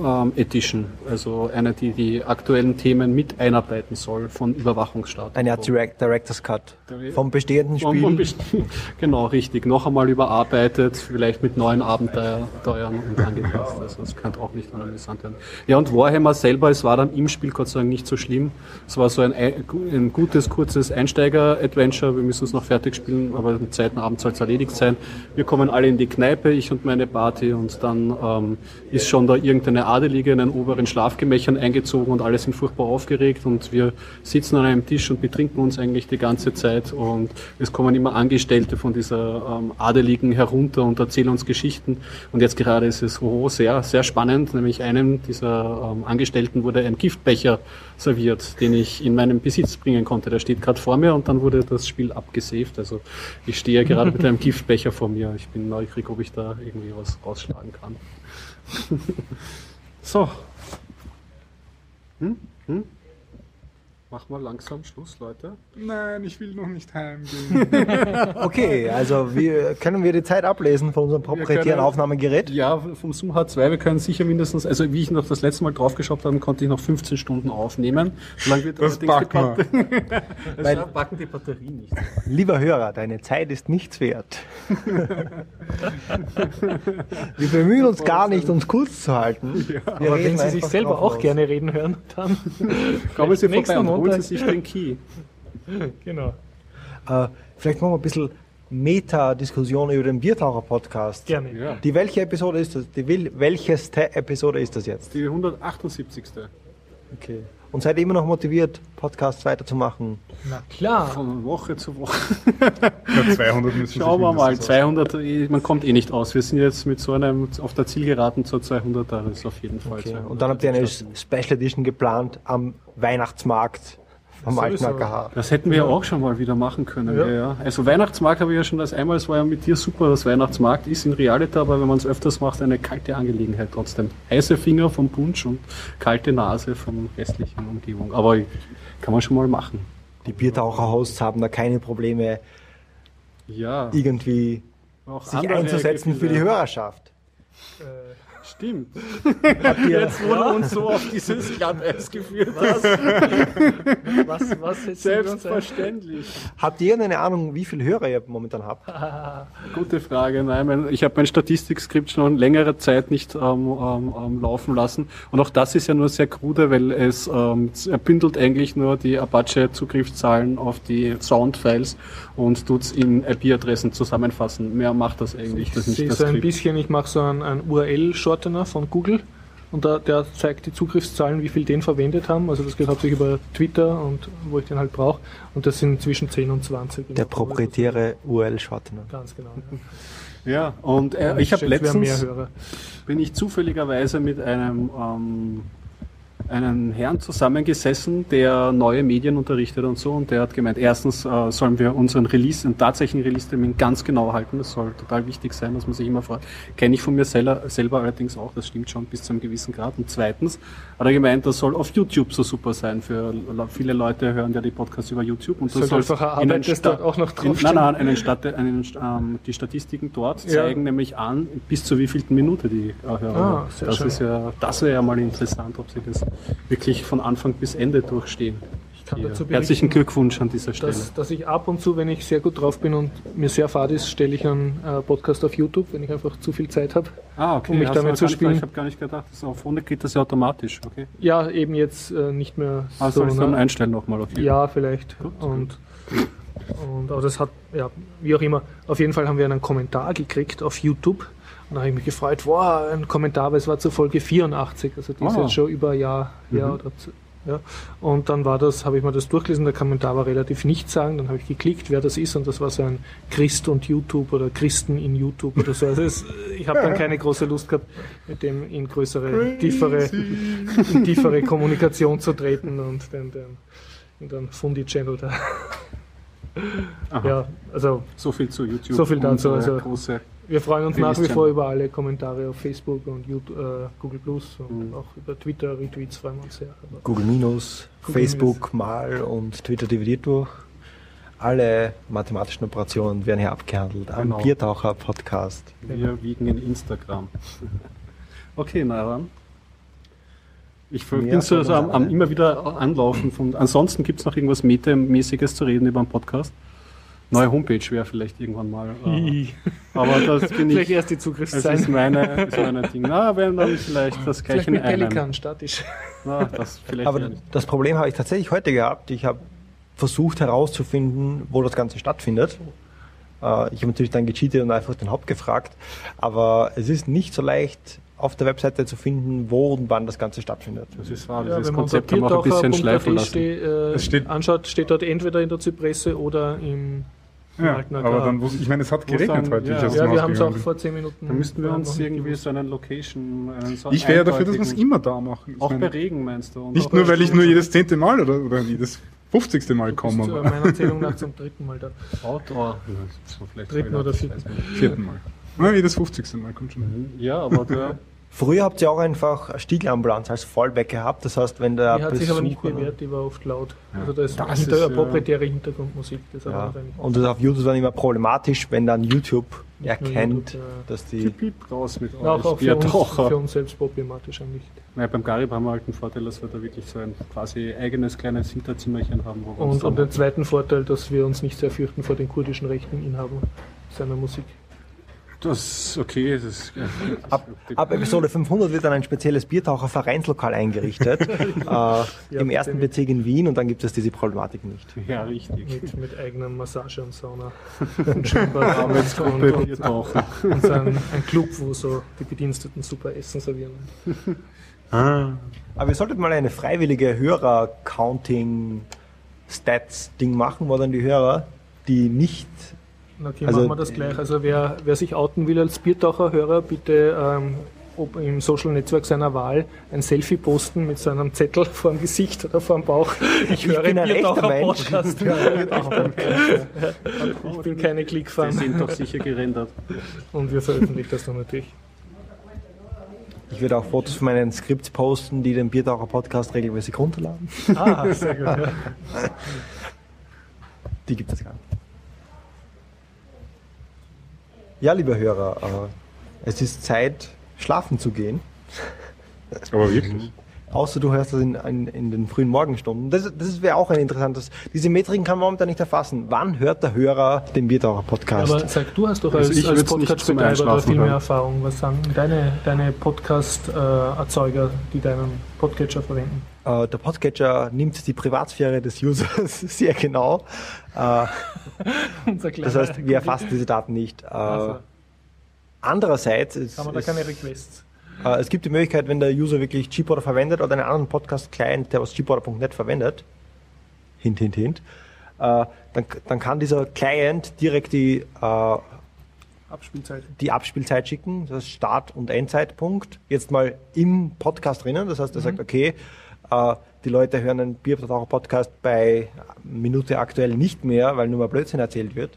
ähm, Edition. Also eine, die die aktuellen Themen mit einarbeiten soll von Überwachungsstaaten. Eine Art Direct, Director's Cut vom bestehenden Spiel. best- [laughs] Genau, richtig. Noch einmal überarbeitet, vielleicht mit neuen Abenteuern und angepasst. Also das könnte auch nicht amüsant werden. Ja, und Warhammer selber, es war dann im Spiel Gott sei Dank nicht so schlimm. Es war so ein, ein gutes, kurzes Einsteiger-Adventure. Wir müssen es noch fertig spielen, aber im zweiten Abend soll es erledigt sein. Wir kommen alle in die Kneipe, ich und meine Party, und dann ähm, ist schon da irgendeine Adelige in den oberen Schlafgemächern eingezogen und alle sind furchtbar aufgeregt und wir sitzen an einem Tisch und betrinken uns eigentlich die ganze Zeit und es kommen immer Angestellte von dieser ähm, Adeligen herunter und erzählen uns Geschichten und jetzt gerade ist es oh, sehr, sehr spannend, nämlich einem dieser ähm, Angestellten wurde ein Giftbecher serviert, den ich in meinen Besitz bringen konnte. Der steht gerade vor mir und dann wurde das Spiel abgesaved. Also ich stehe gerade mit einem [laughs] Giftbecher vor mir. Ich bin neugierig, ob ich da irgendwie was rausschlagen kann. So. Hm? Hm? Machen wir langsam Schluss, Leute. Nein, ich will noch nicht heimgehen. [laughs] Okay, also wir, können wir die Zeit ablesen von unserem proprietären Aufnahmegerät? Ja, vom Zoom H2, wir können sicher mindestens, also wie ich noch das letzte Mal draufgeschaut habe, konnte ich noch 15 Stunden aufnehmen. Solange wird Das allerdings die packen [laughs] Weil- Das backen die Batterie nicht. Lieber Hörer, deine Zeit ist nichts wert. [laughs] wir bemühen uns gar nicht, uns kurz zu halten. Wir Aber wenn Sie sich selber auch gerne reden hören, dann Kommen Sie nächsten vorbei Montag. Sie sich den Key. [laughs] genau. Äh, vielleicht machen wir ein bisschen Meta-Diskussion über den Biertaucher-Podcast. Gerne. Ja. Die welche Episode ist das? Die will, welcheste Episode ist das jetzt? Die 178. Okay. Und seid ihr immer noch motiviert, Podcasts weiterzumachen? Na klar. Von Woche zu Woche. Ja, 200 müssen sich Schauen wir mal, mindestens 200, eh, man kommt eh nicht aus. Wir sind jetzt mit so einem auf der Zielgeraden zur 200er, das ist auf jeden Fall. Okay. 200. Und dann habt ihr eine Special Edition geplant am Weihnachtsmarkt vom alten Sowieso. AKH. Das hätten wir ja auch schon mal wieder machen können. Ja. Ja, Also Weihnachtsmarkt habe ich ja schon das einmal, es war ja mit dir super, das Weihnachtsmarkt ist in Realita, aber wenn man es öfters macht, eine kalte Angelegenheit trotzdem. Heiße Finger vom Punsch und kalte Nase von restlichen Umgebung. Aber kann man schon mal machen. Die Biertaucher-Hosts haben da keine Probleme, Ja. irgendwie Auch sich einzusetzen für die. Hörerschaft. Stimmt. Jetzt, du uns so auf dieses Glatteis geführt. Was, was jetzt ein? Selbstverständlich. habt ihr eine Ahnung, wie viele Hörer ihr momentan habt? [laughs] Gute Frage. Nein, mein, ich habe mein Statistikskript schon längere Zeit nicht ähm, ähm, ähm, laufen lassen. Und auch das ist ja nur sehr krude, weil es ähm, er bündelt eigentlich nur die Apache-Zugriffszahlen auf die Soundfiles und tut's in IP-Adressen zusammenfassen. Mehr macht das eigentlich. Das Ich nicht das so ein bisschen, ich mache so einen, einen URL-Shortener von Google und da, der zeigt die Zugriffszahlen, wie viel den verwendet haben. Also das geht hauptsächlich über Twitter und wo ich den halt brauche. Und das sind zwischen 10 und 20. Der proprietäre URL-Shortener. Ganz genau. Ja, und äh, ich habe letztens mehr Hörer. bin ich zufälligerweise mit einem ähm, einen Herrn zusammengesessen, der neue Medien unterrichtet und so, und der hat gemeint, erstens äh, sollen wir unseren Release, einen tatsächlichen Release-Termin ganz genau halten. Das soll total wichtig sein, dass man sich immer fragt. Kenne ich von mir selber, selber allerdings auch, das stimmt schon bis zu einem gewissen Grad. Und zweitens hat er gemeint, das soll auf YouTube so super sein. Für le- viele Leute hören ja die Podcasts über YouTube und das soll einfach in Arbeit, das dort auch noch in, draufstehen? Nein, nein, einen Stat einen, ähm, die Statistiken dort Ja. zeigen nämlich an, bis zu wievielten Minute die äh. Ah, haben. sehr das schön. ist ja, das wäre ja mal interessant, ob sie das wirklich von Anfang bis Ende durchstehen. Herzlichen Glückwunsch an dieser Stelle. dass, dass ich ab und zu, wenn ich sehr gut drauf bin und mir sehr fad ist, stelle ich einen äh, Podcast auf YouTube, wenn ich einfach zu viel Zeit habe. ah, okay. um mich hast damit zu gar nicht- spielen. Ich habe gar nicht gedacht, dass auf ohne geht das ja automatisch. Okay. Ja, eben jetzt äh, nicht mehr Ah, so. soll ich dann einstellen nochmal? Okay. Ja, vielleicht. Gut, und, und aber das hat, ja, wie auch immer. Auf jeden Fall haben wir einen Kommentar gekriegt auf YouTube. Und da habe ich mich gefreut, wow, ein Kommentar, weil es war zur Folge 84, also die ist Ah. jetzt schon über ein Jahr her. Mhm. Oder ja. Und dann war das, habe ich mir das durchgelesen, der Kommentar war relativ nichtssagend, dann habe ich geklickt, wer das ist, und das war so ein Christ und YouTube oder Christen in YouTube oder so. Also es, ich habe dann keine große Lust gehabt, mit dem in größere, tiefere, in tiefere Kommunikation zu treten und den, den, in den Fundi-Channel da. Aha. Ja, also So viel zu YouTube. So viel dazu, Unsere also- große wir freuen uns nach wie vor über alle Kommentare auf Facebook und YouTube, äh, Google Plus und Mhm. auch über Twitter, Retweets freuen wir uns sehr. Aber Google Minus, Google Facebook mal und Twitter dividiert durch. Alle mathematischen Operationen werden hier abgehandelt am Genau. Biertaucher Podcast. Wir wiegen in Instagram. [laughs] Okay, na dann. Ich bin so, am, am immer wieder anlaufen. Von, ansonsten gibt es noch irgendwas Metamäßiges zu reden über den Podcast. Neue Homepage wäre vielleicht irgendwann mal. Äh, aber das [laughs] bin Vielleicht ich. erst die Das Zugriffszeit. ist meine, ist meine Ding. Na, wenn dann vielleicht das gleich Vielleicht mit einem. Pelikan statisch. Na, das vielleicht Aber nicht. das Problem habe ich tatsächlich heute gehabt. Ich habe versucht herauszufinden, wo das Ganze stattfindet. Äh, Ich habe natürlich dann gecheatet und einfach den Haupt gefragt. Aber es ist nicht so leicht auf der Webseite zu finden, wo und wann das Ganze stattfindet. Das ist wahr. Ja, Dieses wenn man unter Konzept haben wir auch ein bisschen schleifen lassen. Ste äh, Es steht- anschaut, steht dort entweder in der Zypresse oder im, Ja, alten aber dann, ich meine, es hat geregnet dann- heute. ja. ja, wir haben es auch vor zehn Minuten. Da müssten wir uns irgendwie so einen Location. Einen so Ich wäre dafür, dass wir es immer da machen. Ich Auch meine, bei Regen meinst du? Und nicht nur, weil ich nur jedes zehnte Mal oder, oder jedes 50. Mal Du komme, bist, äh, aber meiner Zählung nach zum dritten Mal da. Outdoor. Ja, so vielleicht Dritten oder vierten. vierten Mal. Na, jedes 50. Mal kommt schon hin. Ja, aber der, [laughs] Früher habt ihr auch einfach Stiegelambulanz als Fallback gehabt. Das heißt, wenn der Die hat sich aber nicht Besucher- bewährt, die war oft laut. Also da ist Das hinter, ist, ja- proprietäre Hintergrundmusik. Das Ja. Und das auf YouTube dann immer problematisch, wenn dann YouTube nur erkennt, YouTube, ja. dass die Piep, piep, raus mit euch. Ja, auch, auch für, uns, für uns selbst problematisch eigentlich. Naja, beim Garib haben wir halt den Vorteil, dass wir da wirklich so ein quasi eigenes kleines Hinterzimmerchen haben. Und, und den zweiten Vorteil, dass wir uns nicht sehr fürchten vor den kurdischen rechten Inhabern seiner Musik. Das okay, das ist. Ja, Ab, ab Episode 500 wird dann ein spezielles Biertaucher-Vereinslokal eingerichtet [laughs] äh, im ersten. Bezirk in Wien und dann gibt es diese Problematik nicht. ja, richtig. Mit, mit eigener Massage und Sauna [laughs] und Schwimmbad und, Arbeitsgruppe und, Biertauchen. und so ein, ein Club, wo so die Bediensteten super Essen servieren. [laughs] Aber ihr solltet mal eine freiwillige Hörer-Counting-Stats-Ding machen, wo dann die Hörer, die nicht Okay, Also- machen wir das gleich. Also wer, wer sich outen will als Biertaucher-Hörer, bitte ähm, ob im Social Netzwerk seiner Wahl ein Selfie posten mit so einem Zettel [laughs] vor dem Gesicht oder vor dem Bauch. [laughs] Ich höre bin ein echter Mensch. Podcast. [laughs] ich bin keine Die Klickfarm. sind doch sicher gerendert. Und wir veröffentlichen das dann natürlich. Ich werde auch Fotos von meinen Skripts posten, die den Biertaucher-Podcast regelmäßig runterladen. Ah, sehr gut. Ja. Die gibt es gar nicht. Ja, liebe Hörer, äh, es ist Zeit schlafen zu gehen. Aber wirklich. Außer du hörst das in, in, in den frühen Morgenstunden. Das, das wäre auch ein interessantes. Diese Metriken kann man momentan nicht erfassen. Wann hört der Hörer den Biertaucher-Podcast? Aber sag, du hast doch Also als, ich als Podcast-Betreiber da viel mehr. Erfahrung. Was sagen deine, deine Podcast-Erzeuger, die deinen Podcatcher verwenden? Äh, der Podcatcher nimmt die Privatsphäre des Users [laughs] sehr genau. Äh, das heißt, wir erfassen diese Daten nicht. Äh, Also, andererseits ist, haben wir da keine Requests. äh, es gibt die Möglichkeit, wenn der User wirklich Gporter verwendet oder einen anderen Podcast-Client, der aus gporter.net verwendet, hint, hint, hint, äh, dann, dann kann dieser Client direkt die äh, Abspielzeit. die Abspielzeit schicken, das heißt Start- und Endzeitpunkt, jetzt mal im Podcast drinnen. Das heißt, er sagt, okay, äh, die Leute hören einen Biertaucher-Podcast bei Minute aktuell nicht mehr, weil nur mal Blödsinn erzählt wird.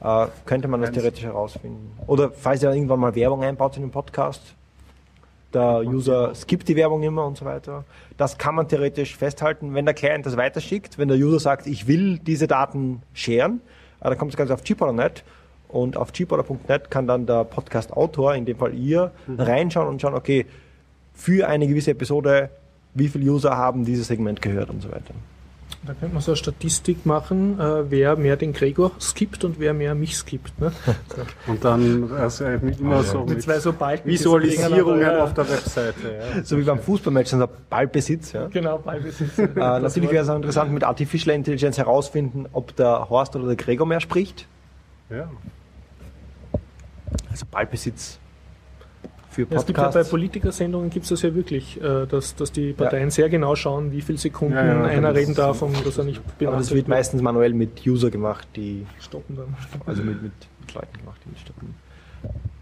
Äh, könnte man das theoretisch herausfinden. Oder falls er irgendwann mal Werbung einbaut in den Podcast, der User skippt die Werbung immer und so weiter. Das kann man theoretisch festhalten, wenn der Client das weiterschickt, wenn der User sagt, ich will diese Daten sharen, äh, dann kommt das Ganze auf gporter.net und auf gporter.net kann dann der Podcast-Autor, in dem Fall ihr, reinschauen und schauen, okay, für eine gewisse Episode, wie viele User haben dieses Segment gehört und so weiter. Da könnte man so eine Statistik machen, äh, wer mehr den Gregor skippt und wer mehr mich skippt. Ne? [laughs] Und dann also immer so Mit mit zwei so Balken. Visualisierungen Ja, auf der Webseite. Ja. [laughs] So wie beim Fußballmatch, so ein Ballbesitz. Ja. Genau, Ballbesitz. Äh, natürlich wäre es auch interessant, mit Artificial Intelligence herausfinden, ob der Horst oder der Gregor mehr spricht. Ja. Also Ballbesitz für Ja, es gibt ja bei Podcasts. Politikersendungen gibt es das ja wirklich, äh, dass, dass die Parteien sehr genau schauen, wie viele Sekunden Ja, ja, einer das reden darf und dass er nicht Aber das benannt wird meistens manuell mit User gemacht, die, stoppen dann. also mit, mit, mit Leuten gemacht, die mitstoppen.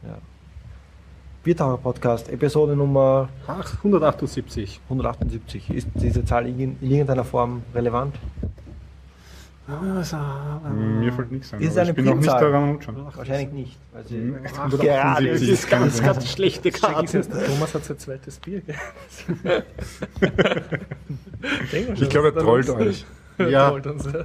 Ja. Biertaucher Podcast, Episode Nummer Ach, 178. 178. Ist diese Zahl in irgendeiner Form relevant? Also, Mir fällt nichts ein. Ist es eine ich bin noch nicht Primzahl? daran anschauen. Wahrscheinlich nicht. Sie Hm, gerade 178 ist ganz, ganz schlechte Karte. jetzt, der Thomas hat sein zweites Bier. [laughs] schon, Ich glaube, er trollt euch. Er Ja. trollt uns, ja.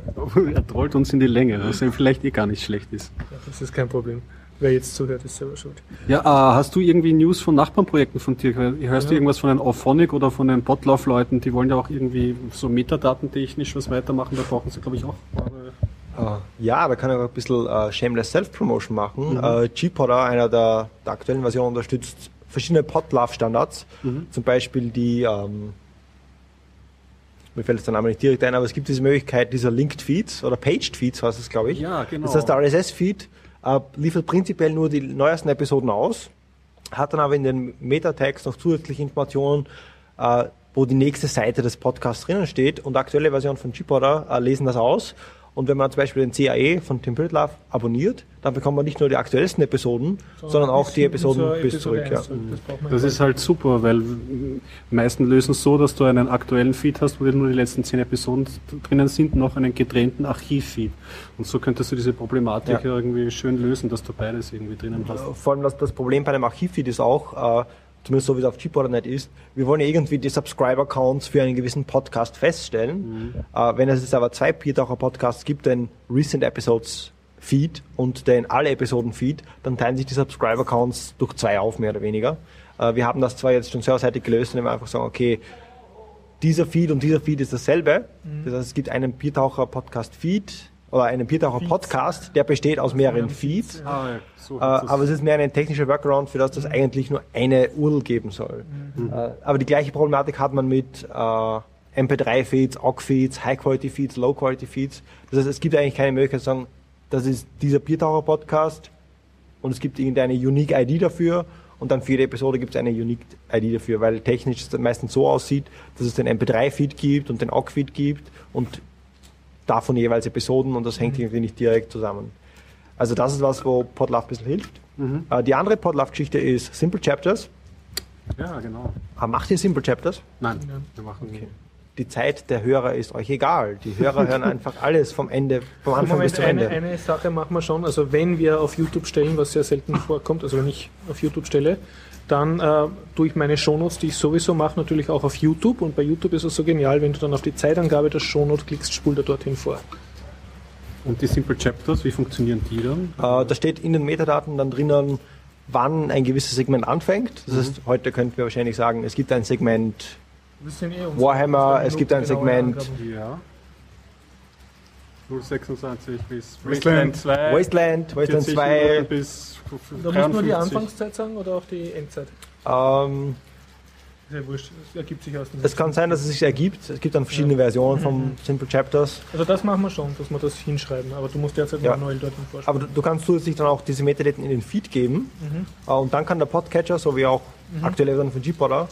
Er trollt uns in die Länge, was ihm vielleicht eh gar nicht schlecht ist. Ja, Das ist kein Problem. Wer jetzt zuhört, ist selber schuld. Ja, äh, hast du irgendwie News von Nachbarnprojekten von dir? Hörst du Ja. irgendwas von den Auphonic oder von den Botlauf-Leuten? Die wollen ja auch irgendwie so metadatentechnisch was weitermachen. Da brauchen sie, glaube ich, auch. Ja, da kann ich auch ein bisschen äh, Shameless Self-Promotion machen. Äh, G-Podder, einer der, der aktuellen Versionen, unterstützt verschiedene Podlove-Standards. Zum Beispiel die, ähm, mir fällt jetzt der Name nicht direkt ein, aber es gibt diese Möglichkeit dieser Linked Feeds oder Paged Feeds, heißt es, glaube ich. Ja, genau. Das heißt, der RSS-Feed äh, liefert prinzipiell nur die neuesten Episoden aus, hat dann aber in den Meta-Tags noch zusätzliche Informationen, äh, wo die nächste Seite des Podcasts drinnen steht und aktuelle Versionen von Gpodder äh, lesen das aus. Und wenn man zum Beispiel den CAE von Tim Pritlove abonniert, dann bekommt man nicht nur die aktuellsten Episoden, sondern auch die Episoden Zur bis Episode zurück. Ja. Das, Das ist halt super, weil meisten lösen es so, dass du einen aktuellen Feed hast, wo nur die letzten zehn Episoden drinnen sind, noch einen getrennten Archivfeed. Und so könntest du diese Problematik Ja. irgendwie schön lösen, dass du beides irgendwie drinnen hast. Vor allem das, das Problem bei einem Archivfeed ist auch, äh, zumindest so wie es auf Gpodder.net ist, wir wollen ja irgendwie die Subscriber-Counts für einen gewissen Podcast feststellen. Äh, wenn es jetzt aber zwei Biertaucher-Podcasts gibt, den Recent Episodes Feed und den alle Episoden Feed, dann teilen sich die Subscriber-Counts durch zwei auf, mehr oder weniger. Äh, wir haben das zwar jetzt schon serverseitig gelöst, indem wir einfach sagen, okay, dieser Feed und dieser Feed ist dasselbe. Das heißt, es gibt einen Biertaucher-Podcast-Feed oder einen Biertaucher-Podcast, der besteht aus mehreren Feeds. Ah, so Äh, aber es ist mehr ein technischer Workaround, für das das eigentlich nur eine URL geben soll. Äh, aber die gleiche Problematik hat man mit äh, MP3-Feeds, OGG-Feeds, High-Quality-Feeds, Low-Quality-Feeds. Das heißt, es gibt eigentlich keine Möglichkeit zu sagen, das ist dieser Biertaucher-Podcast und es gibt irgendeine Unique ID dafür und dann für jede Episode gibt es eine Unique ID dafür, weil technisch es meistens so aussieht, dass es den MP3-Feed gibt und den OGG-Feed gibt und davon jeweils Episoden und das hängt irgendwie nicht direkt zusammen. Also das ist was, wo Podlove ein bisschen hilft. Äh, die andere Podlove-Geschichte ist Simple Chapters. Ja, genau. Ah, macht ihr Simple Chapters? Nein, wir machen Die Zeit der Hörer ist euch egal. Die Hörer hören [laughs] einfach alles vom Ende, vom Anfang bis Moment, zum eine, Ende. eine Sache machen wir schon. Also wenn wir auf YouTube stellen, was sehr selten vorkommt, also wenn ich auf YouTube stelle, dann äh, tue ich meine Shownotes, die ich sowieso mache, natürlich auch auf YouTube. Und bei YouTube ist es so genial, wenn du dann auf die Zeitangabe der Shownote klickst, spult er dorthin vor. Und die Simple Chapters, wie funktionieren die dann? Äh, da steht in den Metadaten dann drinnen wann ein gewisses Segment anfängt. Das heißt, heute könnten wir wahrscheinlich sagen, es gibt ein Segment eh Warhammer, es gibt ein Segment-. 026 bis Wasteland. 2. Wasteland, Wasteland 40 2. Minuten bis Da muss nur die 53. Anfangszeit sagen oder auch die Endzeit? Ähm, Ist ja wurscht, das ergibt sich aus dem. es kann sein, dass es sich ergibt. Es gibt dann verschiedene Versionen vom Simple Chapters. Also das machen wir schon, dass wir das hinschreiben, aber du musst derzeit Ja. manuell dorthin vorschlagen. Aber du, du kannst zusätzlich dann auch diese Metadaten in den Feed geben. Mhm. Äh, und dann kann der Podcatcher, so wie auch aktuelle Version von Gpodder,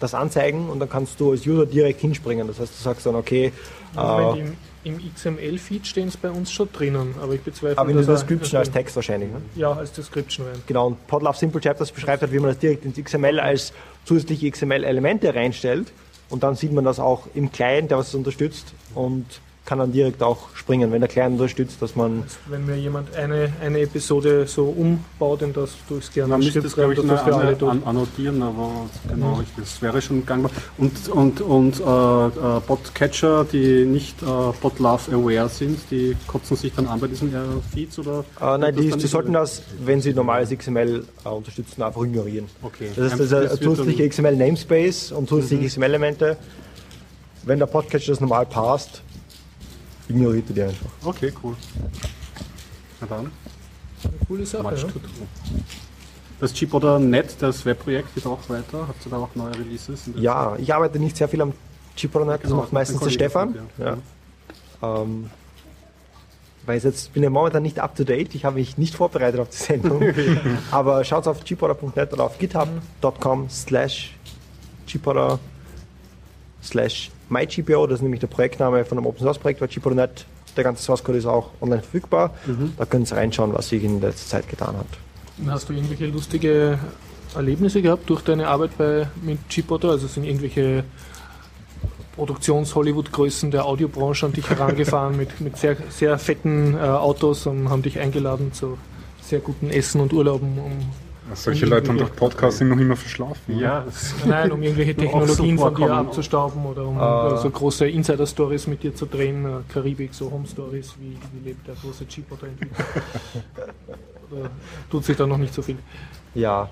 das anzeigen und dann kannst du als User direkt hinspringen. Das heißt, du sagst dann, okay, Moment, äh, im, XML-Feed stehen es bei uns schon drinnen, aber ich bezweifle, aber in der dass er- Description als Text wahrscheinlich. Ne? Ja, als Description rein. Genau, und Podlove Simple Chapters beschreibt halt, wie man das direkt ins XML als zusätzliche XML-Elemente reinstellt. Und dann sieht man das auch im Client, der was unterstützt und kann dann direkt auch springen, wenn der Client unterstützt, dass man Wenn mir jemand eine, eine Episode so umbaut, in das du es gerne Man müsste das, glaube ich, das an, an, annotieren, aber genau, richtig, das wäre schon gangbar. Und, und, und äh, äh, Podcatcher, die nicht äh, Podlove-aware sind, die kotzen sich dann an bei diesen äh, Feeds oder? Äh, nein, die, die sollten das, wenn sie normales XML äh, unterstützen, einfach ignorieren. Okay. Das ist ist zusätzliche XML-Namespace und zusätzliche XML-Elemente. Wenn der Podcatcher das normal passt, ignoriert er die einfach. Okay, cool. Na dann. Eine coole Sache. Much Ja. to do. Das Chip oder Net, das Webprojekt, geht auch weiter. Habt ihr da auch neue Releases? Ja, ich arbeite nicht sehr viel am das Genau, macht meistens der Stefan. dir. Ja. Ähm, weil ich jetzt bin ja momentan nicht up to date, ich habe mich nicht vorbereitet auf die Sendung. [laughs] Aber schaut auf chipodder.net oder auf github.com slash chipodder slash mygpo, das ist nämlich der Projektname von einem Open Source Projekt bei chipodder.net. Der ganze Source Code ist auch online verfügbar. Da könnt ihr reinschauen, was sich in letzter Zeit getan hat. Hast du irgendwelche lustige Erlebnisse gehabt durch deine Arbeit bei, mit Chipbotter? Also sind irgendwelche Produktions-Hollywood-Größen der Audiobranche an dich herangefahren mit, mit sehr, sehr fetten äh, Autos und haben dich eingeladen zu sehr guten Essen und Urlauben, um, Solche Leute haben doch Podcasting noch immer verschlafen. Ja, das nein, um irgendwelche [laughs] so Technologien von dir abzustauben oder um Ah. äh, so große Insider-Stories mit dir zu drehen, äh, Karibik, so Home-Stories, wie, wie lebt der große Chipbotter-Entwickler? [laughs] oder tut sich da noch nicht so viel? Ja,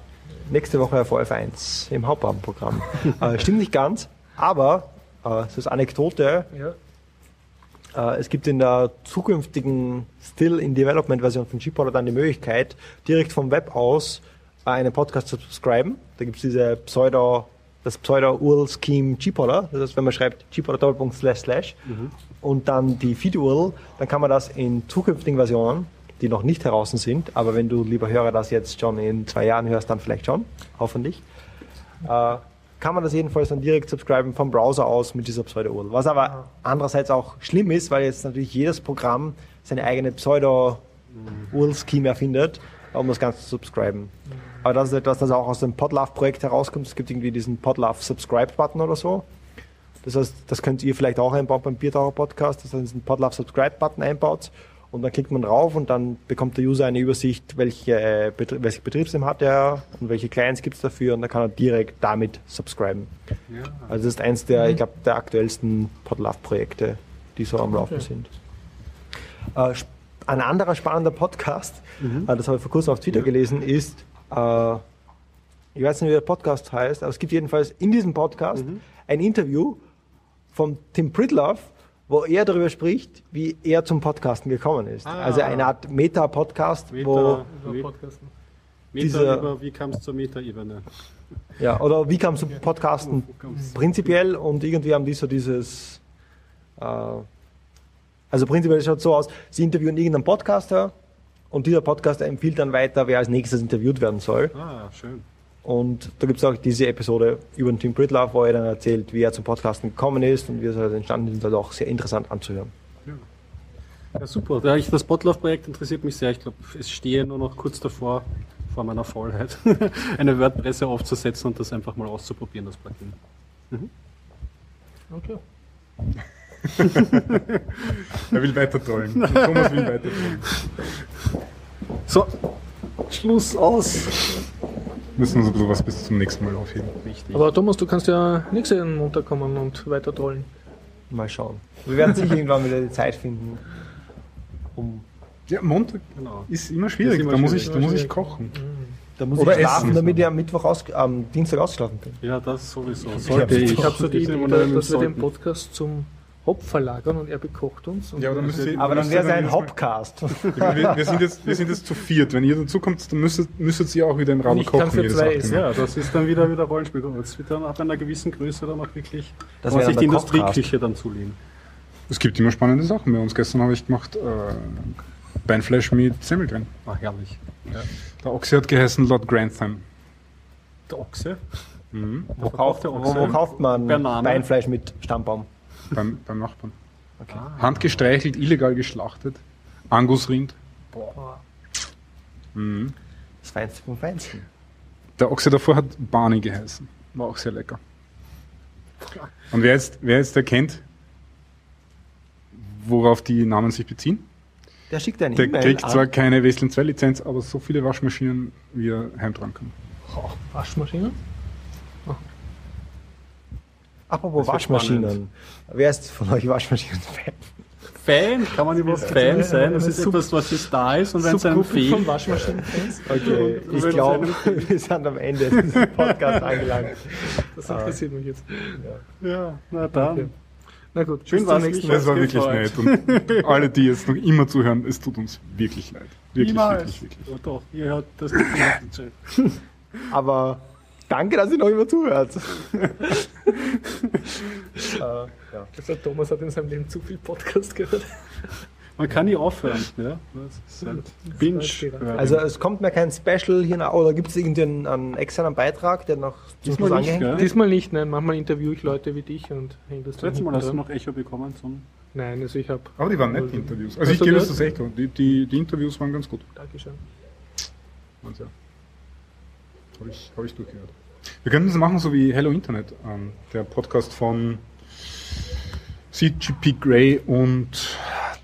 nächste Woche auf OF1 im Hauptabendprogramm. [laughs] äh, stimmt nicht ganz, aber äh, es ist Anekdote. Ja. Äh, es gibt in der zukünftigen Still-in-Development-Version von Gpodder dann die Möglichkeit, direkt vom Web aus äh, einen Podcast zu subscriben. Da gibt es diese Pseudo, das Pseudo-URL-Scheme Gpodder. Das heißt, wenn man schreibt gpodder slash slash und dann die Feed-URL, dann kann man das in zukünftigen Versionen, die noch nicht heraus sind, aber wenn du, lieber Hörer, das jetzt schon in zwei Jahren hörst, dann vielleicht schon, hoffentlich, äh, kann man das jedenfalls dann direkt subscriben vom Browser aus mit dieser Pseudo-URL. Was aber andererseits auch schlimm ist, weil jetzt natürlich jedes Programm seine eigene Pseudo-URL-Scheme erfindet, um das Ganze zu subscriben. Aber das ist etwas, das auch aus dem Podlove-Projekt herauskommt. Es gibt irgendwie diesen Podlove Subscribe-Button oder so. Das heißt, das könnt ihr vielleicht auch einbauen beim Biertaucher Podcast, dass ihr diesen Podlove Subscribe-Button einbaut und dann klickt man drauf und dann bekommt der User eine Übersicht, welche, äh, Betrie welches Betriebssystem hat er und welche Clients gibt es dafür und dann kann er direkt damit subscriben. Ja. Also das ist eins der, ich glaube, der aktuellsten Podlove-Projekte, die so am Laufen Okay. sind. Äh, ein anderer spannender Podcast, äh, das habe ich vor kurzem auf Twitter gelesen, ist, äh, ich weiß nicht, wie der Podcast heißt, aber es gibt jedenfalls in diesem Podcast ein Interview von Tim Pridlove, wo er darüber spricht, wie er zum Podcasten gekommen ist. Ah. Also eine Art Meta-Podcast, wo, Meta, Podcasten. Meta dieser- über, wie kam es zur Meta-Ebene? ja, oder wie kam es zum Podcasten Wo prinzipiell und irgendwie haben die so dieses, äh, also prinzipiell schaut es so aus, sie interviewen irgendeinen Podcaster und dieser Podcaster empfiehlt dann weiter, wer als nächstes interviewt werden soll. Ah, schön. Und da gibt es auch diese Episode über den Tim Britlove, wo er dann erzählt, wie er zum Podcasten gekommen ist und wie es halt entstanden ist. Also auch sehr interessant anzuhören. Ja, super. Ja, ich, das Botlove-Projekt interessiert mich sehr. Ich glaube, es stehe nur noch kurz davor, vor meiner Faulheit, [laughs] eine WordPress aufzusetzen und das einfach mal auszuprobieren, das Plugin. Okay. [laughs] Er will weiter trollen. Thomas will weiter trollen. So, Schluss aus. Müssen uns ein bisschen was bis zum nächsten Mal aufheben. Richtig. Aber Thomas, du kannst ja nächsten Montag kommen und weiter trollen. Mal schauen. Wir werden sicher irgendwann wieder die Zeit finden, um Ja, Montag genau. ist immer schwierig. Ist immer da muss schwierig. ich, da muss ich kochen. Da muss Oder ich schlafen, essen. damit ich am Mittwoch aus, am Dienstag ausgeschlafen bin. Ja, das sowieso. Sollte ich. Ich habe so die Idee, dass wir den. Podcast zum Hop verlagern und er bekocht uns. Und Ja, aber dann müsst ihr- Aber dann wäre es ein Hopcast. [laughs] Wir, wir, sind jetzt, wir sind jetzt zu viert. Wenn ihr dazu kommt, dann müsstet, müsstet ihr auch wieder im Raum Ich kann kochen. für jedes zwei essen. Mal. Ja, das ist dann wieder wieder Rollenspiel. Das wird dann ab einer gewissen Größe dann auch wirklich, Das kann man wäre sich die. Industrieküche dann zulegen. Es gibt immer spannende Sachen bei uns. Gestern habe ich gemacht äh, Beinfleisch mit Semmel drin. Ah, herrlich. Der Ochse hat geheißen Lord Grantham. Der Ochse. Mhm. Wo kauft, der Ochse? wo kauft man Bername? Beinfleisch mit Stammbaum? Beim, beim Nachbarn. Okay. Handgestreichelt, illegal geschlachtet. Angusrind. Boah. Mhm. Das Feinste vom Feinsten. Der Ochse davor hat Barney geheißen. War auch sehr lecker. Und wer jetzt, wer jetzt erkennt, worauf die Namen sich beziehen, Der schickt eine der E-Mail kriegt an. zwar keine Westlin 2 Lizenz, aber so viele Waschmaschinen, wie er heimtragen kann. Oh, Waschmaschine? Apropos Waschmaschinen. Wer ist von euch Waschmaschinen-Fan? Fan? Kann man überhaupt Fan sein? Das ist etwas, was jetzt da ist und wenn es einem Subgruppe von fehlt. Waschmaschinenfans? Okay, Und ich glaube, es wir sind am Ende dieses Podcasts angelangt. Das interessiert mich jetzt. Ja, na dann. Okay. Na gut, Schön nächsten Michael. Das war wirklich nett. Und alle, die jetzt noch immer zuhören, es tut uns wirklich leid. Wirklich, Niemals. wirklich, wirklich. Oh, doch, ihr hört das nicht. Aber danke, dass ihr noch immer zuhört. äh, ja. Also Thomas hat in seinem Leben zu viel Podcast gehört. Man kann nie aufhören. Ja? Halt Binge. Binge. Also es kommt mir kein Special hier nach, oder gibt es irgendeinen einen externen Beitrag, der noch zum Diesmal nicht, angehängt gell? wird? Diesmal nicht, nein. Manchmal interviewe ich Leute wie dich und hänge das das dann letzte Mal hast du noch Echo bekommen. Ein Nein, also ich habe. Aber die waren nette Interviews. Also Hast ich du gebe es das echt. zu. Die, die, die Interviews waren ganz gut. Dankeschön. Und ja. Habe ich, hab ich durchgehört. Wir könnten es machen, so wie Hello Internet, ähm, der Podcast von CGP Grey und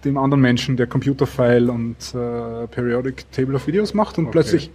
dem anderen Menschen, der Computerfile und äh, Periodic Table of Videos macht und Okay. plötzlich